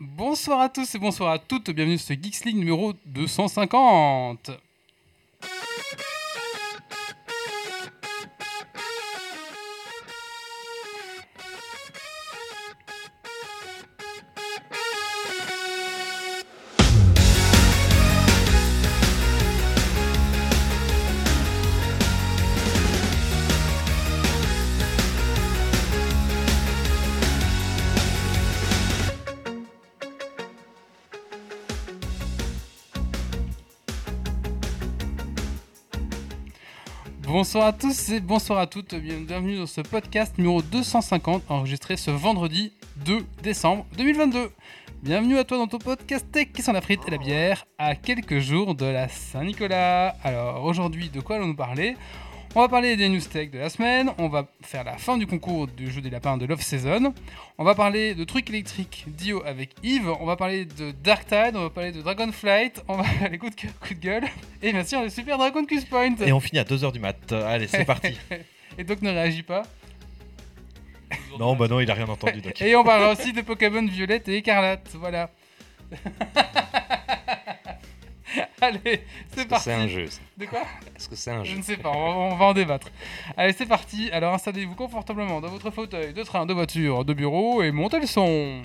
Bonsoir à tous et bonsoir à toutes, bienvenue sur ce Geeks League numéro 250. Bonsoir à tous et bonsoir à toutes, bienvenue dans ce podcast numéro 250 enregistré ce vendredi 2 décembre 2022. Bienvenue à toi dans ton podcast Tech qui sont la frite et la bière à quelques jours de la Saint-Nicolas. Alors aujourd'hui de quoi allons-nous parler? On va parler des news tech de la semaine, on va faire la fin du concours du jeu des lapins de Love Season, on va parler de trucs électriques Dio avec Yves, on va parler de Dark Tide, on va parler de Dragonflight, on va aller coup de cœur, coup de gueule, et bien sûr le Super Dragon Quest Point. Et on finit à 2h du mat. Allez, c'est parti. et Doc ne réagit pas. Non, bah non, il a rien entendu, Doc. Et on parlera aussi de Pokémon Violette et Écarlate, voilà. Allez, c'est parti. C'est un jeu. ça De quoi Est-ce que c'est un Je jeu ne sais pas, on va, on va en débattre. Allez, c'est parti. Alors installez-vous confortablement dans votre fauteuil de train, de voiture, de bureau et montez le son.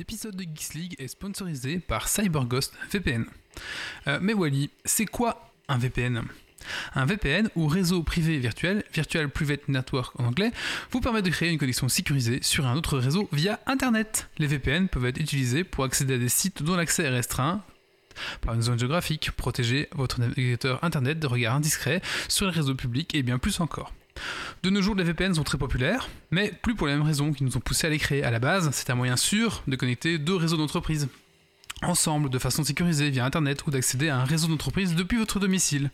Épisode de Geeks League est sponsorisé par CyberGhost VPN. Euh, mais Wally, c'est quoi un VPN un VPN ou réseau privé virtuel, Virtual Private Network en anglais, vous permet de créer une connexion sécurisée sur un autre réseau via Internet. Les VPN peuvent être utilisés pour accéder à des sites dont l'accès est restreint par une zone géographique, protéger votre navigateur Internet de regards indiscrets sur les réseaux publics et bien plus encore. De nos jours, les VPN sont très populaires, mais plus pour les mêmes raisons qui nous ont poussé à les créer. À la base, c'est un moyen sûr de connecter deux réseaux d'entreprise ensemble de façon sécurisée via Internet ou d'accéder à un réseau d'entreprise depuis votre domicile.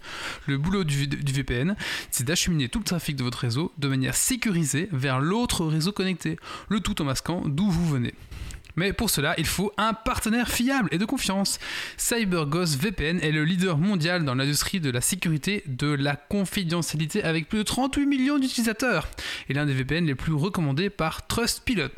Le boulot du VPN, c'est d'acheminer tout le trafic de votre réseau de manière sécurisée vers l'autre réseau connecté, le tout en masquant d'où vous venez. Mais pour cela, il faut un partenaire fiable et de confiance. CyberGhost VPN est le leader mondial dans l'industrie de la sécurité de la confidentialité avec plus de 38 millions d'utilisateurs et l'un des VPN les plus recommandés par Trustpilot.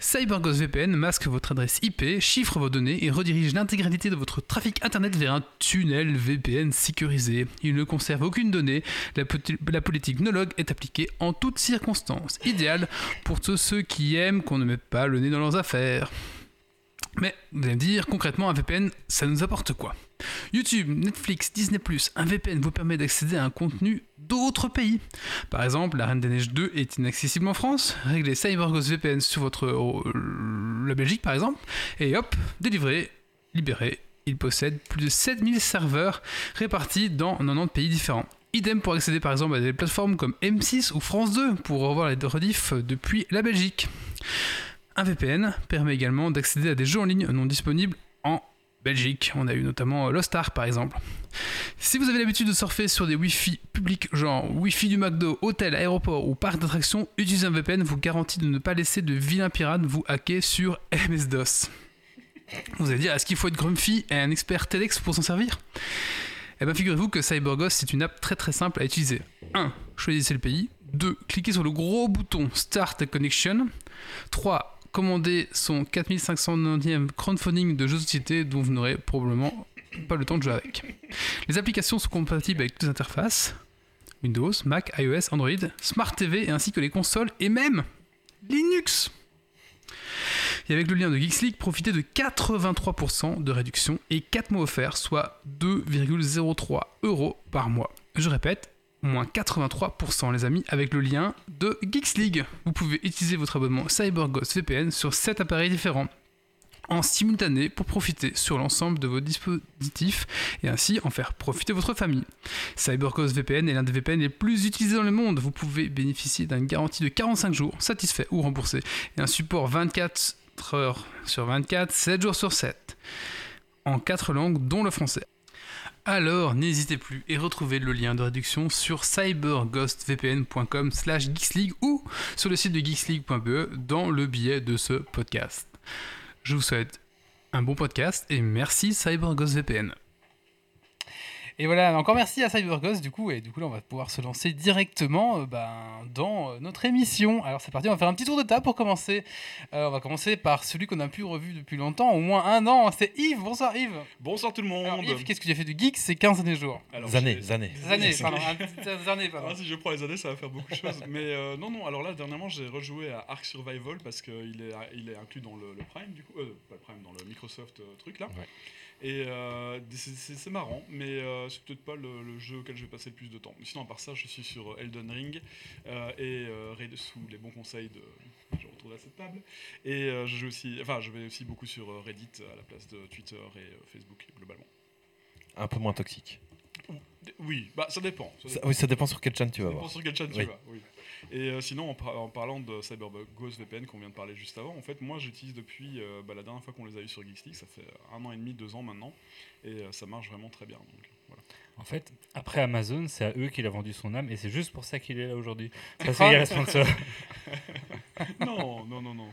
CyberGhost VPN masque votre adresse IP, chiffre vos données et redirige l'intégralité de votre trafic internet vers un tunnel VPN sécurisé. Il ne conserve aucune donnée, la, la politique no-log est appliquée en toutes circonstances, idéal pour tous ceux qui aiment qu'on ne mette pas le nez dans leurs affaires. Mais vous allez me dire, concrètement, un VPN, ça nous apporte quoi? YouTube, Netflix, Disney ⁇ un VPN vous permet d'accéder à un contenu d'autres pays. Par exemple, La Reine des Neiges 2 est inaccessible en France. Réglez CyberGhost VPN sur votre, oh, la Belgique par exemple, et hop, délivré, libéré. Il possède plus de 7000 serveurs répartis dans 90 pays différents. Idem pour accéder par exemple à des plateformes comme M6 ou France 2 pour revoir les rediffs depuis la Belgique. Un VPN permet également d'accéder à des jeux en ligne non disponibles en Belgique. On a eu notamment Lost Ark par exemple. Si vous avez l'habitude de surfer sur des Wi-Fi publics, genre Wi-Fi du McDo, hôtel, aéroport ou parc d'attractions, utiliser un VPN vous garantit de ne pas laisser de vilains pirates vous hacker sur MS-DOS. Vous allez dire, est-ce qu'il faut être grumpy et un expert TEDx pour s'en servir? Eh bien, figurez-vous que CyberGhost, c'est une app très très simple à utiliser. 1. Choisissez le pays. 2. Cliquez sur le gros bouton Start Connection. 3 commander son 4590e crowdfunding de jeux de société dont vous n'aurez probablement pas le temps de jouer avec. Les applications sont compatibles avec toutes les interfaces Windows, Mac, iOS, Android, Smart TV ainsi que les consoles et même Linux. Et avec le lien de Geeks profitez de 83% de réduction et 4 mois offerts, soit 2,03 euros par mois. Je répète, moins 83% les amis avec le lien de Geeks League. Vous pouvez utiliser votre abonnement CyberGhost VPN sur 7 appareils différents en simultané pour profiter sur l'ensemble de vos dispositifs et ainsi en faire profiter votre famille. CyberGhost VPN est l'un des VPN les plus utilisés dans le monde. Vous pouvez bénéficier d'une garantie de 45 jours, satisfait ou remboursé, et un support 24 heures sur 24, 7 jours sur 7, en 4 langues dont le français. Alors n'hésitez plus et retrouvez le lien de réduction sur cyberghostvpn.com slash geeksleague ou sur le site de geeksleague.be dans le billet de ce podcast. Je vous souhaite un bon podcast et merci CyberGhostVPN. Et voilà, encore merci à CyberGhost du coup, et du coup là on va pouvoir se lancer directement euh, ben, dans euh, notre émission. Alors c'est parti, on va faire un petit tour de table pour commencer. Euh, on va commencer par celui qu'on a pu revu depuis longtemps, au moins un an, c'est Yves. Bonsoir Yves. Bonsoir tout le monde. Alors Yves, qu'est-ce que tu as fait du geek ces 15 années jours Alors, années, j'ai- années. Des années, pardon. des années, pardon. Ah, si je prends les années, ça va faire beaucoup de choses. Mais euh, non, non, alors là, dernièrement, j'ai rejoué à Ark Survival parce qu'il est, il est inclus dans le, le Prime, du coup. Euh, pas le Prime, dans le Microsoft euh, truc là. Ouais. Et euh, c'est- marrant, mais euh, c'est peut-être pas le, le jeu auquel je vais passer le plus de temps. Sinon, à part ça, je suis sur Elden Ring euh, et euh, Raid- sous les bons conseils de. Je retrouve à cette table. Et je joue aussi, enfin, je vais aussi beaucoup sur Reddit à la place de Twitter et Facebook globalement. Un peu moins toxique. Oui, bah ça dépend. Ça Ça- oui, ça dépend sur quelle chaîne tu vas Ça dépend sur quelle chaîne tu vas, oui. Et euh, sinon, en, par- en parlant de CyberGhost VPN qu'on vient de parler juste avant, en fait, moi j'utilise depuis euh, bah, la dernière fois qu'on les a eu sur Geeks League, ça fait un an et demi, deux ans maintenant, et euh, ça marche vraiment très bien. Donc, voilà. En fait, après Amazon, c'est à eux qu'il a vendu son âme et c'est juste pour ça qu'il est là aujourd'hui. Parce qu'il y a la sponsor. non, non, non, non.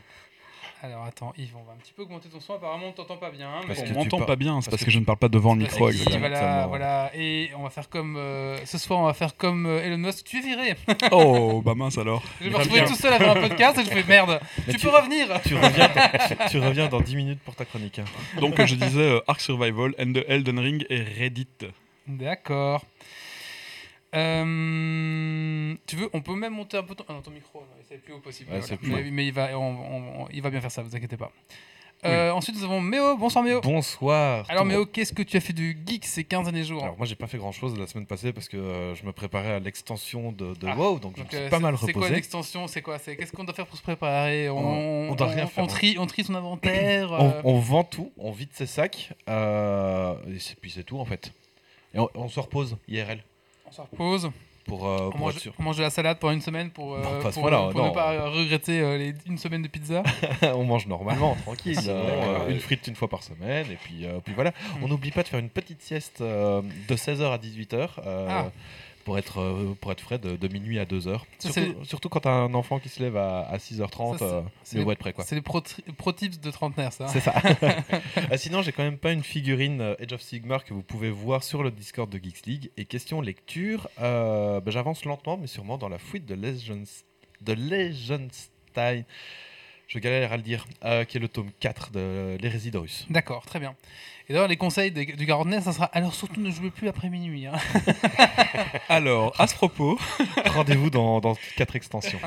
Alors attends Yves, on va un petit peu augmenter ton son, apparemment on t'entend pas bien. Parce mais- que On m'entend par- pas bien, c'est parce parce que que je ne parle pas devant le micro, exactement. Voilà, et on va faire comme euh, ce soir, on va faire comme euh, Elon Musk. Tu es viré. Oh, bah mince alors. Je me va retrouver tout seul à faire un podcast et je fais merde. Tu, tu- peux revenir. Tu reviens, dans, tu, tu reviens dans 10 minutes pour ta chronique. hein. Donc je disais euh, Ark Survival, End- Elden Ring et Reddit. D'accord. Euh, tu veux, on peut même monter un peu ton, ah non, ton micro, c'est le plus haut possible. Ouais, voilà. c'est plus mais, il va, on- on- on- il va bien faire ça, vous inquiétez pas. Euh, Ensuite, nous avons Méo. Bonsoir Méo. Bonsoir. Alors Méo, qu'est-ce que tu as fait du geek ces 15 années jours Alors moi j'ai pas fait grand chose la semaine passée parce que euh, je me préparais à l'extension de, de Ah, WoW donc je me Donc, suis pas mal C'est quoi reposé. l'extension C'est quoi qu'est-ce qu'on doit faire pour se préparer? On, On- on doit rien faire, On trie, on trie son inventaire. On, euh, on vend tout, on vide ses sacs et puis c'est tout en fait. Et on, on se repose IRL on se repose. pour, euh, On pour mange, on de la salade pendant une semaine pour, euh, Non, pour, pour non. ne pas regretter euh, les, une semaine de pizza. on mange normalement, tranquille. Sinon, euh, une frite une fois par semaine et puis, puis voilà. Mm. On n'oublie pas de faire une petite sieste de 16h à 18h. euh, Ah. Pour être, euh, pour être frais de, de minuit à 2h. Ça, Surtout, surtout quand t'as un enfant qui se lève à, à 6h30, Ça, c'est- euh, être prêt quoi. C'est les pro, pro tips de trentenaire, ça. C'est ça. Ah, sinon, j'ai quand même pas une figurine euh, Age of Sigmar que vous pouvez voir sur le Discord de Geeks League. Et question lecture, euh, ben, j'avance lentement mais sûrement dans la fuite de Legends, de Legenstein. Je galère à le dire, euh, qui est le tome 4 de l'hérésie d'Horus. D'accord, très bien. Et d'ailleurs, les conseils des- du quarantenaire, ça sera alors surtout ne jouez plus après minuit. hein. Alors, à ce propos, Rendez-vous dans, dans 4 extensions.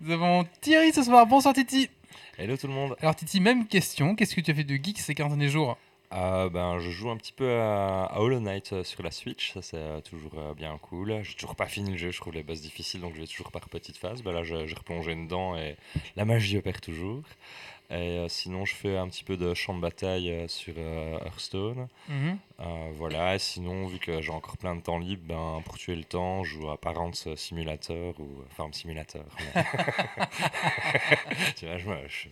Nous avons Thierry ce soir. Bonsoir Titi. Hello tout le monde. Alors Titi, même question. Qu'est-ce que tu as fait de geek ces 15 derniers jours? Euh, ben, je joue un petit peu à, à Hollow Knight euh, sur la Switch, ça c'est euh, toujours euh, bien cool. J'ai toujours pas fini le jeu, je trouve les boss difficiles donc je vais toujours par petites phases. Ben là je- j'ai replongé dedans et la magie opère toujours. Et euh, sinon je fais un petit peu de champ de bataille euh, sur euh, Hearthstone. Mhm. Voilà, et sinon vu que j'ai encore plein de temps libre, ben, pour tuer le temps, je joue à Parents Simulator ou Farm Simulator. mais- tu vois, je me- je-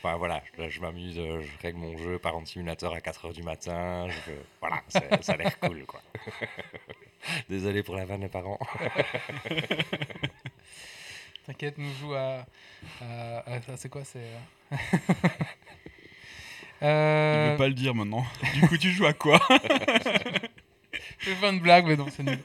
Enfin, voilà, là, je m'amuse, je règle mon jeu par simulateur à 4h du matin. Je, voilà, ça a l'air cool, quoi. Désolé pour la vanne, les parents. T'inquiète, nous joue à. à- à- c'est quoi C'est. euh, il euh, veut pas le dire maintenant. Du coup, tu joues à quoi? Je vais faire une blague, mais non, c'est nul.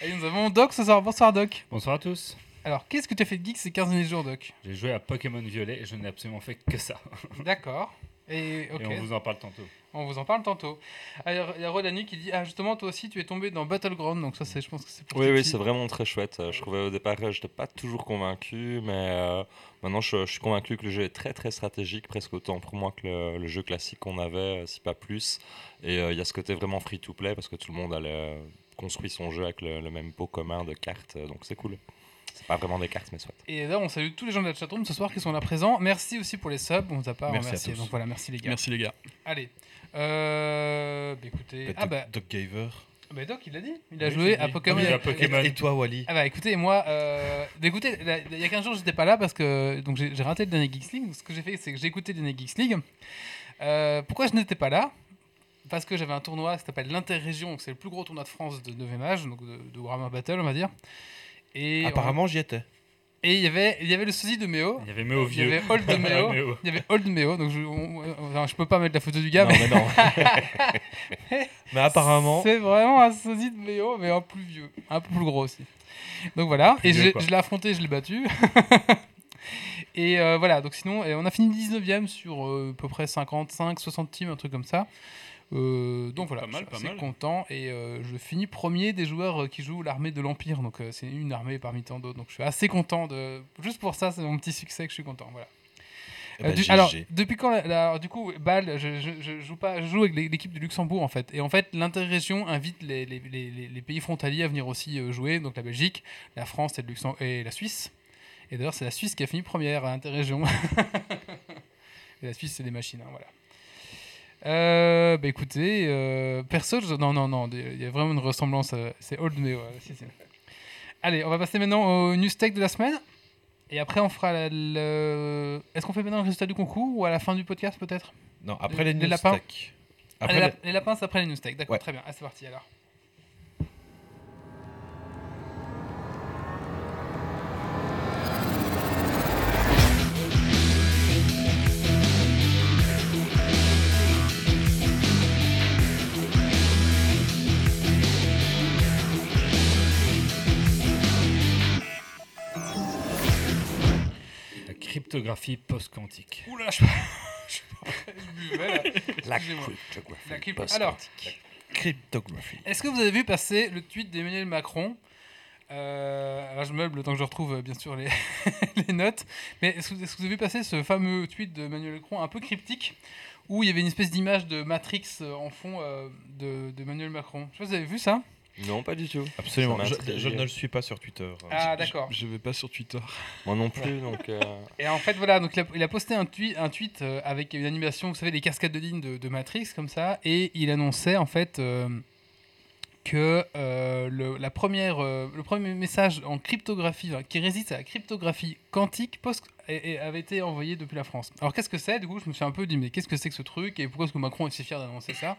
Et nous avons Doc ce soir. Bonsoir Doc. Bonsoir à tous. Alors, qu'est-ce que tu as fait de geek ces 15 derniers jours, Doc? J'ai joué à Pokémon Violet et je n'ai absolument fait que ça. D'accord. Et on vous en parle tantôt. On vous en parle tantôt. Alors, il y a Rodanu qui dit Ah, justement, toi aussi, tu es tombé dans Battleground. Donc, ça, c'est, je pense que c'est pour Oui, oui, c'est vraiment très chouette. Euh, Je trouvais au départ, je n'étais pas toujours convaincu, mais euh, maintenant je, je suis convaincu que le jeu est très très stratégique, presque autant pour moi que le, le jeu classique qu'on avait, euh, si pas plus. Et euh, il y a ce côté vraiment free-to-play parce que tout le monde a le- construit son jeu avec le, le même pot commun de cartes, euh, donc c'est cool. C'est pas vraiment des cartes, mais soit. Et là, on salue tous les gens de la chatroom ce soir qui sont là présents. Merci aussi pour les subs. On vous a pas Merci à remercié. tous. Donc voilà, merci les gars. Merci les gars. Allez. Euh, bah, écoutez. Doc, Ah bah, Doc Gaver. bah, Doc, il l'a dit. Il a Oui, joué à. Pokémon. Oui, à Et, Pokémon. et toi, Wally Ah bah écoutez, moi, euh, bah, écoutez, là, il y a 15 jours, j'étais pas là parce que donc j'ai raté le dernier Geeks League. Donc, ce que j'ai fait, c'est que j'ai écouté le dernier Geeks League. Euh, pourquoi je n'étais pas là? Parce que j'avais un tournoi qui s'appelle l'Interrégion, c'est le plus gros tournoi de France de 9 âge, donc de, de Warhammer Battle, on va dire. Et Apparemment, j'y étais. Et il y avait, il y avait le sosie de Méo. Il y avait Méo Il y vieux. avait Old de Méo. Il y avait Old Méo, donc je, on- enfin, je peux pas mettre la photo du gars, non, mais mais non. mais apparemment, c'est vraiment un sosie de Méo, mais un peu plus vieux, un peu plus gros aussi. Donc voilà, Plus et vieux, je, l'ai affronté, je l'ai battu. et euh, voilà, donc sinon, et on a fini 19ème sur euh, à peu près 55, 60 teams, un truc comme ça. Euh, donc voilà, Pas mal, je suis pas assez mal. content et euh, je finis premier des joueurs euh, qui jouent l'armée de l'Empire, donc euh, c'est une armée parmi tant d'autres, donc je suis assez content de juste pour ça, c'est mon petit succès que je suis content, voilà. eh ben, du- alors, depuis quand la- la- alors, du coup, Bâle, je, je, je joue pas, je joue avec l'é- l'équipe de Luxembourg en fait. Et en fait, l'interrégion invite les, les, les, les- les pays frontaliers à venir aussi jouer. Donc la Belgique, la France et, le Luxem- et la Suisse. Et d'ailleurs, c'est la Suisse qui a fini première à l'interrégion. la Suisse, c'est des machines, hein, voilà. Euh, bah écoutez, euh, perso, je- non, non, non, il y a vraiment une ressemblance. euh, c'est Old si, si. Allez, on va passer maintenant au news tech de la semaine. Et après, on fera la- le. Est-ce qu'on fait maintenant le résultat du concours ou à la fin du podcast peut-être? Non, après les- les, les news lapins. tech. Ah, Après les, les- les lapins, c'est après les news tech. D'accord, Ouais. très bien. Ah, c'est parti alors. Cryptographie post-quantique. Oula, je, je, je buvais, là. La cryptographie La post-quantique. cryptographie. Est-ce que vous avez vu passer le tweet d'Emmanuel Macron Euh, alors je meuble le temps que je retrouve euh, bien sûr les, les notes. Mais est-ce que, vous avez vu passer ce fameux tweet d'Emmanuel Macron un peu cryptique où il y avait une espèce d'image de Matrix euh, en fond euh, de, de Emmanuel Macron? Je sais pas si vous avez vu ça Non, pas du tout. Absolument. Je, ne le suis pas sur Twitter. Ah d'accord. Je, je vais pas sur Twitter. Moi non plus, donc. euh, Et en fait, voilà, donc il a, il a posté un, tweet un tweet euh, avec une animation, vous savez, des cascades de lignes de, de Matrix, comme ça, et il annonçait en fait euh, que euh, le, la première, euh, le premier message en cryptographie, qui résiste à la cryptographie quantique, post, et- avait été envoyé depuis la France. Alors qu'est-ce que c'est? Du coup, je me suis un peu dit, mais qu'est-ce que c'est que ce truc, et pourquoi est-ce que Macron est si fier d'annoncer ça?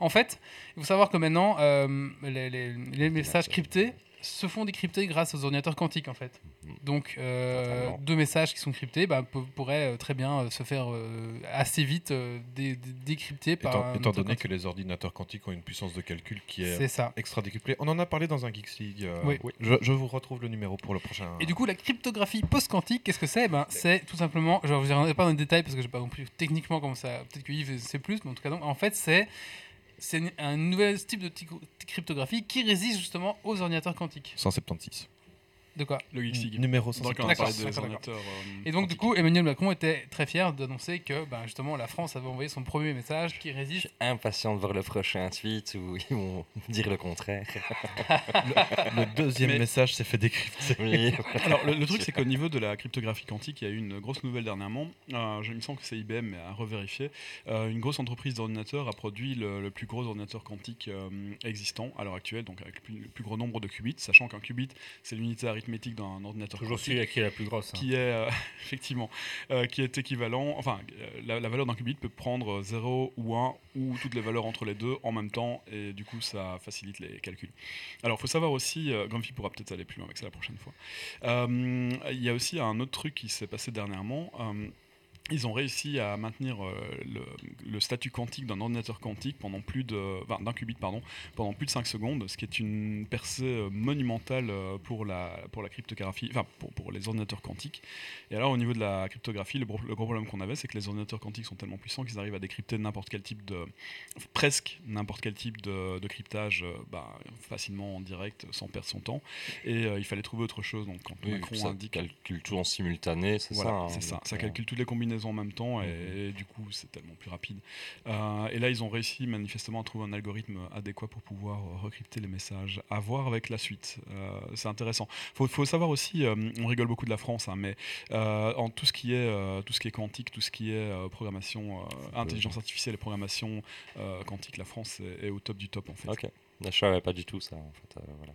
En fait, il faut savoir que maintenant, euh, les- les messages cryptés se font décrypter grâce aux ordinateurs quantiques en fait. Donc euh, deux messages qui sont cryptés bah, pourraient euh, très bien euh, se faire euh, assez vite euh, dé- dé- décrypter par Étant, un étant donné que les ordinateurs quantiques ont une puissance de calcul qui est c'est ça. extra décuplée. On en a parlé dans un Geeks League. euh, Oui. Je, je vous retrouve le numéro pour le prochain. Et du coup, la cryptographie post-quantique, qu'est-ce que c'est? Ben, C'est tout simplement, je ne vous dirai pas dans les détails parce que je n'ai pas compris techniquement comment ça. Peut-être que Yves sait plus, mais en tout cas, non. en fait, c'est c'est un nouvel type de cryptographie qui résiste justement aux ordinateurs quantiques. 176. De quoi Le Geeks League. Numéro Donc, on a 176. D'accord, parlé des d'accord, ordinateurs. euh, Et donc, du coup, Emmanuel Macron était très fier d'annoncer que ben, justement la France avait envoyé son premier message qui Je résiste. suis impatient de voir le prochain tweet où ils vont dire le contraire. Le deuxième Mais- message s'est fait décrypter. Oui. Alors, le, le truc, c'est qu'au niveau de la cryptographie quantique, il y a eu une grosse nouvelle dernièrement. Euh, je, il me semble que c'est IBM, mais à revérifier. Euh, une grosse entreprise d'ordinateurs a produit le, le plus gros ordinateur quantique euh, existant à l'heure actuelle, donc avec le plus, le plus gros nombre de qubits, sachant qu'un qubit, c'est l'unité arithmétique d'un ordinateur Toujours celui qui est la plus grosse. hein. qui est euh, effectivement euh, qui est équivalent enfin euh, la, la valeur d'un qubit peut prendre 0 ou 1 ou toutes les valeurs entre les deux en même temps et du coup ça facilite les calculs alors il faut savoir aussi euh, Grumpy pourra peut-être aller plus loin avec ça la prochaine fois il y a aussi un autre truc qui s'est passé dernièrement ils ont réussi à maintenir euh, le, le statut quantique d'un ordinateur quantique pendant plus de enfin, d'un qubit pardon pendant plus de 5 secondes, ce qui est une percée euh, monumentale euh, pour la, pour la cryptographie, enfin pour, pour les ordinateurs quantiques. Et alors au niveau de la cryptographie, le, gros- le gros problème qu'on avait, c'est que les ordinateurs quantiques sont tellement puissants qu'ils arrivent à décrypter n'importe quel type de, presque n'importe quel type de, de cryptage euh, bah, facilement en direct, sans perdre son temps. Et euh, il fallait trouver autre chose. Donc quand Oui, Macron ça indique calcule tout en simultané, c'est voilà, ça. hein, c'est ça. Ça calcule toutes les combinaisons en même temps et, et du coup c'est tellement plus rapide. Euh, et là ils ont réussi manifestement à trouver un algorithme adéquat pour pouvoir euh, recrypter les messages. À voir avec la suite. Euh, c'est intéressant. Faut, faut savoir aussi, on rigole beaucoup de la France, hein, mais en tout ce qui est tout ce qui est quantique, tout ce qui est programmation, intelligence artificielle et programmation quantique, la France est, est au top du top en fait. Ok. Je savais pas du tout ça, en fait. voilà.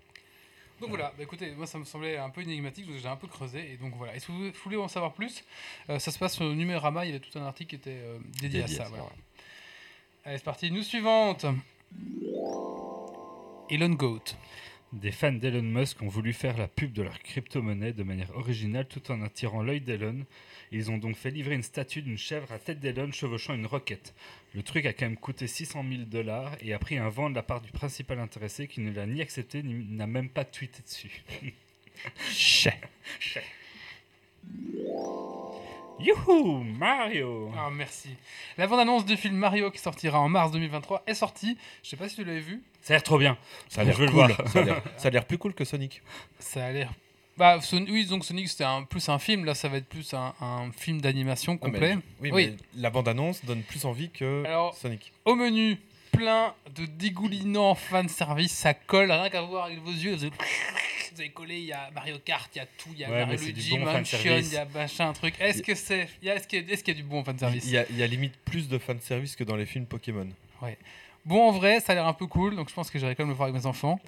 Donc voilà, bah écoutez, moi ça me semblait un peu énigmatique, donc j'ai un peu creusé, et donc voilà. Et si vous voulez en savoir plus, euh, ça se passe sur Numérama, il y avait tout un article qui était euh, dédié, Dédié à ça. à ça, voilà. ouais. Allez, c'est parti. News suivante. Elon Goat. Des fans d'Elon Musk ont voulu faire la pub de leur crypto-monnaie de manière originale tout en attirant l'œil d'Elon. Ils ont donc fait livrer une statue d'une chèvre à tête d'Elon chevauchant une roquette. Le truc a quand même coûté 600 000 dollars et a pris un vent de la part du principal intéressé qui ne l'a ni accepté ni n'a même pas tweeté dessus. Chais. Youhou Mario Ah, merci. La bande-annonce du film Mario qui sortira en mars 2023 est sortie. Je sais pas si tu l'avais vu. Ça a l'air trop bien. Ça a l'air cool. voir. Ça a l'air- plus cool que Sonic. Ça a l'air. Bah, Son- oui, donc Sonic c'était un, plus un film. Là, ça va être plus un, un film d'animation Ah, mais- complet. oui, Oui. mais la bande-annonce donne plus envie que Alors- Sonic. Au menu, plein de dégoulinants fanservice. Ça colle, rien qu'à voir avec vos yeux. Vous avez, vous avez collé, il y a Mario Kart, il y a tout. Il y a Ouais, Mario Luigi, bon Mansion, il y a machin, un truc. Est-ce que c'est. il y a- Est-ce qu'il y, a- est-ce qu'il y a du bon fanservice Il y, a, il y a limite plus de fanservice que dans les films Pokémon. Bon, en vrai, ça a l'air un peu cool, donc je pense que j'irai quand même le voir avec mes enfants.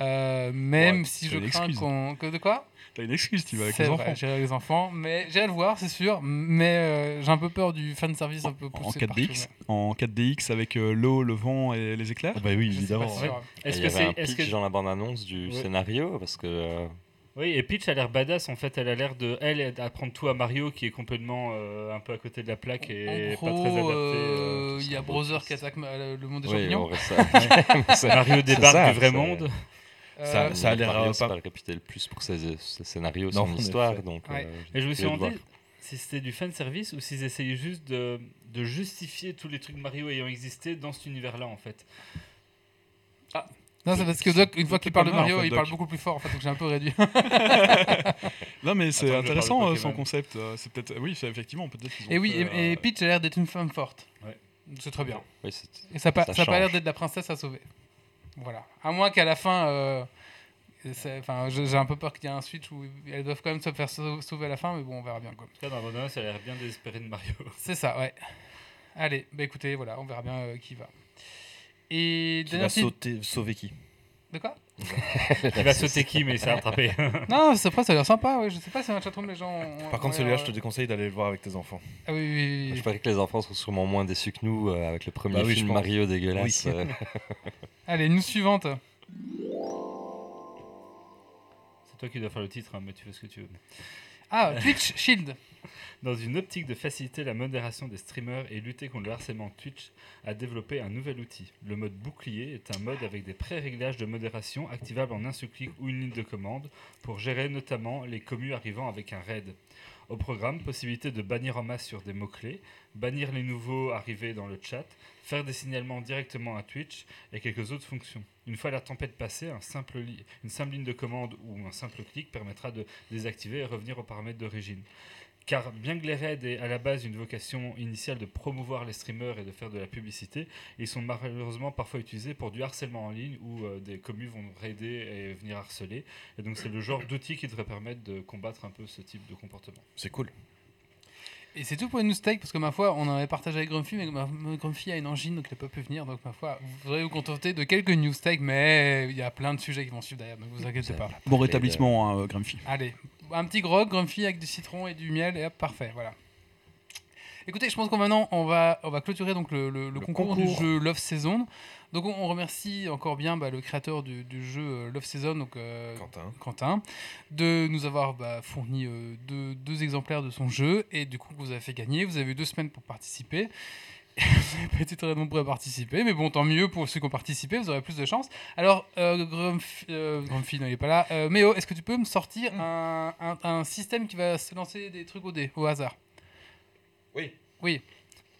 Euh, même Ouais, si je crains qu'on. que- De quoi? T'as une excuse, tu vas avec C'est les vrai, enfants. J'irai avec les enfants, mais j'irai le voir, c'est sûr. Mais euh, j'ai un peu peur du fanservice un peu En poussé 4DX, partout, en 4DX avec euh, l'eau, le vent et les éclairs? bah oui, sûr. Est-ce que c'est. un Est-ce pitch que... dans la bande-annonce du Ouais. scénario Parce que euh, Oui, et Peach a l'air badass en fait. Elle a l'air de. Elle apprendre tout à Mario qui est complètement euh, un peu à côté de la plaque et En pas très adapté. euh, il y a Brother qui attaque le monde des oui, champignons. ça. Mario débarque ça, du vrai c'est- Euh, Ça- a l'air, Mario, euh, c'est pas- pas le le plus pour ses, ses scénarios, Non, son histoire. Donc, Ouais. euh, Et je me suis demandé si c'était du fanservice ou s'ils essayaient juste de, de justifier tous les trucs Mario ayant existé dans cet univers-là en fait. Non, c'est parce que Doc, une fois qu'il parle de pas en Mario, fait, il parle beaucoup plus fort, en fait, donc j'ai un peu réduit. Non, mais c'est intéressant euh, son concept. euh, C'est peut-être, oui, c'est effectivement, peut-être Et oui, fait, et, et Peach a l'air d'être une femme forte. Ouais. C'est très bien. Oui, Et ça n'a pas, Ça ça a pas l'air d'être la princesse à sauver. Voilà. À moins qu'à la fin. euh, Enfin, j'ai j'ai un peu peur qu'il y ait un switch où elles doivent quand même se faire sau- sauver à la fin, mais bon, on verra bien. Quoi. En tout cas, dans bande-annonce, ça a l'air bien désespéré de Mario. C'est ça, ouais. Allez, bah écoutez, voilà, on verra bien euh, qui va. Et Qui dernière va petite- sauter, sauver qui? De quoi? Il va sauter qui, mais il s'est rattrapé. Non, c'est après, ça a l'air sympa, ouais. Je sais pas si dans la chatroom les gens. ont- Par ont contre, celui-là, je euh, te déconseille d'aller le voir avec tes enfants. Ah oui, oui, oui, oui. Je parie que les enfants sont sûrement moins déçus que nous euh, avec le premier Bah oui, film. Mario dégueulasse. Oui. Allez, nous suivante. C'est toi qui dois faire le titre, hein, mais tu fais ce que tu veux. Ah, Twitch Shield. Dans une optique de faciliter la modération des streamers et lutter contre le harcèlement, Twitch a développé un nouvel outil. Le mode bouclier est un mode avec des pré-réglages de modération activables en un seul clic ou une ligne de commande pour gérer notamment les commus arrivant avec un raid. Au programme, possibilité de bannir en masse sur des mots-clés, bannir les nouveaux arrivés dans le chat, faire des signalements directement à Twitch et quelques autres fonctions. Une fois la tempête passée, une simple ligne de commande ou un simple clic permettra de désactiver et revenir aux paramètres d'origine. Car bien que les raids aient à la base une vocation initiale de promouvoir les streamers et de faire de la publicité, ils sont malheureusement parfois utilisés pour du harcèlement en ligne où euh, des communes vont raider et venir harceler. Et donc c'est le genre d'outil qui devrait permettre de combattre un peu ce type de comportement. C'est cool. Et c'est tout pour une news tech, parce que ma foi, on en avait partagé avec Grumpy, mais ma, ma Grumpy a une angine, donc il n'a pas pu venir. Donc ma foi, vous pourrez vous contenter de quelques news tech, mais il y a plein de sujets qui vont suivre derrière, ne vous inquiétez pas. Bon rétablissement, hein, Grumpy. Allez, un petit grog, Grumpy avec du citron et du miel, et hop, parfait, voilà. Écoutez, je pense qu'on maintenant on va, on va clôturer donc le, le- le concours, concours. du jeu Love Season. Donc on, on remercie encore bien bah, le créateur du, du jeu euh, Love Season, donc euh, Quentin. Quentin, de nous avoir bah, fourni euh, deux, deux exemplaires de son jeu et du coup vous avez fait gagner. Vous avez eu deux semaines pour participer. Vous n'avez pas été très nombreux à participer, mais bon, tant mieux pour ceux qui ont participé, vous aurez plus de chance. Alors, euh, Grumpy, euh, Grumpy, non, il n'est pas là. Euh, Méo, est-ce que tu peux me sortir un, un- un système qui va se lancer des trucs au dé, au hasard? Oui. Oui.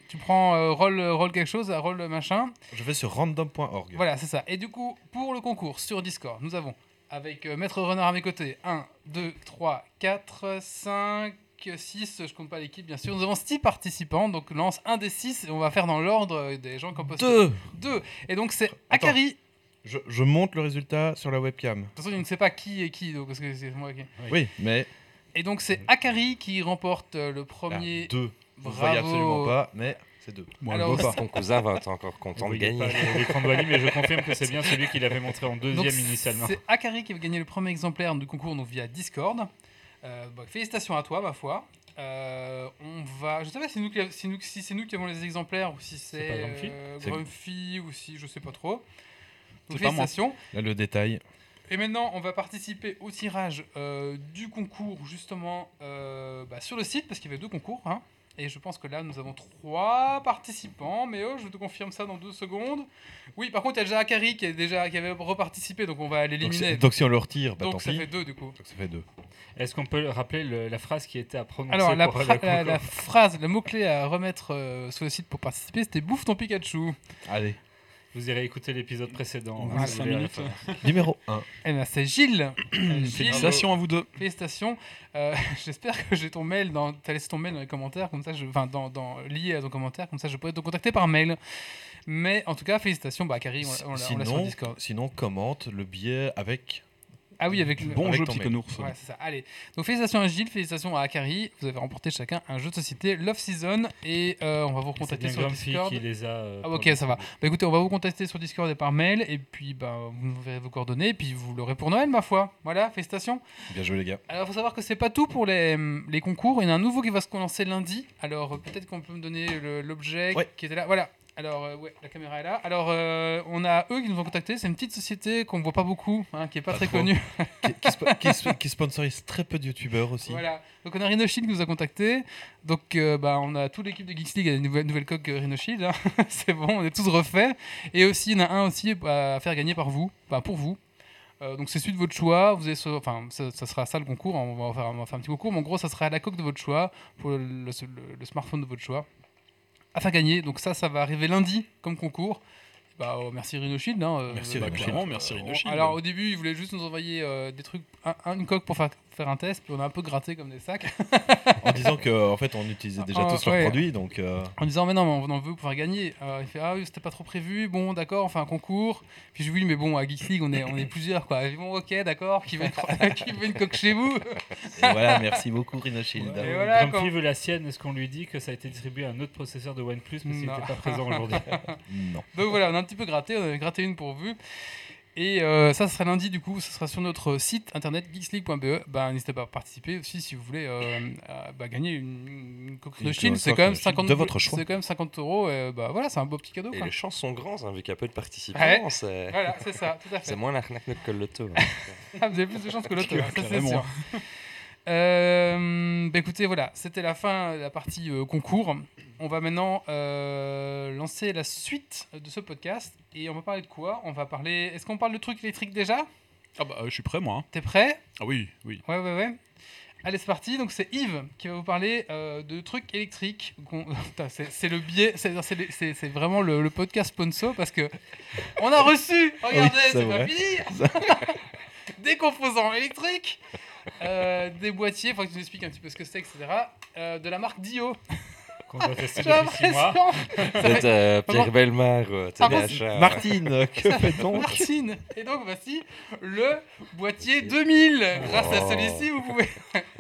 Tu prends euh, roll, roll quelque chose, roll machin. Je vais sur random.org. Voilà, c'est ça. Et du coup, pour le concours sur Discord, nous avons, avec Maître Renard à mes côtés, 1, 2, 3, 4, 5, 6, je compte pas l'équipe bien sûr. Nous avons 6 participants, donc lance un des 6 et on va faire dans l'ordre euh, des gens qui ont posté. Deux. 2. Et donc c'est. Akari. De Je, je monte le résultat sur la webcam. toute façon, je ne sais pas qui est qui, donc, parce que c'est moi qui. Oui. Oui, mais Et donc c'est Akari qui remporte euh, le premier. ah, deux. Vous Bravo. voyez absolument pas, mais c'est deux. Moi, Alors, pas. Ton cousin va être encore content de gagner. l'écran de Wally, mais je confirme que c'est bien celui qu'il avait montré en deuxième Donc, initialement. C'est Akari qui va gagner le premier exemplaire du concours donc via Discord. Euh, bah, félicitations à toi, ma foi. Euh, on va. Je sais pas si, nous, qui- si, nous- si c'est nous qui avons les exemplaires ou si C'est Grumpy euh, Grumpy ou si je sais pas trop. Donc pas félicitations. Là, le détail. Et maintenant, on va participer au tirage euh, du concours justement euh, bah, sur le site parce qu'il y avait deux concours. hein. Et je pense que là, nous avons trois participants. Mais oh, je te confirme ça dans deux secondes. Oui, par contre, il y a déjà Akari qui, est déjà, qui avait reparticipé, donc on va Donc, l'éliminer. si- donc, si on le retire, bah, Donc tant ça pis. fait deux du coup. Donc ça fait deux. Est-ce qu'on peut rappeler le- la phrase qui était à prononcer Alors, la, pour fra- le la- concours la phrase, le mot-clé à remettre euh, sur le site pour participer, c'était Bouffe ton Pikachu. Allez. Vous irez écouter l'épisode précédent. Vous voulez minutes. référer. Numéro 1. Eh ben, c'est Gilles. Euh, Gilles, Félicitations à vous deux. Félicitations. Euh, J'espère que j'ai ton mail dans. T'as laissé ton mail dans les commentaires, comme ça, je... enfin dans, dans lié à ton commentaire, comme ça, je pourrais te contacter par mail. Mais en tout cas, félicitations, bah Carrie, on, on l'a- on l'a sur Discord. sinon, commente le billet avec. Ah oui, avec le. Bon Avec jeu, conours. Ouais, c'est ça. Allez. Donc félicitations à Gilles, félicitations à Akari. Vous avez remporté chacun un jeu de société Love Season et euh, on va vous recontacter sur Discord. qui les a. euh, Ah, ok, ça va. Bah écoutez, on va vous contacter sur Discord et par mail, et puis bah, vous nous verrez vos coordonnées, et puis vous l'aurez pour Noël, ma foi. Voilà, félicitations. Bien joué, les gars. Alors, il faut savoir que c'est pas tout pour les, les concours. Il y en a un nouveau qui va se lancer lundi. Alors, peut-être qu'on peut me donner l'objet Ouais. qui était là. Voilà. Alors, euh, ouais, la caméra est là. Alors, euh, on a eux qui nous ont contactés. C'est une petite société qu'on voit pas beaucoup, hein, qui est pas, Pas très trop. connue. qui, qui spo- qui sp- qui sponsorise très peu de youtubeurs aussi. Voilà. Donc, on a Rhinoshield qui nous a contactés. Donc, euh, bah, on a toute l'équipe de Geeks League, il y a une nouvelle, nouvelle coque euh, Rhinoshield. hein. c'est bon, on est tous refaits. Et aussi, il y en a un aussi à faire gagner par vous, enfin, pour vous. Donc c'est celui de votre choix, vous avez ce- enfin ça, ça sera ça le concours, on va, faire, on va faire un petit concours, mais en gros ça sera la coque de votre choix pour le, le- le- le smartphone de votre choix à faire gagner. Donc ça, ça va arriver lundi comme concours. Bah, euh, merci Rhinoshield. Hein, euh, Merci, Bah, Rhinoshield. clairement, merci Rhinoshield. alors au début, ils voulaient juste nous envoyer euh, des trucs, un- un- une coque pour faire, faire un test, puis on a un peu gratté comme des sacs, En disant que en fait on utilisait déjà Ah, tous leurs ouais. produits, donc euh, en disant mais non, mais on en veut pour faire gagner. Alors, il fait ah oui, c'était pas trop prévu, bon d'accord, on fait un concours. Puis je lui dis mais bon, à Geeks League, on est, on est plusieurs quoi. Il fait, bon ok, d'accord, qui veut, une, qui veut une coque chez vous? Et voilà, merci beaucoup Rhinoshield. Et Euh, voilà, Grumpy quand- veut la sienne. Est-ce qu'on lui dit que ça a été distribué à un autre processeur de OnePlus parce qu'il n'était pas présent aujourd'hui? Non. Donc voilà, on a un petit peu gratté, on a gratté une pour vous. Et euh, ça, ce sera lundi, du coup, ce sera sur notre site internet geeksleague.be. Bah, N'hésitez pas à participer aussi si vous voulez euh, à, bah, gagner une, Une de Chine. C'est quand même Chine 50 de votre choix. C'est quand même 50 euros. et bah, voilà, c'est un beau petit cadeau. Et quoi. les chances sont grandes, hein, vu qu'il y a peu de participants. Ouais. C'est Voilà, c'est ça, tout à fait. c'est moins l'arnaque que le loto. hein. Ah, vous avez plus de chance que l'autre, ça c'est sûr. Euh, bah écoutez, voilà, c'était la fin de la partie euh, concours. On va maintenant euh, lancer la suite de ce podcast. Et on va parler de quoi? On va parler. Est-ce qu'on parle de trucs électriques déjà? Ah bah, euh, je suis prêt, moi. hein. T'es prêt? Ah oui, oui. Ouais, ouais, ouais. Allez, c'est parti. Donc, c'est Yves qui va vous parler de trucs électriques. c'est le biais, c'est vraiment le, le podcast sponsor parce que on a reçu, regardez, c'est c'est pas fini, des composants électriques, euh, des boîtiers, faut que tu nous expliques un petit peu ce que c'est, etc. euh, de la marque Dio. qu'on doit tester J'ai depuis 6 mois. l'impression. Peut-être euh, Pierre. Belmar, euh, téléachat. Martine, que fait-on Martine. Et donc, voici le boîtier 2000. Grâce à Oh. celui-ci, vous pouvez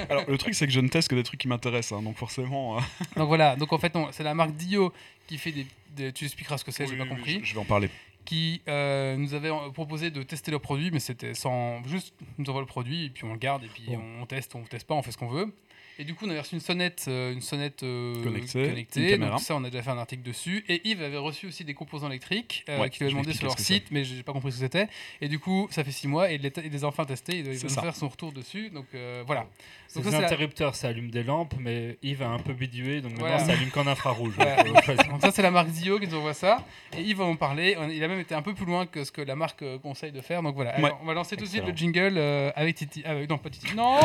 Alors, le truc, c'est que je ne teste que des trucs qui m'intéressent, hein, donc forcément. euh, Donc voilà, donc en fait, non, c'est la marque Dio qui fait des. des- tu expliqueras ce que c'est, j'ai pas oui, compris. Je, je vais en parler. Qui euh, nous avait euh, proposé de tester leur produit, mais c'était sans. Juste, nous envoie le produit, et puis on le garde, et puis Bon. on teste, on teste pas, on fait ce qu'on veut. Et du coup, on avait reçu une sonnette, euh, une sonnette euh, Connectée, connectée. une donc ça, on a déjà fait un article dessus. Et Yves avait reçu aussi des composants électriques euh, Ouais, qu'il avait demandé sur leur site, mais j'ai pas compris ce que c'était. Et du coup, ça fait six mois, et il les, a enfin testés, il doit nous faire son retour dessus. Donc euh, voilà. C'est des la- interrupteurs, ça allume des lampes, mais Yves a un peu bidoué, donc maintenant Voilà. ça allume qu'en infrarouge. Ouais. Donc, euh, ça c'est la marque Zio qui nous envoie ça et Yves va en parler. On- Il a même été un peu plus loin que ce que la marque conseille de faire. Donc voilà, Ouais. Alors, on va lancer tout de suite le Excellent. jingle euh, avec Titi. Ah, non pas Titi. Non,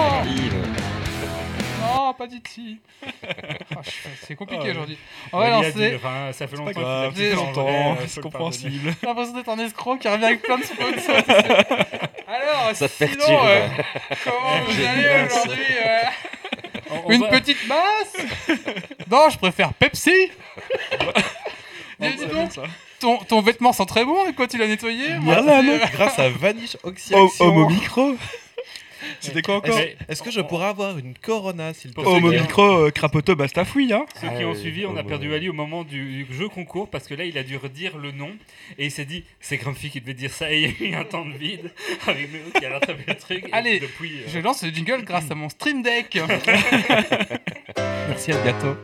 non pas Titi. Oh, suis- c'est compliqué Ah, aujourd'hui. On va lancer. enfin, ça fait longtemps qu'il grave, a j'ai dit longtemps, faut c'est le compréhensible. J'ai l'impression d'être un escroc qui revient avec plein de sponsors. Alors, Ça te sinon, perturbe. euh, comment vous allez ça. aujourd'hui euh. On Une va- petite masse? Non, je préfère Pepsi. Dis, dis Ça donc, ça. ton, ton vêtement sent très bon et quoi tu l'as nettoyé? Moi, Voilà, euh, grâce à Vanish Oh, Oxyaction. homme au micro C'était quoi encore Est-ce que je pourrais avoir une Corona, s'il te Pour plaît Oh, mon micro, euh, crapoteur, bastafouille, hein Ceux qui Ah ont suivi, on oh, a perdu Ali au moment du, du jeu concours parce que là, il a dû redire le nom et il s'est dit c'est Grumpy qui devait dire ça et il y a eu un temps de vide avec Méo qui a rattrapé le truc. et Allez, depuis, euh, Je lance le jingle grâce à mon Stream Deck. Merci, Elgato.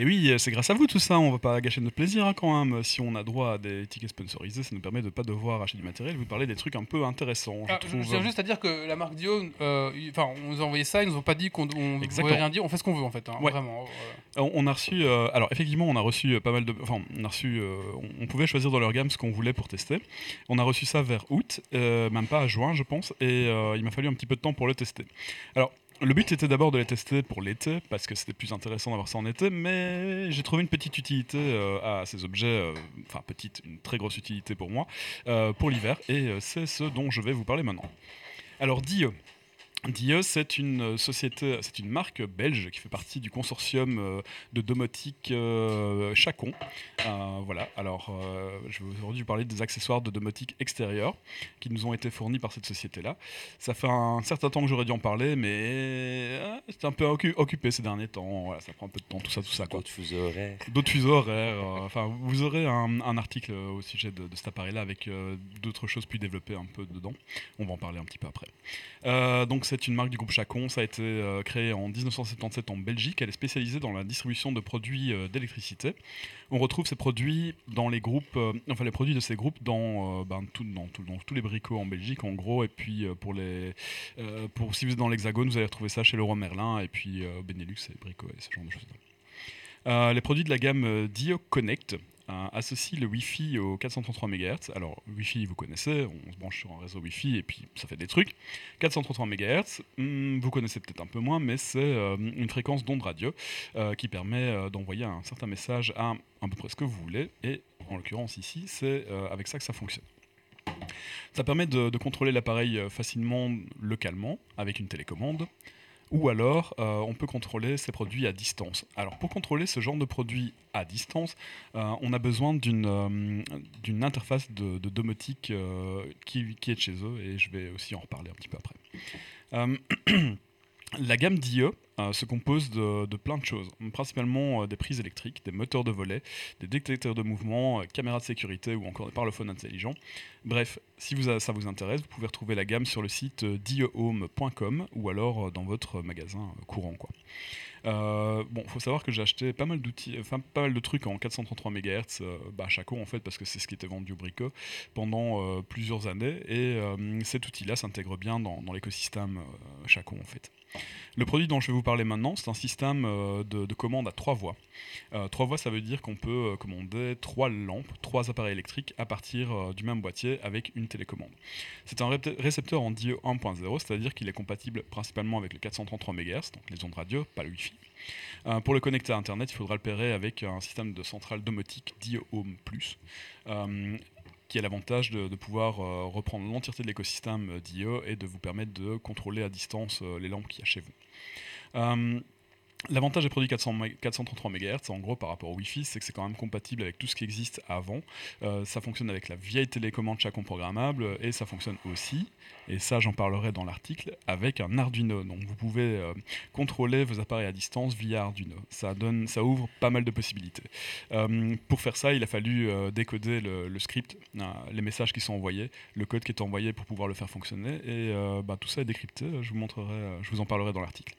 Et oui, euh, c'est grâce à vous tout ça, on va pas gâcher notre plaisir hein, quand même. Si on a droit à des tickets sponsorisés, ça nous permet de pas devoir acheter du matériel, vous parler des trucs un peu intéressants, je Ah, je tiens juste à dire que la marque Dio, euh, enfin, on nous a envoyé ça, ils nous ont pas dit qu'on on ne pouvait rien dire, on fait ce qu'on veut en fait, hein, Ouais. vraiment. euh. On on a reçu, euh, alors effectivement, on a reçu pas mal de, enfin, on a reçu, on, on pouvait choisir dans leur gamme ce qu'on voulait pour tester. On a reçu ça vers août, même pas à juin, je pense, et il m'a fallu un petit peu de temps pour le tester. Alors. Le but était d'abord de les tester pour l'été, parce que c'était plus intéressant d'avoir ça en été, mais j'ai trouvé une petite utilité euh, à ces objets, euh, enfin petite, une très grosse utilité pour moi, euh, pour l'hiver, et c'est ce dont je vais vous parler maintenant. Alors Die, Die, c'est une euh, société, c'est une marque belge qui fait partie du consortium euh, de domotique euh, Chacon. Euh, voilà, alors euh, je vais aujourd'hui parler des accessoires de domotique extérieure qui nous ont été fournis par cette société-là. Ça fait un certain temps que j'aurais dû en parler, mais j'étais un peu occu- occupé ces derniers temps. Voilà, ça prend un peu de temps, tout ça, tout ça. D'autres fuseaux horaires. D'autres fuseaux horaires. Enfin, vous aurez un, un article au sujet de, de cet appareil-là avec euh, d'autres choses plus développées un peu dedans. On va en parler un petit peu après. Donc, c'est une marque du groupe Chacon. Ça a été euh, créé en 1977 en Belgique. Elle est spécialisée dans la distribution de produits euh, d'électricité. On retrouve ces produits dans les groupes, euh, enfin les produits de ces groupes dans, ben, tout- dans, tout- dans tous les bricots en Belgique, en gros. Et puis pour les, pour si vous êtes dans l'Hexagone, vous allez retrouver ça chez Leroy Merlin et puis Benelux et Brico et ce genre de choses. Les produits de la gamme Dio Connect euh, associent le Wi-Fi au 433 MHz. Alors, Wi-Fi, vous connaissez, on se branche sur un réseau Wi-Fi et puis ça fait des trucs. 433 MHz, hmm, vous connaissez peut-être un peu moins, mais c'est euh, une fréquence d'onde radio euh, qui permet d'envoyer un certain message à à peu près ce que vous voulez. Et en l'occurrence, ici, c'est avec ça que ça fonctionne. Ça permet de, contrôler l'appareil facilement, localement, avec une télécommande. Ou alors, euh, on peut contrôler ces produits à distance. Alors, pour contrôler ce genre de produits à distance, euh, on a besoin d'une euh, interface de, domotique qui, est chez eux, et je vais aussi en reparler un petit peu après. La gamme d'IE euh, se compose de, plein de choses, principalement euh, des prises électriques, des moteurs de volet, des détecteurs de mouvement, euh, caméras de sécurité ou encore des parlophones intelligents. Bref, si ça vous intéresse, vous pouvez retrouver la gamme sur le site diehome.com ou alors dans votre magasin courant. Quoi. Bon, faut savoir que j'ai acheté pas mal d'outils, enfin pas mal de trucs en 433 MHz, bah, à Chaco en fait, parce que c'est ce qui était vendu au Brico pendant plusieurs années, et cet outil-là s'intègre bien dans, dans l'écosystème Chaco en fait. Le produit dont je vais vous parler maintenant, c'est un système euh, de, de commande à trois voies. Euh, trois voies, ça veut dire qu'on peut euh, commander trois lampes, trois appareils électriques à partir du même boîtier avec une télécommande. C'est un ré- récepteur en DIE 1.0, c'est-à-dire qu'il est compatible principalement avec le 433 MHz, donc les ondes radio, pas le Wi-Fi. Pour le connecter à Internet, il faudra le pairer avec un système de centrale domotique DIE Home Plus. Qui a l'avantage de, pouvoir euh, reprendre l'entièreté de l'écosystème euh, d'IE et de vous permettre de contrôler à distance euh, les lampes qu'il y a chez vous. L'avantage des produits 400 mé- 433 MHz, en gros par rapport au Wi-Fi, c'est que c'est quand même compatible avec tout ce qui existe avant. Euh, ça fonctionne avec la vieille télécommande Chacon programmable euh, et ça fonctionne aussi, et ça j'en parlerai dans l'article, avec un Arduino. Donc vous pouvez euh, contrôler vos appareils à distance via Arduino. Ça, donne, ça ouvre pas mal de possibilités. Pour faire ça, il a fallu décoder le, script, les messages qui sont envoyés, le code qui est envoyé pour pouvoir le faire fonctionner, et bah, tout ça est décrypté. Je vous en parlerai dans l'article.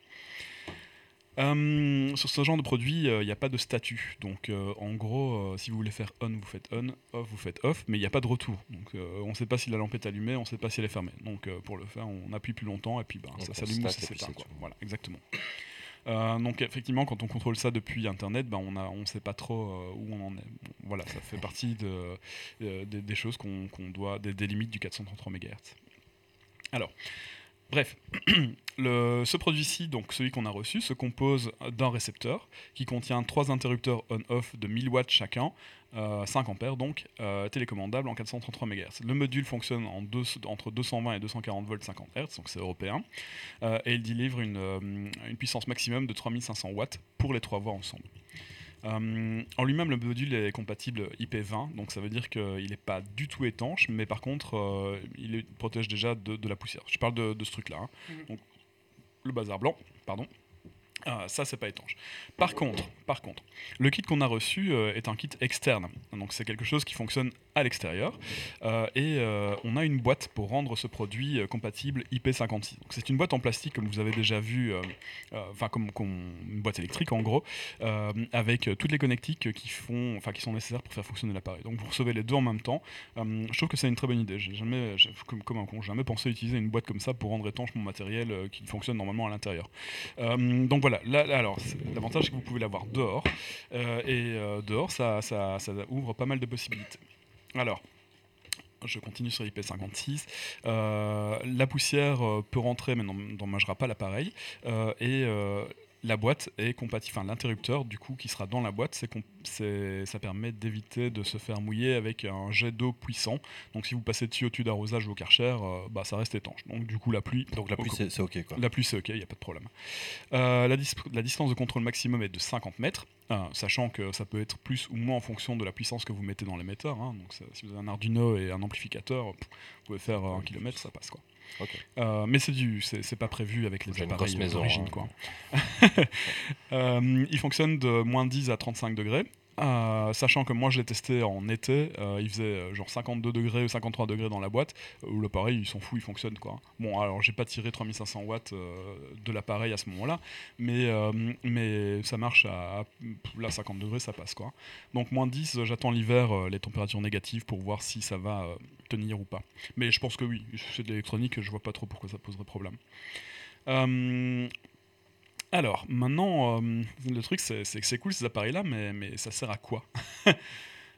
Euh, sur ce genre de produit, il n'y a pas de statut. Donc, euh, en gros, euh, si vous voulez faire on, vous faites on, off, vous faites off, mais il n'y a pas de retour. Donc, euh, on ne sait pas si la lampe est allumée, on ne sait pas si elle est fermée. Donc, euh, pour le faire, on appuie plus longtemps et puis ben, On ça s'allume ou ça s'éteint. Voilà, exactement. Euh, donc, effectivement, quand on contrôle ça depuis Internet, ben, on ne on sait pas trop euh, où on en est. Bon, voilà, ça fait partie de, euh, des, des choses qu'on qu'on doit, des, des limites du 433 MHz. Alors, Bref, ce produit-ci, donc celui qu'on a reçu, se compose d'un récepteur qui contient trois interrupteurs on-off de 1000 watts chacun, euh, 5 ampères donc, euh, télécommandables en 433 MHz. Le module fonctionne en deux- entre 220 et 240 volts 50 Hz, donc c'est européen, euh, et il délivre une, euh, une puissance maximum de 3500 watts pour les trois voies ensemble. Euh, en lui-même, le module est compatible IP20, donc ça veut dire qu'il n'est pas du tout étanche, mais par contre, euh, il protège déjà de, de la poussière. Je parle de, de ce truc-là. hein. Mhm. Donc, le bazar blanc, pardon. Ah, ça, c'est pas étanche. Par contre, par contre, le kit qu'on a reçu euh, est un kit externe. Donc, c'est quelque chose qui fonctionne à l'extérieur. Euh, et euh, on a une boîte pour rendre ce produit euh, compatible IP56. Donc, c'est une boîte en plastique, comme vous avez déjà vu, euh, euh, enfin, comme, une boîte électrique en gros, euh, avec euh, toutes les connectiques qui, font, qui sont nécessaires pour faire fonctionner l'appareil. Donc, vous recevez les deux en même temps. Euh, je trouve que c'est une très bonne idée. J'ai jamais, comme, un con, jamais pensé utiliser une boîte comme ça pour rendre étanche mon matériel euh, qui fonctionne normalement à l'intérieur. Euh, donc voilà, alors l'avantage c'est que vous pouvez l'avoir dehors euh, et euh, dehors ça, ouvre pas mal de possibilités. Alors. Je continue sur IP56. Euh, la poussière peut rentrer, mais n'endommagera pas l'appareil. Et la boîte est compatible, enfin l'interrupteur du coup qui sera dans la boîte, c'est ça permet d'éviter de se faire mouiller avec un jet d'eau puissant. Donc si vous passez dessus au tube d'arrosage ou au karcher, euh, bah, ça reste étanche. Donc du coup la pluie, Donc la pluie, c'est ok quoi. la pluie, c'est ok, il n'y a pas de problème. Euh, la, dis- la distance de contrôle maximum est de 50 mètres, euh, sachant que ça peut être plus ou moins en fonction de la puissance que vous mettez dans l'émetteur. hein. Donc, ça- si vous avez un Arduino et un amplificateur, vous pouvez faire un kilomètre, ça passe. Quoi. Ok. Euh, mais c'est du, c'est pas prévu avec les appareils d'origine. hein. quoi. Euh, il fonctionne de moins 10 à 35 degrés. Euh, sachant que moi je l'ai testé en été, euh, il faisait euh, genre 52 degrés ou 53 degrés dans la boîte, où l'appareil il s'en fout, il fonctionne quoi. Bon alors j'ai pas tiré 3500 watts de l'appareil à ce moment-là, mais, mais ça marche à, à- là 50 degrés ça passe quoi. Donc moins 10, euh, j'attends l'hiver les températures négatives pour voir si ça va tenir ou pas. Mais je pense que oui, c'est de l'électronique, je vois pas trop pourquoi ça poserait problème. Alors, maintenant, euh, le truc, c'est que c'est cool ces appareils-là, mais, mais ça sert à quoi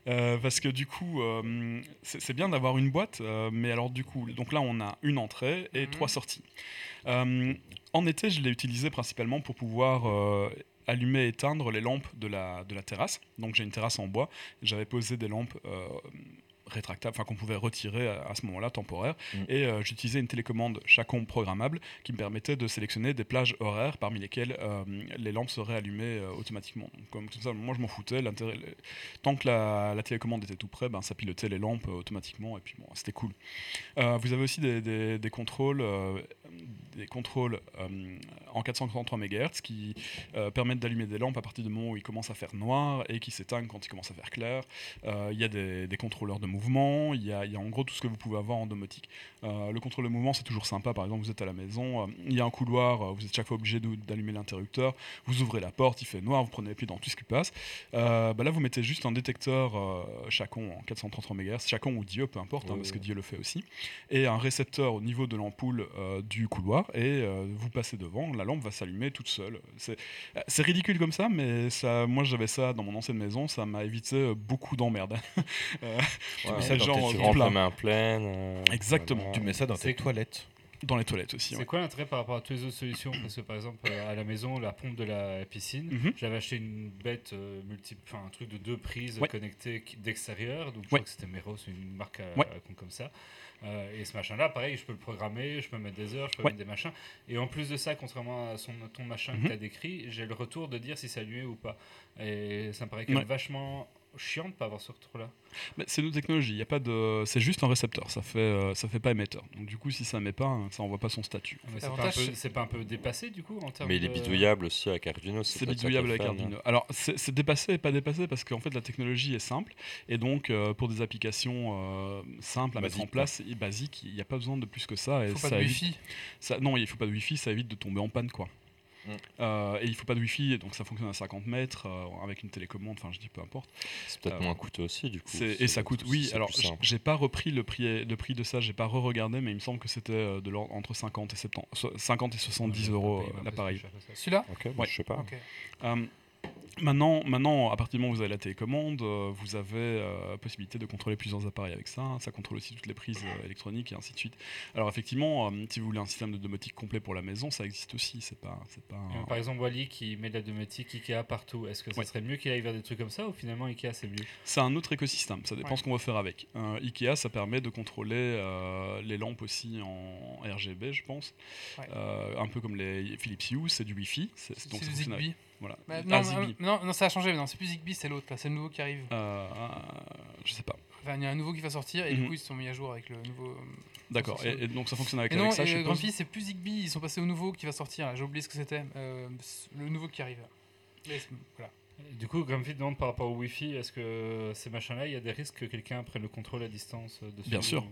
Euh, parce que du coup, euh, c'est bien d'avoir une boîte, mais alors du coup, donc là on a une entrée et Mhm. trois sorties. En été, je l'ai utilisé principalement pour pouvoir allumer et éteindre les lampes de la, de la terrasse. Donc j'ai une terrasse en bois, j'avais posé des lampes rétractables, enfin qu'on pouvait retirer à, à ce moment-là, temporaire, Mhm. et euh, j'utilisais une télécommande Chacon programmable qui me permettait de sélectionner des plages horaires parmi lesquelles euh, les lampes seraient allumées euh, automatiquement. Donc, comme tout ça, moi je m'en foutais. Tant que la, la télécommande était tout près, ben, ça pilotait les lampes automatiquement et puis bon, c'était cool. Vous avez aussi des, des- des contrôles, des contrôles euh, en 433 MHz qui euh, permettent d'allumer des lampes à partir du moment où il commence à faire noir et qui s'éteignent quand il commence à faire clair. Euh, Il y a des, des contrôleurs de mouvement, il y a, il y a en gros tout ce que vous pouvez avoir en domotique. Euh, le contrôle de mouvement, c'est toujours sympa. Par exemple, vous êtes à la maison, euh, il y a un couloir, euh, vous êtes chaque fois obligé d'allumer l'interrupteur, vous ouvrez la porte, il fait noir, vous prenez les pieds dans tout ce qui passe. Euh, bah là, vous mettez juste un détecteur euh, Chacon en 433 MHz, Chacon ou Dieu, peu importe, hein, parce que. Dieu le fait aussi, et un récepteur au niveau de l'ampoule euh, du couloir, et euh, vous passez devant, la lampe va s'allumer toute seule. C'est ridicule comme ça, mais ça, moi j'avais ça dans mon ancienne maison, ça m'a évité euh, beaucoup d'emmerdes. Euh, Ouais, genre, tu plein. main pleine. euh, Exactement. voilà. Tu mets ça dans tes toilettes. dans les toilettes aussi. C'est ouais. quoi l'intérêt par rapport à toutes les autres solutions? Parce que par exemple, euh, à la maison, la pompe de la piscine, Mhm. j'avais acheté une bête euh, multiple, enfin un truc de deux prises Ouais. connectées d'extérieur. Donc je Ouais. crois que c'était Meros, une marque à, Ouais. à con comme ça. Euh, et ce machin-là, pareil, je peux le programmer, je peux mettre des heures, je peux Ouais. mettre des machins. Et en plus de ça, contrairement à son, ton machin Mhm. que tu as décrit, j'ai le retour de dire si c'est allumé ou pas. Et ça me paraît quand même Ouais. vachement chiant de pas avoir ce retour-là. Mais c'est une technologie, y a pas de, c'est juste un récepteur, ça fait, euh, ça fait pas émetteur. Donc du coup, si ça émet pas, ça envoie pas son statut. C'est pas, un peu- c'est- c'est pas un peu dépassé du coup en termes Mais il est de- bidouillable aussi avec Arduino. C'est bidouillable avec fun, hein. Alors, c'est c'est dépassé et pas dépassé parce qu'en fait, la technologie est simple. Et donc, euh, pour des applications euh, simples à mettre en place et basiques, il n'y a pas besoin de plus que ça. Et Faut pas ça de évite- wifi. ça- non, il faut pas de Wi-Fi, ça évite de tomber en panne, quoi. Mm. Euh, et il faut pas de Wi-Fi, donc ça fonctionne à 50 mètres euh, avec une télécommande. Enfin, je dis peu importe. C'est peut-être Euh, moins coûteux aussi, du coup. Et ça coûte, oui. Alors, j'ai pas repris le prix, le prix de ça, j'ai pas re-regardé, mais il me semble que c'était de l'ordre entre 50 et 70, so- 50 et 70 Ouais, euros l'appareil. Celui-là? Ok, Ouais. je sais pas. Ok. Maintenant, maintenant, à partir du moment où vous avez la télécommande, euh, vous avez euh, la possibilité de contrôler plusieurs appareils avec ça. Ça contrôle aussi toutes les prises euh, électroniques et ainsi de suite. Alors effectivement, euh, si vous voulez un système de domotique complet pour la maison, ça existe aussi. C'est pas, c'est pas. un- Par exemple, Wally qui met de la domotique Ikea partout, est-ce que ça Ouais. serait mieux qu'il aille vers des trucs comme ça ou finalement Ikea c'est mieux? C'est un autre écosystème. Ça dépend Ouais. ce qu'on va faire avec. Euh, Ikea, ça permet de contrôler euh, les lampes aussi en RGB, je pense. Ouais. Euh, un peu comme les Philips Hue, c'est du Wi-Fi. C'est, C'est donc Zigbee. Voilà. Bah, Ah, non, euh, non, non, ça a changé maintenant. C'est plus Zigbee, c'est l'autre. là, C'est le nouveau qui arrive. Euh, je sais pas. Enfin, il y a un nouveau qui va sortir et du Mhm. coup ils se sont mis à jour avec le nouveau. euh, D'accord. Et, et donc ça fonctionne avec Et non, et Grumpy c'est plus Zigbee. Ils sont passés au nouveau qui va sortir. J'ai oublié ce que c'était. Euh, le nouveau qui arrive. Mais c'est- voilà. Du coup, Grumpy demande par rapport au Wi-Fi, est-ce que ces machins-là, il y a des risques que quelqu'un prenne le contrôle à distance euh, dessus Bien sûr. ou-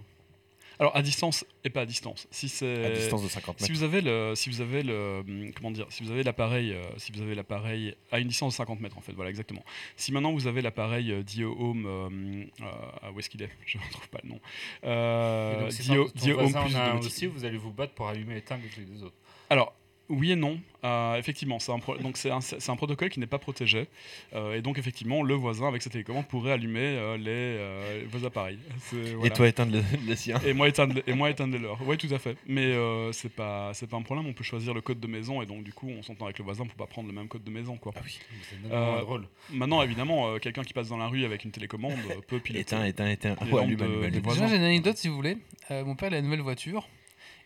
Alors à distance et pas à distance. Si c'est À distance de 50 Si mètres. vous avez le, si vous avez le, hum, comment dire, si vous avez l'appareil, euh, si vous avez l'appareil à une distance de 50 mètres en fait, voilà exactement. Si maintenant vous avez l'appareil euh, Dio Home, euh, euh, ah, où est-ce qu'il est? Je ne retrouve pas le nom. Euh, donc, si Dio, ton- ton Dio Home plus en a un aussi, vous allez vous battre pour allumer et éteindre les trucs des autres. Alors. Oui et non. Euh, effectivement, c'est un, pro- donc c'est un, c'est un protocole qui n'est pas protégé. Euh, et donc, effectivement, le voisin, avec sa télécommande, pourrait allumer euh, les, euh, vos appareils. C'est- Et toi éteindre le, le sien. Et moi éteindre, et moi éteindre les leurs. Oui, tout à fait. Mais euh, c'est pas, c'est pas un problème. On peut choisir le code de maison et donc du coup, on s'entend avec le voisin pour pas prendre le même code de maison, quoi. C'est vraiment Euh, drôle. Maintenant, évidemment, euh, quelqu'un qui passe dans la rue avec une télécommande peut piloter. Éteins, éteins, éteins. Les Oh, allume, allume, allume. j'ai une anecdote si vous voulez. Euh, mon père il a une nouvelle voiture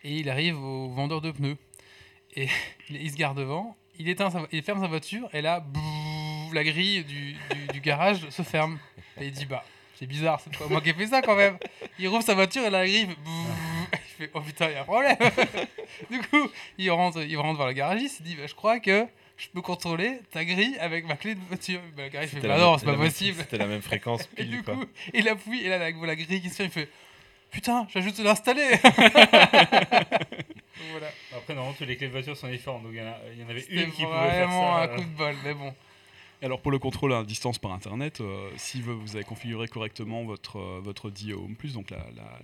et il arrive au vendeur de pneus. Et il se garde devant, il, éteint sa- il ferme sa voiture et là, bouh, la grille du, du- du garage se ferme. Et il dit Bah, c'est bizarre, c'est pas moi qui ai fait ça quand même. Il rouvre sa voiture et la grille. Il fait Oh putain, il y a un problème. du coup, il rentre, il rentre voir le garagiste, il dit bah, Je crois que je peux contrôler ta grille avec ma clé de voiture. Bah, le garagiste fait Bah non, c'est pas possible. C'était la même fréquence. Et du coup, il appuie et là, la, la grille qui se fait, il fait Putain, j'ai juste l'installer Voilà. Après, normalement, toutes les clés de voiture sont différentes, donc il y, en y avait une qui pouvait faire vraiment ça. un euh, coup de bol, mais bon. Alors pour le contrôle à distance par internet, euh, si vous, vous avez configuré correctement votre, euh, votre Dio Home Plus, donc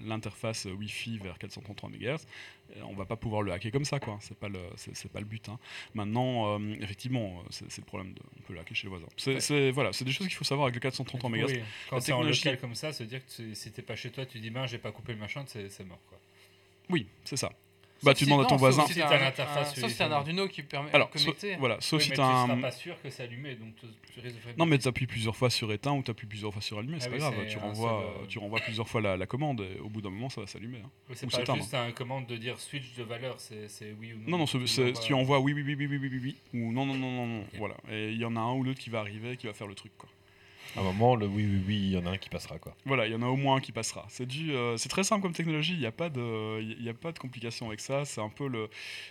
l'interface Wi-Fi vers 433 MHz, euh, on va pas pouvoir le hacker comme ça, quoi. C'est pas le, c'est, pas le but. hein. Maintenant, euh, effectivement, c'est, le problème. De, on peut le hacker chez le voisin. C'est, Ouais. voilà, c'est des choses qu'il faut savoir avec le 433 MHz. oui, Quand c'est en technologie- local comme ça, se dire que tu- si t'es pas chez toi, tu dis ben j'ai pas coupé le machin, c'est c'est mort quoi. Oui, c'est ça. Bah, tu demandes à ton voisin. Sauf si t'as l'interface. Ah, sauf si t'as un Arduino qui permet de connecter. Hein. Voilà, sauf si t'as un. Tu seras pas sûr que c'est allumé, donc euh, tu risques de faire. Non, mais t'appuies plusieurs fois sur éteint ou t'appuies plusieurs fois sur allumé, ah c'est pas grave. Tu renvoies, euh, tu renvoies plusieurs fois la, commande. et au bout d'un moment, ça va s'allumer. Hein. C'est pas juste un commande de dire switch de valeur, c'est oui ou non. Non, non, tu euh, envoies oui, oui, oui, oui, oui, oui, oui, ou non, non, non, non, non. Voilà. Et il y en a un ou l'autre qui va arriver, qui va faire le truc, quoi. À un moment, le oui, oui, oui, il y en a un qui passera. quoi. Voilà, il y en a au moins un qui passera. C'est du, euh, c'est très simple comme technologie. Il n'y a pas de, il y a pas de complications avec ça. C'est un peu le,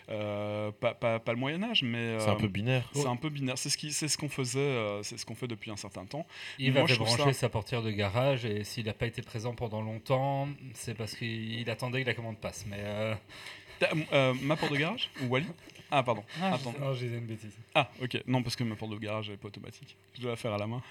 euh, pas, pas, pas le Moyen Âge, mais C'est un euh, peu binaire. c'est un peu binaire. C'est ce qui, c'est ce qu'on faisait, euh, c'est ce qu'on fait depuis un certain temps. Il va je trouve brancher ça- sa portière de garage et s'il n'a pas été présent pendant longtemps, c'est parce qu'il attendait que la commande passe. Mais euh... Euh, ma porte de garage ou Wally? Ah pardon. Ah, Attends. non, j'ai dit une bêtise. Ah ok. Non parce que ma porte de garage n'est pas automatique. Je dois la faire à la main.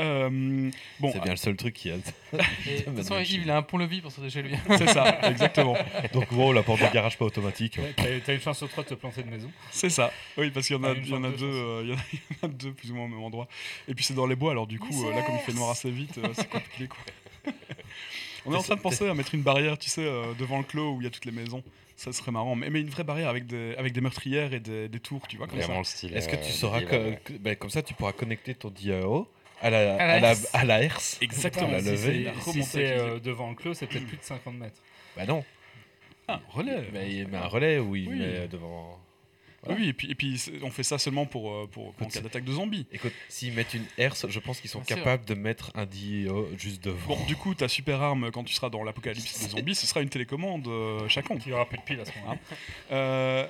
Euh, bon, C'est bien le seul truc qui a. De toute façon, Yves, il a un pont-levis pour sortir chez lui. c'est ça, exactement. Donc, wow, la porte de garage pas automatique. Ouais, T'as une chance sur trois de te planter de maison. C'est ça. Oui, parce qu'il y en a, Ah, une il y en a fois, deux, euh, il y en a- plus ou moins au même endroit. Et puis c'est dans les bois, alors du coup, euh, là, comme il fait noir assez vite, euh, c'est compliqué quoi. On est en train de penser à mettre une barrière, tu sais, euh, devant le clos où il y a toutes les maisons. Ça serait marrant. Mais, mais une vraie barrière avec des, avec des meurtrières et des, des tours, tu vois, comme ça. Vraiment le style. Est-ce que tu sauras que, ben, comme ça tu pourras connecter ton DAO à la, À la à la, herse. à la herse Exactement. La si lever, c'est- la si c'est euh, devant le clos, c'est peut-être plus de 50 mètres. Bah non. Ah, relais. Mais il met un relais ou il Oui. met devant. Oui, oui, et puis, et puis on fait ça seulement pour, euh, pour, en cas d'attaque de zombies. Écoute, s'ils mettent une herse, je pense qu'ils sont Bien sûr. capables de mettre un DAO juste devant. Bon, du coup, ta super arme quand tu seras dans l'apocalypse des zombies, ce sera une télécommande euh, chacun. Il n'y aura plus de piles à ce moment-là. Euh,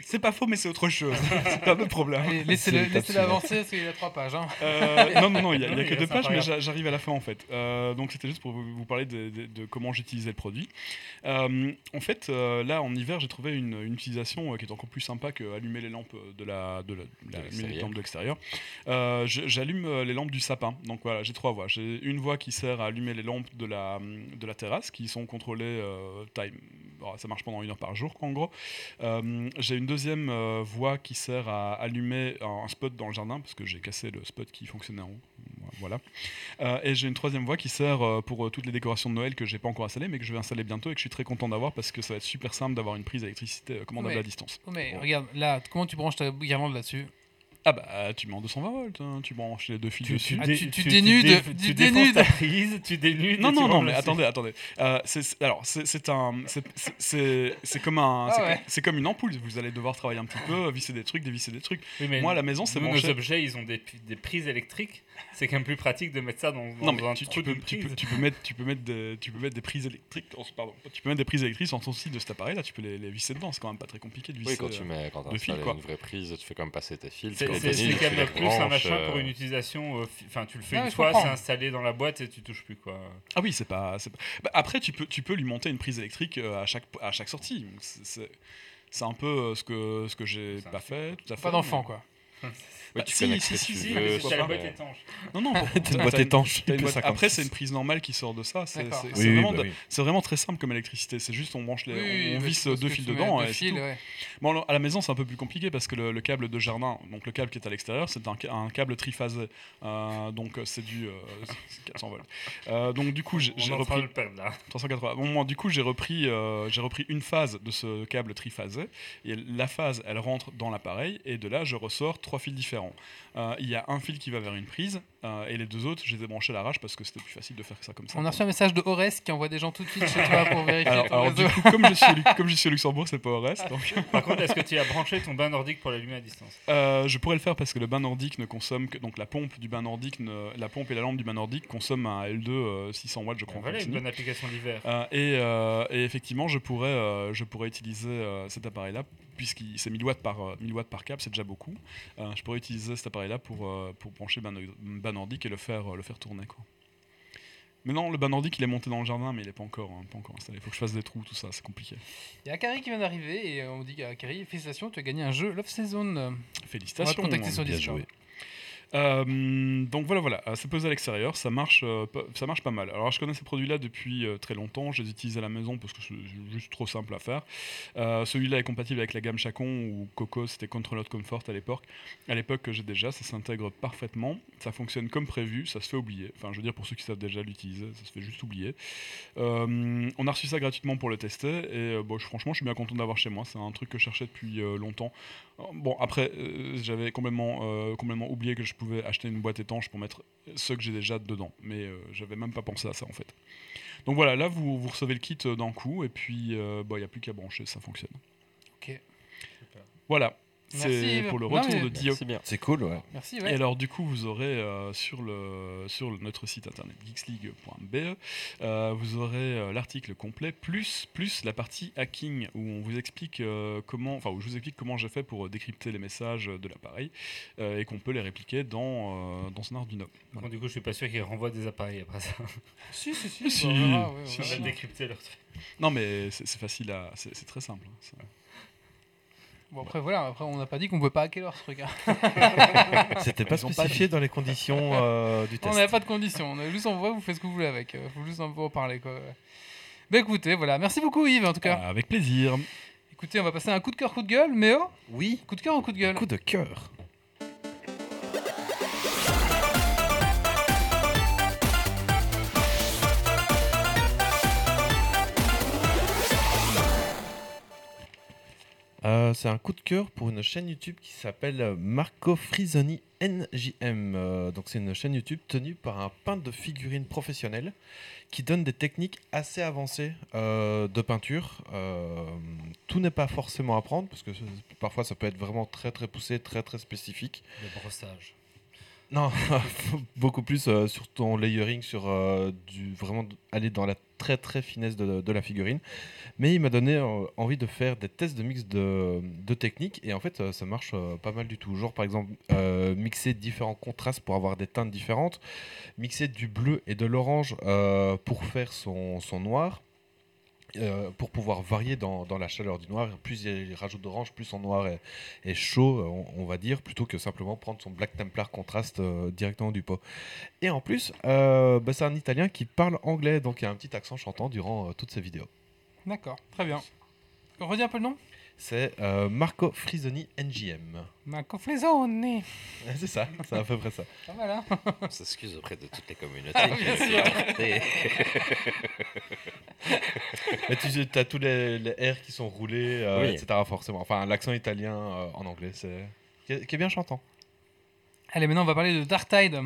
c'est- pas faux, mais c'est autre chose. c'est un autre problème. Laissez-le C'est laissez absolument. avancer parce qu'il y a trois pages. Hein. Euh, non, non, non, il n'y a, que deux pages, mais j'arrive à la fin en fait. Euh, donc c'était juste pour vous, vous parler de, de- de comment j'utilisais le produit. Euh, en fait, euh, là en hiver, j'ai trouvé une, une utilisation euh, qui est encore plus sympa que allumer les lampes de la, de la, la- allumer les l'extérieur. J'allume les lampes du sapin. Donc voilà, j'ai trois voies. J'ai une voie qui sert à allumer les lampes de la, de la terrasse, qui sont contrôlées euh, time, ça marche pendant une heure par jour, quoi, en gros. Euh, j'ai une deuxième euh, voie qui sert à allumer un, spot dans le jardin, parce que j'ai cassé le spot qui fonctionnait en haut. Voilà. Euh, et j'ai une troisième voie qui sert pour toutes les décorations de Noël que j'ai pas encore installées, mais que je vais installer bientôt et que je suis très content d'avoir parce que ça va être super simple d'avoir une prise d'électricité commandable Ouais. à distance. Mais regarde, là, comment tu branches ta guirlande là-dessus? Ah bah, tu mets en 220 volts, hein, tu branches les deux fils Tu, dessus. Ah, dé- tu- tu dénudes- dé- tu tu dénudes. ta prise, tu dénudes. Non, tu non, non, mais attendez, attendez. Euh, alors, c'est un, c'est- comme un, Ah c'est ouais. comme- c'est comme une ampoule. Vous allez devoir travailler un petit peu, visser des trucs, dévisser des trucs. Oui, mais Moi, à la maison, c'est branché. Nos objets, ils ont des, prises électriques. C'est quand même plus pratique de mettre ça dans, dans Non, mais un tu, trou tu peux, tu, peux, tu peux mettre, tu peux mettre des, tu peux mettre des prises électriques. pardon, tu peux mettre des prises électriques sur ton site de cet appareil-là. Tu peux les, les visser dedans. C'est quand même pas très compliqué de visser. Oui, quand tu euh, mets quand de tu fil, quoi. une vraie prise, tu fais quand même passer tes fils. C'est tu c'est- quand même un machin pour euh, une utilisation. euh, fi- Enfin, tu le fais Ah une fois, c'est installé dans la boîte et tu touches plus quoi. Ah oui, c'est pas. Bah, après, tu peux, tu peux lui monter une prise électrique euh, à chaque, à chaque sortie. C'est- un peu ce que, ce que j'ai pas fait. Tout à fait Pas d'enfant, mais- quoi. Oui, tu si, connectes si, ce si, que si, tu mais veux, pourquoi C'est la boîte étanche. Non, non. T'as une t'as- boîte t'as étanche. t'as une boîte- 56. Après, c'est une prise normale qui sort de ça. C'est vraiment, bah vraiment très simple comme électricité. C'est juste on branche les, on visse deux fils dedans. Bon, à la maison, c'est un peu plus compliqué parce que le, le câble de jardin, donc le câble qui est à l'extérieur, c'est un, câble triphasé. Euh, donc, euh, c'est du euh, c'est 400 volts. Euh, donc, du coup, j'ai repris. de le perdre là. 380. Bon, moi, du coup, j'ai repris, j'ai repris une phase de ce câble triphasé. Et la phase, elle rentre dans l'appareil. Et de là, je ressors trois fils différents. Euh, Il y a un fil qui va vers une prise. euh, et les deux autres, je les ai branchés à l'arrache parce que c'était plus facile de faire ça comme ça. On a reçu un message de Ores qui envoie des gens tout de suite chez toi pour vérifier Alors, ton alors, réseau. du coup, comme je suis, comme je suis au Luxembourg, c'est pas. Donc, Par contre, est-ce que tu as branché ton bain nordique pour l'allumer à distance? Euh, je pourrais le faire parce que le bain nordique ne consomme que. Donc, la pompe du bain nordique, ne- la pompe et la lampe du bain nordique consomment un L2 euh, 600 watts, je crois. Voilà une bonne application d'hiver. Euh, et, euh, et effectivement, je pourrais, euh, je pourrais utiliser euh, cet appareil-là, puisqu'il c'est 1000 watts par, euh, 1000 watts par câble, c'est déjà beaucoup. Euh, je pourrais utiliser cet appareil-là pour, euh, pour brancher nordique et le faire, euh, le faire tourner. Quoi. Mais non, le bain nordique, il est monté dans le jardin, mais il n'est pas encore, hein, pas encore installé. Il faut que je fasse des trous, tout ça, c'est compliqué. Il y a Akari qui vient d'arriver et euh, on dit à Akari, félicitations, tu as gagné un jeu Love Season. On va te Félicitations. contacter sur Discord. Euh, donc voilà, voilà, c'est posé à l'extérieur, ça marche, euh, ça marche pas mal. Alors je connais ces produits-là depuis euh, très longtemps, je les utilise à la maison parce que c'est juste trop simple à faire. Celui-là est compatible avec la gamme Chacon ou Coco, c'était Controller Comfort à l'époque. À l'époque que j'ai déjà, ça s'intègre parfaitement, ça fonctionne comme prévu, ça se fait oublier. Enfin, je veux dire pour ceux qui savent déjà l'utiliser, ça se fait juste oublier. On a reçu ça gratuitement pour le tester et franchement, je suis bien content d'avoir chez moi. C'est un truc que je cherchais depuis longtemps. Bon, après, euh, j'avais complètement, euh, complètement oublié que je pouvais acheter une boîte étanche pour mettre ce que j'ai déjà dedans. Mais euh, j'avais même pas pensé à ça en fait. Donc voilà, là vous, vous recevez le kit d'un coup et puis euh, bon, il n'y a plus qu'à brancher, ça fonctionne. Ok. Voilà, c'est pour le Non, retour mais- de Dio. C'est cool, ouais. Merci, Et alors du coup vous aurez euh, sur, le, sur le- notre site internet geeksleague.be euh, vous aurez euh, l'article complet plus, plus la partie hacking où on vous explique euh, comment enfin où je vous explique comment j'ai fait pour décrypter les messages de l'appareil euh, et qu'on peut les répliquer dans, euh, dans son Arduino. Bon, du coup, je suis pas sûr qu'ils renvoient des appareils après ça. Si, si, si. Si, on ouais, on si, va décrypter leur truc. Non mais c'est facile à c'est c'est très simple. hein. Bon, après, voilà, après, on n'a pas dit qu'on pouvait pas hacker leur truc. hein. C'était pas Ils ont pas spécifié dans les conditions euh, du On test. n'avait pas de conditions. On a juste envoyé, vous faites ce que vous voulez avec. euh, faut juste en parler, quoi. Bah écoutez, voilà. Merci beaucoup, Yves, en tout cas. Ah, avec plaisir. Écoutez, on va passer à un coup de cœur, coup de gueule. Mais oh, Oui, coup de cœur ou coup de gueule? Coup de cœur. Euh, c'est un coup de cœur pour une chaîne YouTube qui s'appelle euh, Marco Frisoni NJM. Euh, donc c'est une chaîne YouTube tenue par un peintre de figurines professionnel qui donne des techniques assez avancées euh, de peinture. Tout n'est pas forcément à prendre parce que parfois ça peut être vraiment très très poussé, très très spécifique. Le brossage. Non, beaucoup plus sur ton layering, sur du vraiment aller dans la très très finesse de, la figurine. Mais il m'a donné euh, envie de faire des tests de mix de, techniques et en fait euh, ça marche euh, pas mal du tout. Genre par exemple mixer différents contrastes pour avoir des teintes différentes, mixer du bleu et de l'orange pour faire son, son noir. Euh, pour pouvoir varier dans, la chaleur du noir, plus il rajoute d'orange, plus son noir est, chaud, euh, on, va dire, plutôt que simplement prendre son Black Templar contraste euh, directement du pot. Et en plus, bah, c'est un Italien qui parle anglais, donc il y a un petit accent chantant durant toutes ses vidéos. D'accord, très bien. On redit un peu le nom? C'est euh, Marco Frisoni NGM. Marco Flesone. C'est ça, c'est à peu près ça. Pas mal, hein On s'excuse auprès de toutes les communautés. Ah, bien sûr. Et- Mais tu as tous les, les R qui sont roulés, euh, Oui. etc. forcément. Enfin, l'accent italien euh, en anglais, c'est qui est, qui est bien chantant. Allez, maintenant on va parler de Dark Tide.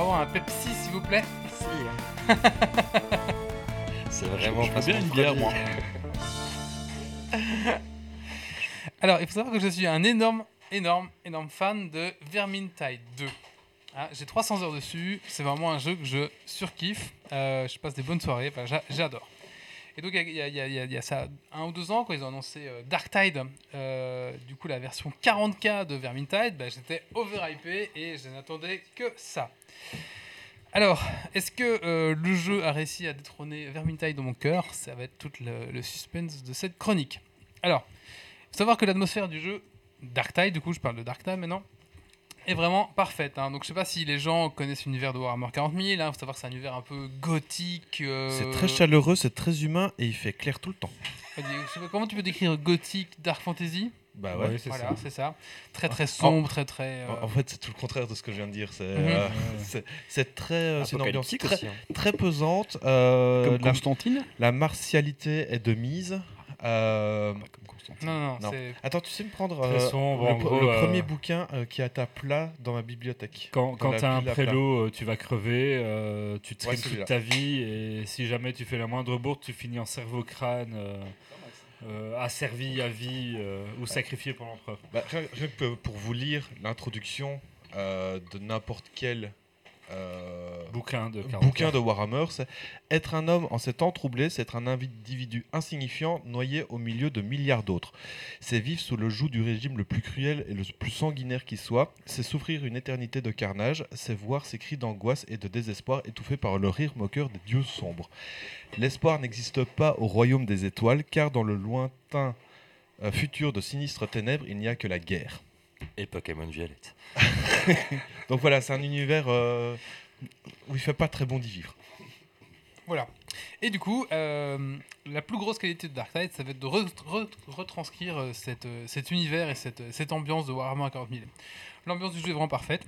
Avoir un Pepsi, s'il vous plaît C'est vraiment Je veux pas bien une bière, moi. Alors, il faut savoir que je suis un énorme, énorme, énorme fan de Vermintide 2. Hein, J'ai 300 heures dessus, c'est vraiment un jeu que je surkiffe. Euh, je passe des bonnes soirées, enfin, j'adore. Et donc, il y, a- ça un ou deux ans, quand ils ont annoncé euh, Dark Tide, euh, du coup, la version 40K de Vermintide, bah, j'étais overhypé et je n'attendais que ça. Alors, est-ce que euh, le jeu a réussi à détrôner Vermintide dans mon cœur? Ça va être tout le, le suspense de cette chronique. Alors, faut savoir que l'atmosphère du jeu Dark Tide, du coup, je parle de Dark Tide maintenant, est vraiment parfaite. hein. Donc, je sais pas si les gens connaissent l'univers de Warhammer 40 000. Il faut savoir que c'est un univers un peu gothique. euh, C'est très chaleureux, c'est très humain et il fait clair tout le temps. Comment tu peux décrire gothique, dark fantasy? Bah Ouais, ouais. c'est Voilà, ça. c'est ça. Très très sombre, très très. euh, En- fait, c'est tout le contraire de ce que je viens de dire. C'est Mhm. euh, c'est- c'est très, euh, c'est une ambiance très, aussi. hein. très pesante. euh, Comme la, Constantine? la martialité est de mise. euh, Pas comme Non, non, Non. c'est. Attends, tu sais me prendre euh, sombre, le, gros, euh, premier bouquin euh, qui est à plat dans ma bibliothèque. Quand, quand t'as un prélo, euh, tu vas crever, euh, tu traînes toute celui-là. ta vie, et si jamais tu fais la moindre bourde, tu finis en cerveau-crâne, euh, asservi à vie euh, ou sacrifié pour l'empereur. Bah, rien, rien que pour vous lire l'introduction euh, de n'importe quel euh, Bouquin de 40 bouquin de Warhammer, c'est être un homme en ces temps troublés, c'est être un individu insignifiant noyé au milieu de milliards d'autres. C'est vivre sous le joug du régime le plus cruel et le plus sanguinaire qui soit. C'est souffrir une éternité de carnage. C'est voir ses cris d'angoisse et de désespoir étouffés par le rire moqueur des dieux sombres. L'espoir n'existe pas au royaume des étoiles, car dans le lointain euh, futur de sinistres ténèbres, il n'y a que la guerre. Et Pokémon Violette. Donc voilà, c'est un univers euh, où il fait pas très bon d'y vivre. Voilà. Et du coup, euh, la plus grosse qualité de Dark Tide, ça va être de re- re- retranscrire euh, cet univers et cette, cette ambiance de Warhammer 40 000. L'ambiance du jeu est vraiment parfaite.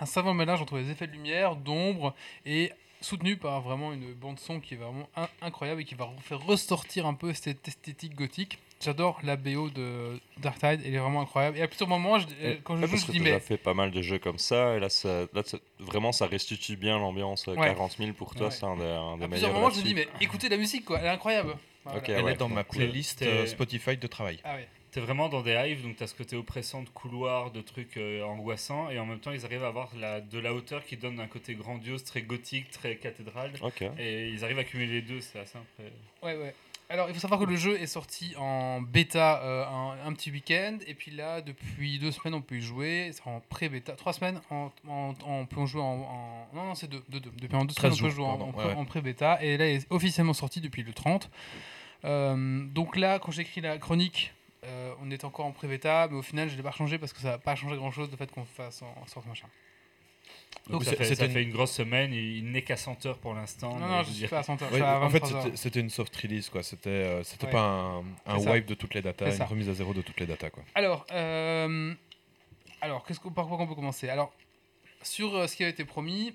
Un savant mélange entre les effets de lumière, d'ombre et soutenu par vraiment une bande son qui est vraiment in- incroyable et qui va faire ressortir un peu cette esthétique gothique. J'adore la BO de Dark Tide, elle est vraiment incroyable. Et à plusieurs moments, je- euh, quand je Ouais, joue, parce je que dis mais déjà fait pas mal de jeux comme ça, et là, ça, là ça- vraiment, ça restitue bien l'ambiance. euh, Ouais. 40 000 pour toi, Ouais. c'est un des, un des à plusieurs meilleurs. moments, je me dis mais écoutez la musique quoi, elle est incroyable. Voilà. Elle ouais. est dans ma playlist euh, Spotify de travail. Ah ouais. T'es vraiment dans des hives, donc t'as ce côté oppressant de couloirs, de trucs euh, angoissants, et en même temps ils arrivent à avoir la, de la hauteur qui donne un côté grandiose, très gothique, très cathédrale, et ils arrivent à cumuler les deux, c'est assez impressionnant. Ouais, ouais. Alors, il faut savoir que le jeu est sorti en bêta euh, un, un petit week-end, et puis là, depuis deux semaines, on peut y jouer. C'est en pré-bêta. Trois semaines, on peut en jouer en. en- non, non, c'est deux, deux, deux. Depuis en deux semaines, 13 on peut jouer en, pardon, en ouais, pré- ouais. en pré-bêta, et là, il est officiellement sorti depuis le 30. Euh, donc là, quand j'écris la chronique, euh, on est encore en pré-bêta, mais au final, je ne l'ai pas changé parce que ça n'a pas changé grand-chose le fait qu'on fasse en, en sorte machin. Donc ça, fait, ça une- fait une grosse semaine, il n'est qu'à 100 heures pour l'instant. Non, non, je je suis dire- pas à 100 heures. Ouais, à en fait, 23 heures. c'était- une soft release, quoi. C'était euh, c'était Ouais. pas un, wipe de toutes les datas, C'est une ça. remise à zéro de toutes les datas, quoi. Alors, euh, alors qu'est-ce par quoi on peut commencer? Alors, sur euh, ce qui a été promis,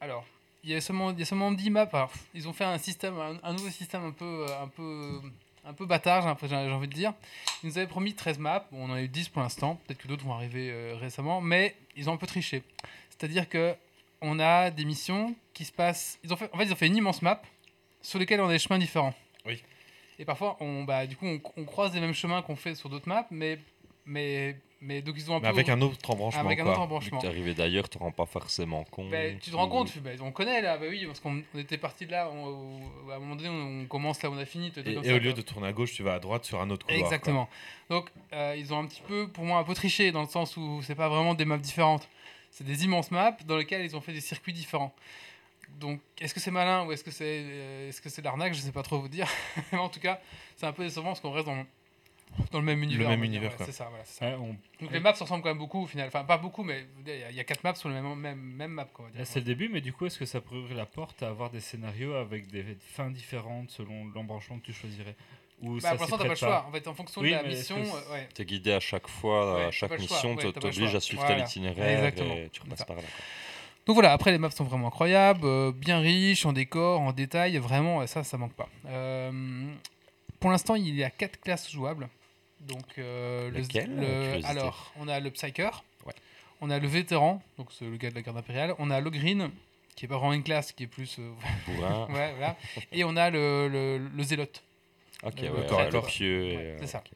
alors, il y a seulement, il y a seulement 10 maps. Alors, ils ont fait un système, un, un nouveau système un peu, euh, un peu, un peu bâtard, j'ai, l'impression- j'ai envie de dire. Ils nous avaient promis 13 maps. Bon, on en a eu 10 pour l'instant. Peut-être que d'autres vont arriver euh, récemment, mais ils ont un peu triché. C'est-à-dire que on a des missions qui se passent. Ils ont fait, en fait, ils ont fait une immense map sur lesquelles on a des chemins différents. Oui. Et parfois, on, bah, du coup, on, on croise les mêmes chemins qu'on fait sur d'autres maps, mais, mais, mais donc ils ont un Mais peu. avec un autre embranchement, avec un quoi. autre Vu embranchement. que t'es arrivé d'ailleurs, tu te rends pas forcément compte. Ben, tu te rends compte, ben, on connaît là, bah oui, parce qu'on on était parti de là, on- à un moment donné, on, on commence là où on a fini. Et, comme et ça, au lieu quoi. de tourner à gauche, tu vas à droite sur un autre couloir. quoi. Exactement. Donc, euh, ils ont un petit peu, pour moi, un peu triché dans le sens où c'est pas vraiment des maps différentes. C'est des immenses maps dans lesquelles ils ont fait des circuits différents. Donc, est-ce que c'est malin ou est-ce que c'est euh, est-ce que c'est l'arnaque Je sais pas trop vous dire. Mais en tout cas, c'est un peu décevant parce qu'on reste dans, dans le même univers. même va dire, univers. C'est ça, voilà. c'est ça. Ouais, on- Donc les maps se ressemblent quand même beaucoup au final. Enfin, pas beaucoup, mais il y a- il y a quatre maps sur le même, même, même map. C'est le début, mais du coup, est-ce que ça pourrait ouvrir la porte à avoir des scénarios avec des fins différentes selon l'embranchement que tu choisirais? Ou Bah, ça pour l'instant, t'as pas le choix. En fait, en fonction Oui, de la mission, euh, ouais. T'es guidé à chaque fois, Ouais, à chaque mission, le t'obliges à suivre Voilà. tel itinéraire Exactement. et tu repasses par là. quoi. Donc voilà, après les maps sont vraiment incroyables, euh, bien riches en décors, en détails, vraiment, ça, ça manque pas. Euh, pour l'instant, il y a quatre classes jouables. Donc, euh, le- alors, on a le Psyker, Ouais. on a le Vétéran, donc c'est le gars de la garde impériale, on a le Green, qui est pas vraiment une classe, qui est plus. euh, Bourrin. ouais, voilà. Et on a le, le, le Zélote. Ok, Le ouais, corps à ouais, corps. Ouais, euh, c'est ça. ok.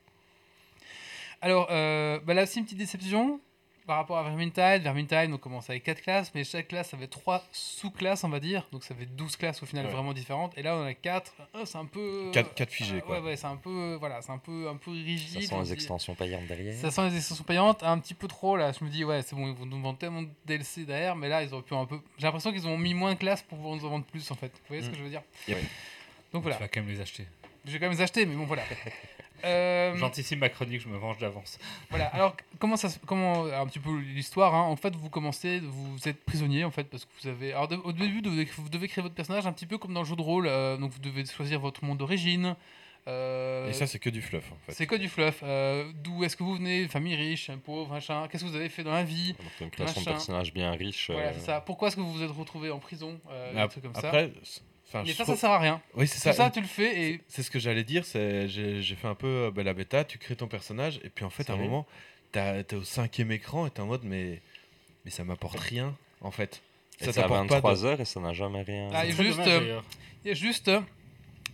Alors, euh, bah là aussi, une petite déception par rapport à Vermintide. Vermintide, on commence avec 4 classes, mais chaque classe avait 3 sous-classes, on va dire. Donc ça fait 12 classes au final Ouais. vraiment différentes. Et là, on en a 4. c'est un peu. Quatre- quatre figés, euh, quoi. Ouais, ouais, c'est un peu. Voilà, c'est un peu, un peu rigide. Ça sent les extensions payantes derrière. Ça sent les extensions payantes un petit peu trop là. Je me dis, ouais, c'est bon, ils vont nous vendre tellement de DLC derrière, mais là, ils auraient pu un peu. J'ai l'impression qu'ils ont mis moins de classes pour pouvoir nous en vendre plus en fait. Vous voyez ce Mm. que je veux dire? Yep. Donc voilà. Tu vas quand même les acheter. Je vais quand même les acheter, mais bon, voilà. Euh, J'anticipe ma chronique, je me venge d'avance. Voilà, alors comment ça se- comment un petit peu l'histoire hein. en fait vous commencez vous êtes prisonnier en fait parce que vous avez alors de- au début vous devez, vous devez créer votre personnage un petit peu comme dans le jeu de rôle euh, donc vous devez choisir votre monde d'origine euh, Et ça, c'est que du fluff, en fait. c'est que du fluff euh, d'où est-ce que vous venez famille riche pauvre machin qu'est-ce que vous avez fait dans la vie Donc, une création de personnage bien riche. voilà c'est ça pourquoi est-ce que vous vous êtes retrouvé en prison euh, des trucs comme ça Après, c- enfin, mais ça trouve- ça sert à rien Oui, c'est tout ça. ça tu le fais et C'est ce que j'allais dire. C'est j'ai fait un peu euh, bah, la bêta. Tu crées ton personnage et puis en fait, à un Salut. moment, t'as- t'es au cinquième écran et t'es en mode mais mais ça m'apporte rien en fait. et Ça t'apporte pas. 23 de- heures et ça n'a jamais rien. Ah, et juste, dommage, euh, d'ailleurs. il y a juste euh,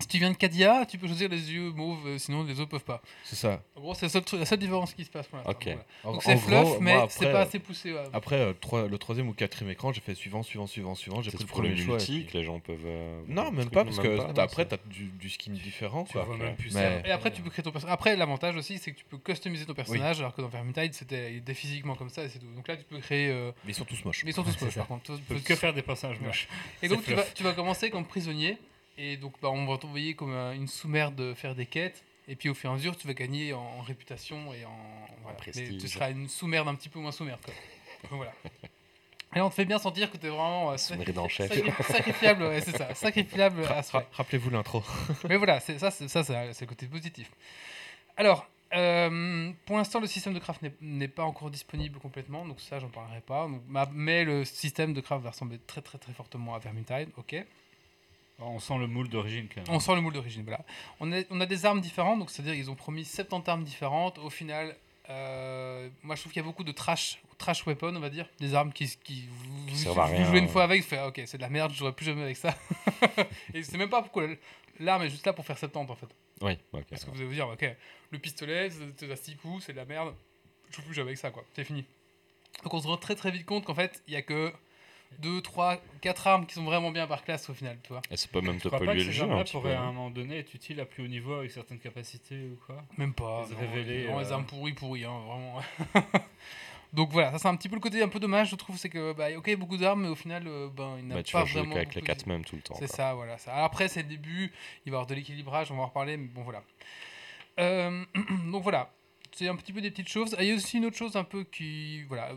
si tu viens de Cadia tu peux choisir les yeux mauves euh, sinon les autres peuvent pas C'est ça. En gros, c'est la seule différence qui se passe pour l'instant. Ok. voilà. Donc c'est fluff, gros, mais c'est pas assez poussé. ouais. Après euh, trois- le troisième ou quatrième écran, j'ai fait suivant, suivant, suivant, suivant. J'ai C'est pris le premier choix. multi puis- que les gens peuvent. euh, Non, même pas parce même que pas, après c'est- t'as du, du skin différent. Tu Quoi. vois même plus Mais- ça. Et après, tu peux créer ton personnage. Après, l'avantage aussi, c'est que tu peux customiser ton personnage, alors que dans Vermintide, c'était il était physiquement comme ça et c'est tout. Donc là, tu peux créer. euh, Mais ils sont tous moches. Mais ils sont tous C'est moches, par contre. Tu peux que faire des personnages moches. Et donc, C'est tu vas commencer comme prisonnier. Et donc, bah, on va t'envoyer comme un- une sous-merde de faire des quêtes. Et puis, au fur et à mesure, tu vas gagner en, en réputation et en. Voilà. Mais prestige. tu seras une sous-merde un petit peu moins sous-merde. voilà. Et on te fait bien sentir que tu es vraiment euh, chef. sacri- sacrifiable. ouais, c'est ça. Sacrifiable à Ra- souhait. ra- Rappelez-vous l'intro. Mais voilà, c'est ça, c'est ça, c'est c'est le côté positif. Alors, euh, pour l'instant, le système de craft n'est- pas encore disponible complètement, donc ça, j'en parlerai pas. Donc, mais le système de craft va ressembler très très très fortement à Vermintide, ok. On sent le moule d'origine quand même. On sent le moule d'origine, voilà. On a, on a des armes différentes, donc c'est-à-dire qu'ils ont promis 70 armes différentes. Au final, euh, moi je trouve qu'il y a beaucoup de trash, trash weapon, on va dire, des armes qui, qui vous, vous- vous rien, jouez une ouais. fois avec, vous faites, ah, ok, c'est de la merde, je jouerai plus jamais avec ça. Et c'est même pas pourquoi l'arme est juste là pour faire 70 en fait. Oui, ok. Parce que vous allez vous dire, ok, le pistolet, c'est à 6 coups, c'est de la merde, je joue plus jamais avec ça, quoi, c'est fini. Donc on se rend très très vite compte qu'en fait, il y a que 2, 3, 4 armes qui sont vraiment bien par classe au final, tu vois. Et ça peut même te polluer le jeu un peu. pourraient à un hein. moment donné être utiles à plus haut niveau avec certaines capacités ou quoi Même pas. Les non, révéler, non, les euh, armes pourries, pourries, hein, vraiment. Donc voilà, ça c'est un petit peu le côté un peu dommage, je trouve, c'est que, bah, ok, beaucoup d'armes, mais au final, euh, ben, il n'a Bah, tu pas vas jouer vraiment. qu'avec les beaucoup 4 mêmes tout le temps. C'est ça, voilà. Ça. Alors après, c'est le début, il va y avoir de l'équilibrage, on va en reparler, mais bon, voilà. Euh, donc voilà, c'est un petit peu des petites choses. Ah, Il y a aussi une autre chose un peu qui, voilà,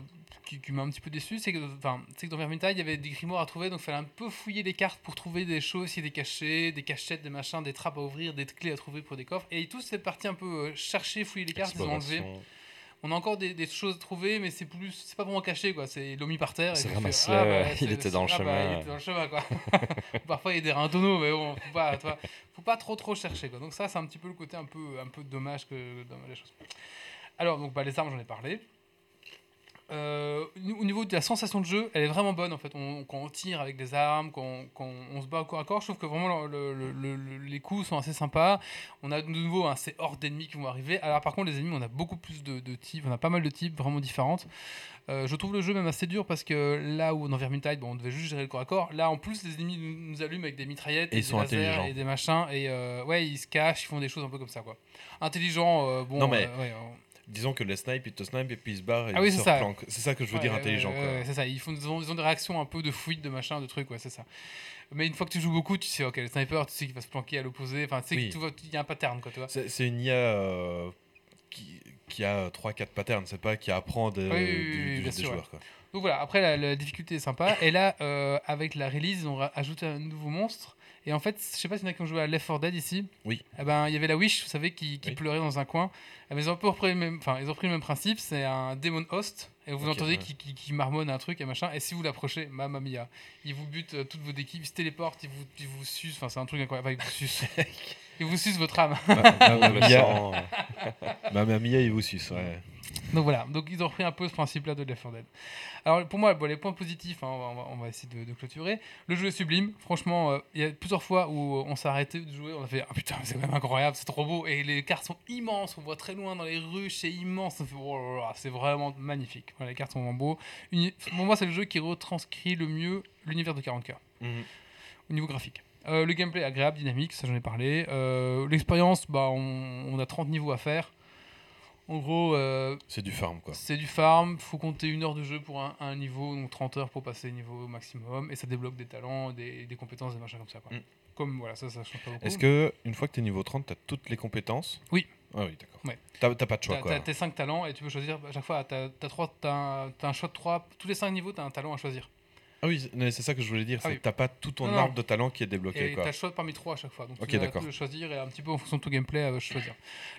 qui, qui m'a un petit peu déçu, c'est que, enfin, c'est que dans Vermintide, il y avait des grimoires à trouver, donc il fallait un peu fouiller les cartes pour trouver des choses, s'il y a des cachets, des cachettes, des machins, des trappes à ouvrir, des clés à trouver pour des coffres. Et tous cette partie un peu euh, chercher, fouiller les cartes, ils ont enlevé. On a encore des, des choses à trouver, mais c'est plus, c'est pas vraiment caché quoi. C'est l'homme mis par terre. C'est tu ramasse-le, fais, il c'est- était dans le ah bah, chemin. il était dans le chemin quoi. Parfois il y a des reins tonneaux, mais bon, faut pas, faut pas trop trop chercher quoi. Donc ça c'est un petit peu le côté un peu un peu dommage que dans les choses. Alors donc bah, les armes j'en ai parlé. Euh, au niveau de la sensation de jeu, elle est vraiment bonne en fait. On, quand on tire avec des armes, quand on, quand on se bat au corps à corps, je trouve que vraiment le- le- le- le- les coups sont assez sympas. On a de nouveau hein, ces hordes d'ennemis qui vont arriver. Alors par contre les ennemis, on a beaucoup plus de, de types, on a pas mal de types vraiment différentes. Euh, je trouve le jeu même assez dur parce que là où dans Vermintide, bon, on devait juste gérer le corps à corps, là en plus les ennemis nous, nous allument avec des mitraillettes Et et, ils des sont lasers intelligents. et des machins et euh, ouais ils se cachent, ils font des choses un peu comme ça quoi. Intelligents, euh, bon. Non, mais- ouais, Disons que les snipe, ils te snipe et puis ils se barrent et Ah oui, ils se ça. replanquent. C'est ça que je veux dire intelligent. ouais, quoi. ouais, c'est ça. Ils, font, ils, ont, ils ont des réactions un peu de fuite, de machin, de trucs, ouais, c'est ça. Mais une fois que tu joues beaucoup, tu sais, ok, le sniper, tu sais qu'il va se planquer à l'opposé. Enfin, tu sais Oui. que tu vois, il y a un pattern, quoi, tu vois. C'est une IA euh, qui, qui a 3-4 patterns, c'est pas qui apprend de, Oui, oui, du- du- des sûr, joueurs. Quoi. Donc voilà, après la, la difficulté est sympa. Et là, euh, avec la release, ils ont ajouté un nouveau monstre. Et en fait, je sais pas s'il y en a qui ont joué à Left 4 Dead ici. Oui. Eh ben, il y avait la Wish, vous savez, qui, qui Oui. pleurait dans un coin. Eh ben, ils ont un peu repris le même, enfin, ils ont pris le même principe. C'est un démon host. Et vous entendez ouais. qui, qui, qui marmonne un truc et machin. Et si vous l'approchez, mamma mia, il vous bute euh, toutes vos équipes, il se téléporte, il vous, il vous suce. Enfin, c'est un truc incroyable. Enfin, il vous suce. il vous suce votre âme. Ma- Mamma Le Mia, sang, euh, Mamma Mia, il vous suce. Ouais. Donc voilà, donc ils ont repris un peu ce principe-là de Left 4 Dead. Alors pour moi, bon, les points positifs, hein, on, va, on va- essayer de, de clôturer. Le jeu est sublime, franchement, euh, il y a plusieurs fois où on s'est arrêté de jouer, on a fait ah putain, c'est quand même incroyable, c'est trop beau, et les cartes sont immenses, on voit très loin dans les rues, c'est immense, oh c'est vraiment magnifique. Voilà, les cartes sont vraiment beaux. Pour moi, c'est le jeu qui retranscrit le mieux l'univers de 40K Mhm. au niveau graphique. Euh, le gameplay agréable, dynamique, ça j'en ai parlé. Euh, L'expérience, bah, on, on a 30 niveaux à faire. En gros, euh, C'est du farm, quoi. c'est du farm, faut compter une heure de jeu pour un, un niveau, donc 30 heures pour passer niveau maximum, et ça débloque des talents, des, des compétences, des machins comme ça. Quoi. Mm. Comme voilà, ça, ça change pas beaucoup. Est-ce que, une fois que tu es niveau 30, tu as toutes les compétences? Oui. Ah oui, d'accord. Ouais. T'as t'as pas de choix, T'as quoi. t'as tes 5 talents et tu peux choisir à chaque fois. T'as as, trois, t'as un, t'as un choix de 3. Tous les 5 niveaux, t'as un talent à choisir. Ah oui, c'est- ça que je voulais dire. Ah c'est oui. t'as pas tout ton Non, non. arbre de talent qui est débloqué, t'as le choix parmi 3 à chaque fois. Donc Ok, tu vas choisir et un petit peu en fonction de ton gameplay à choisir.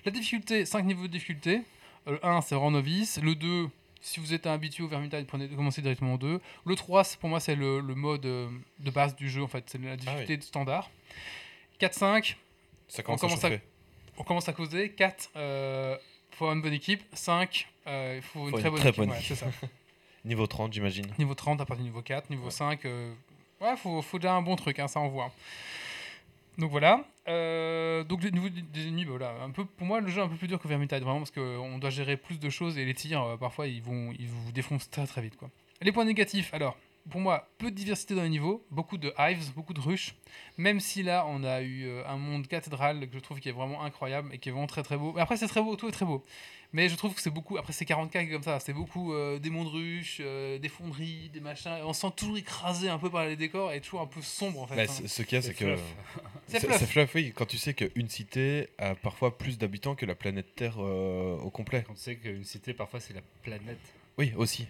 La difficulté, 5 niveaux de difficulté. Euh, Le 1, c'est vraiment novice. Le 2, si vous êtes habitué au Vermintide, prenez, commencez directement au 2. Le 3, c'est- pour moi, c'est le, le mode euh, de base du jeu, en fait. C'est la difficulté Ah standard. 4, 5, Ça commence, commence à à- on commence à causer. 4, il faut avoir une bonne équipe. 5, il faut une Faut très une bonne très équipe. bonne Ouais, ça. Niveau 30, j'imagine. Niveau 30 à partir du niveau 4, niveau Ouais. 5, euh, ouais, faut, faut déjà un bon truc, hein, ça envoie. Donc voilà. Euh, donc niveau des- des ennemis, bah voilà, un peu, pour moi le jeu est un peu plus dur que Vermintide, vraiment, parce qu'on doit gérer plus de choses et les tirs, euh, parfois, ils, vont, ils vous défoncent très très vite. Quoi. Les points négatifs, alors, pour moi, peu de diversité dans les niveaux, beaucoup de hives, beaucoup de rush, même si là, on a eu euh, un monde cathédral que je trouve qui est vraiment incroyable et qui est vraiment très très beau. Mais après, c'est très beau, tout est très beau. Mais je trouve que c'est beaucoup, après c'est 40k qui est comme ça, c'est beaucoup euh, des mondes ruches, euh, des fonderies, des machins, et on se sent toujours écrasé un peu par les décors et toujours un peu sombre en fait. Bah, hein. ce qu'il y a, c'est que. C'est fluff. oui. Quand tu sais qu'une cité a parfois plus d'habitants que la planète Terre euh, au complet. Quand tu sais qu'une cité, parfois, c'est la planète. Oui, aussi.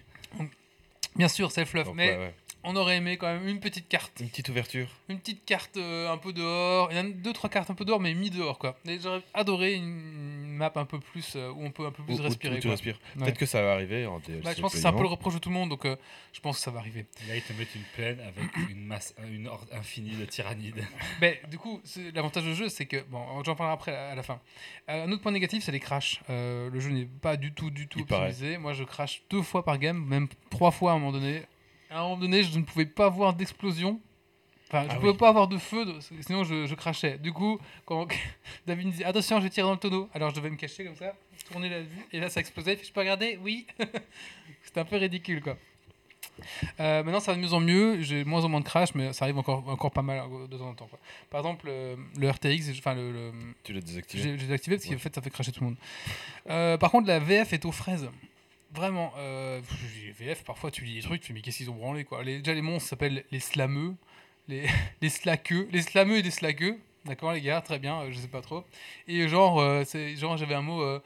Bien sûr, c'est fluff, Donc, mais ouais, ouais. On aurait aimé quand même une petite carte. Une petite ouverture. Une petite carte euh, un peu dehors. Il y en a deux, trois cartes un peu dehors, mais mis dehors quoi. Et J'aurais adoré une map un peu plus euh, où on peut un peu plus Où- où- respirer. où tu quoi. respires. Ouais. Peut-être que ça va arriver en DLC. Bah, je pense que c'est un peu le reproche de tout le monde, donc euh, je pense que ça va arriver. Et là, ils te mettent une plaine avec une masse, une horde infinie de tyrannides. Mais du coup, c'est- l'avantage du jeu, c'est que, bon, j'en parlerai après à la fin. Euh, un autre point négatif, c'est les crashs. Euh, le jeu n'est pas du tout, du tout Il paraît. optimisé. Moi, je crash deux fois par game, même trois fois à un moment donné. À un moment donné, je ne pouvais pas avoir d'explosion. Enfin, je Ah pouvais oui. pas avoir de feu, sinon je, je crachais. Du coup, quand David me dit attention, je tire dans le tonneau, alors je devais me cacher comme ça, tourner la vue, et là ça explosait. Je peux regarder? Oui. C'était un peu ridicule, quoi. Euh, maintenant, ça va de mieux en mieux. J'ai moins en moins de crash, mais ça arrive encore, encore pas mal euh, de temps en temps. Quoi. Par exemple, euh, le RTX, enfin le, le- Tu l'as désactivé. j'ai j'ai désactivé parce qu'en Ouais. fait ça fait cracher tout le monde. Euh, par contre, la VF est aux fraises. Vraiment, euh, VF, parfois tu lis des trucs, tu fais mais qu'est-ce qu'ils ont branlé quoi. Les, déjà les monstres s'appellent les slameux, les, les slaqueux, les slameux et les slaqueux. D'accord les gars, très bien, euh, je sais pas trop. Et genre, euh, c'est genre j'avais un mot euh,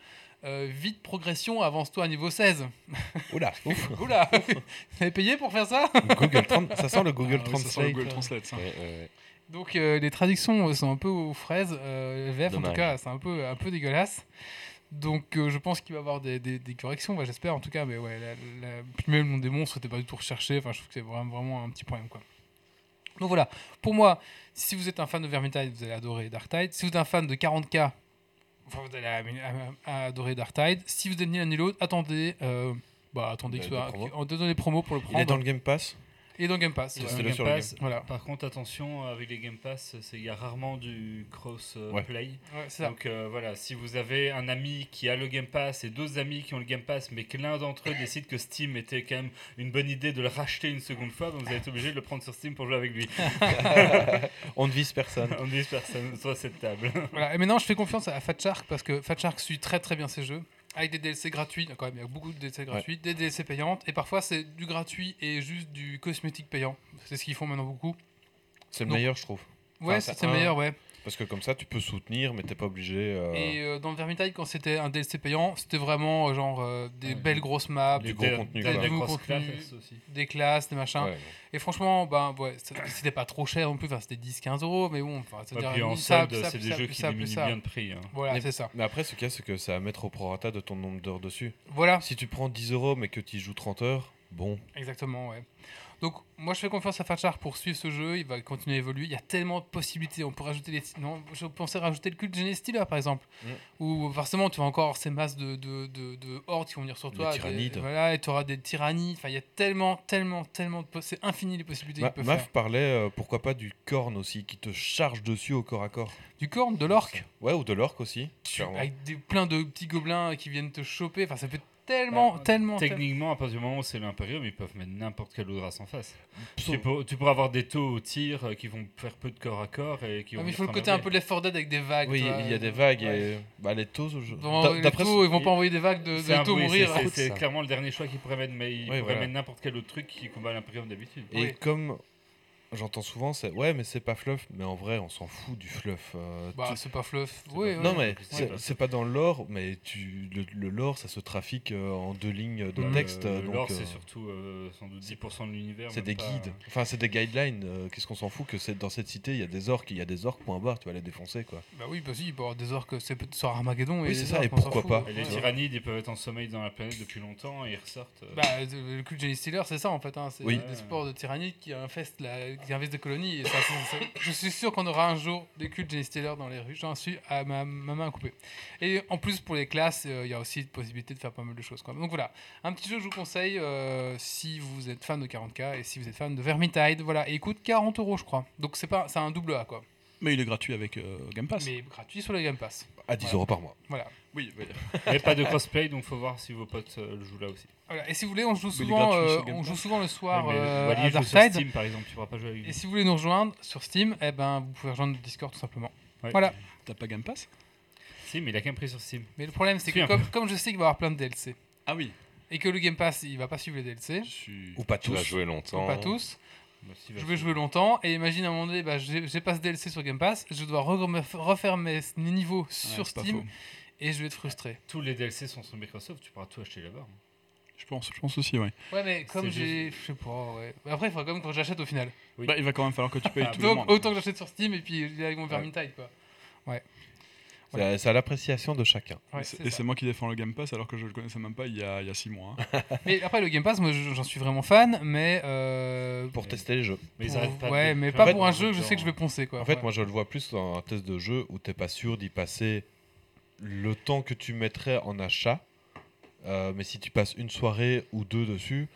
euh, vite progression, avance-toi à niveau 16. Oula, ouf. Oula, vous avez payé pour faire ça? Google ça sent le Google Ah oui, ça sent le Translate. Google Translate, ça. ouais, ouais, ouais. Donc euh, les traductions sont un peu aux fraises. Euh, VF en tout cas, c'est un peu, un peu dégueulasse. Donc euh, je pense qu'il va y avoir des, des- des corrections, ouais, j'espère en tout cas. Mais ouais, la, la- puis même des monstres n'était pas du tout recherché. Enfin, je trouve que c'est vraiment, vraiment un petit problème quoi. Donc voilà, pour moi, si vous êtes un fan de Vermintide, vous allez adorer Dark Tide. Si vous êtes un fan de 40k, enfin, vous allez adorer Dark Tide. Si vous êtes ni l'un ni l'autre, attendez. euh, bah, attendez que soit- des promos. pour le Il prendre. est dans le Game Pass? Et dans Game Pass. Ouais. Game le Pass, Voilà. Par contre, attention, avec les Game Pass, c'est- il y a rarement du cross-play. Ouais. Ouais, c'est ça. Donc euh, voilà, si vous avez un ami qui a le Game Pass et d'autres amis qui ont le Game Pass, mais que l'un d'entre eux décide que Steam était quand même une bonne idée de le racheter une seconde fois, donc vous allez être obligé de le prendre sur Steam pour jouer avec lui. On ne vise personne. On dit personne sur cette table. Voilà. Et maintenant, je fais confiance à Fat Shark parce que Fat Shark suit très très bien ses jeux. Avec des DLC gratuits, quand même, il y a beaucoup de DLC gratuits, des DLC payantes, et parfois c'est du gratuit et juste du cosmétique payant. C'est ce qu'ils font maintenant beaucoup. C'est le Donc- Ouais, Ouais, c'est c'est c'est un- meilleur, ouais. Parce que comme ça, tu peux soutenir, mais t'es pas obligé. euh, Et euh, dans Vermintide, quand c'était un DLC payant, c'était vraiment euh, genre euh, des Ouais, belles grosses maps, Du gros contenu, des- contenu. classes aussi. des classes, des machins. ouais. Et franchement, ben ouais, c'était pas trop cher non plus, enfin, c'était 10-15 euros, mais bon, enfin, puis en solde, c'est des jeux plus qui diminuent bien de prix. hein. Voilà, Mais- c'est ça. Mais après, ce qu'il y a, c'est que ça va mettre au prorata de ton nombre d'heures dessus. Voilà, Si tu prends 10 euros, mais que tu y joues 30 heures, bon. exactement, ouais. Donc, moi, je fais confiance à Fatchar pour suivre ce jeu. Il va continuer à évoluer. Il y a tellement de possibilités. On peut rajouter les. Non, je pensais rajouter le culte de Gene Stealer, par exemple. Mm. Où forcément, tu vas encore avoir ces masses de, de, de, de hordes qui vont venir sur toi. des- tyrannides. voilà, et tu auras des tyrannies. Enfin, il y a tellement, tellement, tellement de. C'est infini les possibilités qu'il peut Maf faire. parlait, euh, pourquoi pas du corn aussi, qui te charge dessus au corps à corps. Du corne, de l'orque. Ouais, ou de l'orque aussi. avec des, plein de petits gobelins qui viennent te choper. Enfin, ça peut être tellement, Bah, tellement. Techniquement, à partir du moment où c'est l'Imperium, ils peuvent mettre n'importe quelle autre race en face. Tu, peux- tu pourras avoir des taux au tir euh, qui vont faire peu de corps à corps et qui Ah, vont mais il faut le côté un peu de l'effort dead avec des vagues. Oui, il y a des vagues Ouais. et bah, les taux. je- Bon, les D'après taux, ils vont pas envoyer des vagues de, taux oui, mourir. c'est- clairement le dernier choix qu'ils pourraient mettre, mais ils Oui, pourraient voilà. mettre n'importe quel autre truc qui combat l'Imperium d'habitude. Et Oui. comme j'entends souvent, c'est ouais, mais c'est pas fluff. Mais en vrai, on s'en fout du fluff. euh, Bah, tu- c'est pas fluff. C'est Oui, pas- oui. Non, mais Ouais, c'est c'est pas dans le lore, mais tu, le, le lore, ça se trafique euh, en deux lignes de texte. Euh, donc, L'or, euh, c'est surtout euh, sans doute 10% de l'univers. c'est des pas- guides. Enfin, c'est des guidelines. euh, Qu'est-ce qu'on s'en fout que c'est dans cette cité, il y a des orques, il y a des orques, point barre, tu vas les défoncer, quoi. Bah oui, bah si, il peut y avoir des orques, c'est peut-être sur Armageddon. Oui, et c'est ça, orques, et on s'en pourquoi fout. pas. Et les Ouais. tyrannides, ils peuvent être en sommeil dans la planète depuis longtemps et ils ressortent. euh, Bah, le cul de Jenny Stealer, c'est ça en fait. Hein. C'est Oui. des sports de tyrannie qui infestent, la, qui infestent des colonies. Je suis sûr qu'on aura un jour des cultes Jenny Stealer dans les rues. J'en suis à ma, ma main coupée. Et en plus, pour les classes, euh, il y a aussi possibilité de faire pas mal de choses. Donc voilà, un petit jeu que je vous conseille euh, si vous êtes fan de 40k et si vous êtes fan de Vermintide. Voilà, et il coûte 40 euros, je crois. Donc c'est pas, c'est un double A quoi. Mais il est gratuit avec euh, Game Pass. Mais gratuit sur le Game Pass. À 10 Ouais. euros par mois. Voilà. Oui, oui. Mais pas de crossplay, donc faut voir si vos potes euh, le jouent là aussi. voilà. Et si vous voulez, on joue il souvent, euh, on joue souvent le soir Ouais, mais euh, Wally à sur. Steam par exemple, tu pourras pas jouer avec. Et si vous voulez nous rejoindre sur Steam, eh ben, vous pouvez rejoindre le Discord tout simplement. Ouais. Voilà. T'as pas Game Pass? Si, mais il a qu'un prix sur Steam. Mais le problème, c'est que comme, comme je sais qu'il va y avoir plein de DLC Ah oui. et que le Game Pass, il va pas suivre les DLC. Ou pas Tu vas tous. jouer longtemps. pas tous, je bah, vais si. jouer longtemps et imagine à un moment donné, bah, j'ai pas ce DLC sur Game Pass, je dois refaire mes, niveaux Ouais, sur Steam et je vais être frustré. Tous les DLC sont sur Microsoft, tu pourras tout acheter là-bas. hein. Je pense, je pense aussi, ouais. Ouais, mais comme j'ai. Je sais pas, ouais. Mais Après, il faudra quand même que j'achète au final. Oui. Bah, il va quand même falloir que tu payes Ah, tout le monde. autant que j'achète sur Steam et puis avec mon Vermintide, quoi. C'est C'est à l'appréciation de chacun. Ouais, Et c'est moi qui défends le Game Pass alors que je le connaissais même pas il y a, il y a six mois. hein. Mais après, le Game Pass, moi, j'en suis vraiment fan, mais. euh, Pour tester les jeux. Mais ils pour- arrêtent pas de Ouais, mais pas pour un jeu que je sais que je vais hein. poncer, quoi. En fait, Ouais. moi, je le vois plus dans un test de jeu où t'es pas sûr d'y passer le temps que tu mettrais en achat. Euh, mais si tu passes une soirée ou deux dessus,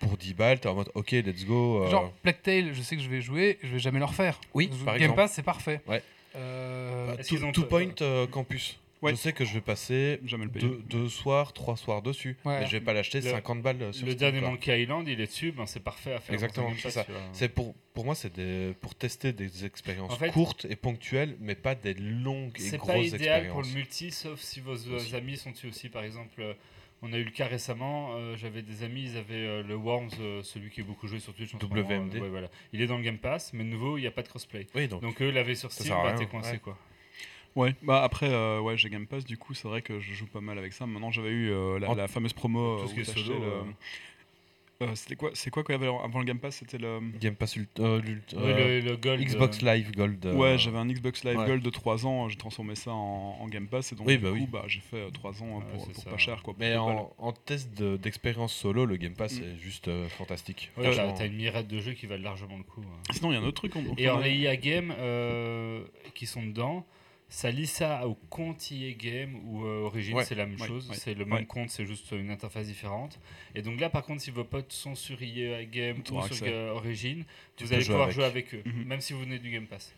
pour 10 balles, t'es en mode ok, let's go. euh, Genre, Plague Tale, je sais que je vais jouer, je vais jamais le refaire. Oui, Game exemple. Pass, c'est parfait. Ouais. Euh, Est-ce Two, ont Two Point euh, Campus. Ouais. Je sais que je vais passer Jamais le payer. deux, deux soirs, trois soirs dessus. Ouais. Mais je vais pas l'acheter Le- 50 balles euh, sur Le dernier. Monkey Island, il est dessus, ben c'est parfait à faire. Exactement, c'est ça. C'est pour, pour moi, c'est pour tester des expériences En fait- courtes et ponctuelles, mais pas des longues et C'est grosses pas idéal pour expériences. le multi, sauf si vos Aussi. amis sont dessus aussi. Par exemple, euh, on a eu le cas récemment, euh, j'avais des amis, ils avaient euh, le Worms, euh, celui qui est beaucoup joué sur Twitch. en WMD. euh, ouais, voilà. Il est dans le Game Pass, mais de nouveau, il n'y a pas de crossplay. Oui, donc, Donc eux l'avaient sur Steam, bah t'es coincé ouais. quoi. Ouais, bah après, euh, ouais, j'ai Game Pass, du coup, c'est vrai que je joue pas mal avec ça. Maintenant, j'avais eu euh, la, En- la fameuse promo. Tout ce qui où est t'achetais solo, le- euh. C'était quoi C'est quoi qu'il y avait avant le Game Pass C'était le. Game Pass Ult- euh, l'ult- euh, le, le Gold. Xbox Live Gold. euh, Ouais, j'avais un Xbox Live ouais. Gold de 3 ans, j'ai transformé ça en, en Game Pass et donc Oui, du bah coup, oui. bah, j'ai fait 3 ans Ouais, pour, pas cher quoi. Mais en, en test de- d'expérience solo, le Game Pass Mm. est juste euh, fantastique. ouais, t'as une mirette de jeux qui valent largement le coup. hein. Sinon, il y a un autre truc. on- Et on alors a- les IA Games euh, qui sont dedans, ça lie ça au compte EA Game ou euh, Origin, Ouais, c'est la même ouais, chose, ouais, c'est le même compte, c'est juste une interface différente. Et donc là par contre si vos potes sont sur EA Game ou sur euh, Origin, Tu vous allez pouvoir jouer avec eux, Mhm. même si vous venez du Game Pass.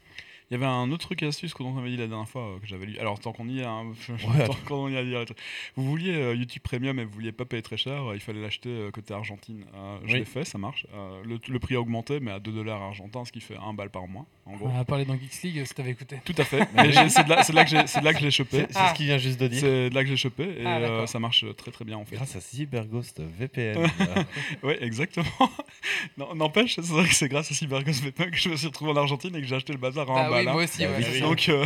Il y avait un autre truc astuce dont on avait dit la dernière fois euh, que j'avais lu. Alors, tant qu'on y est, hein, Ouais, tant qu'on y est, vous vouliez euh, YouTube Premium et vous vouliez pas payer très cher, euh, il fallait l'acheter côté Argentine. Je Oui. l'ai fait, ça marche. Le, le prix a augmenté, mais à 2 dollars argentins, ce qui fait 1 balle par mois, en gros. On a parlé dans Geeks League, si t'avais écouté. Tout à fait. C'est de là, c'est de là que j'ai- chopé. C'est c'est Ah. ce qu'il vient juste de dire. C'est de là que j'ai chopé et Ah, euh, ça marche très très bien en fait. Grâce à CyberGhost VPN. Ouais, exactement. Non, N'empêche, c'est vrai que c'est grâce à CyberGhost VPN que je me suis retrouvé en Argentine et que j'ai acheté le bazar à Bah un oui, hein. moi aussi. Bah ouais. oui, Donc, euh,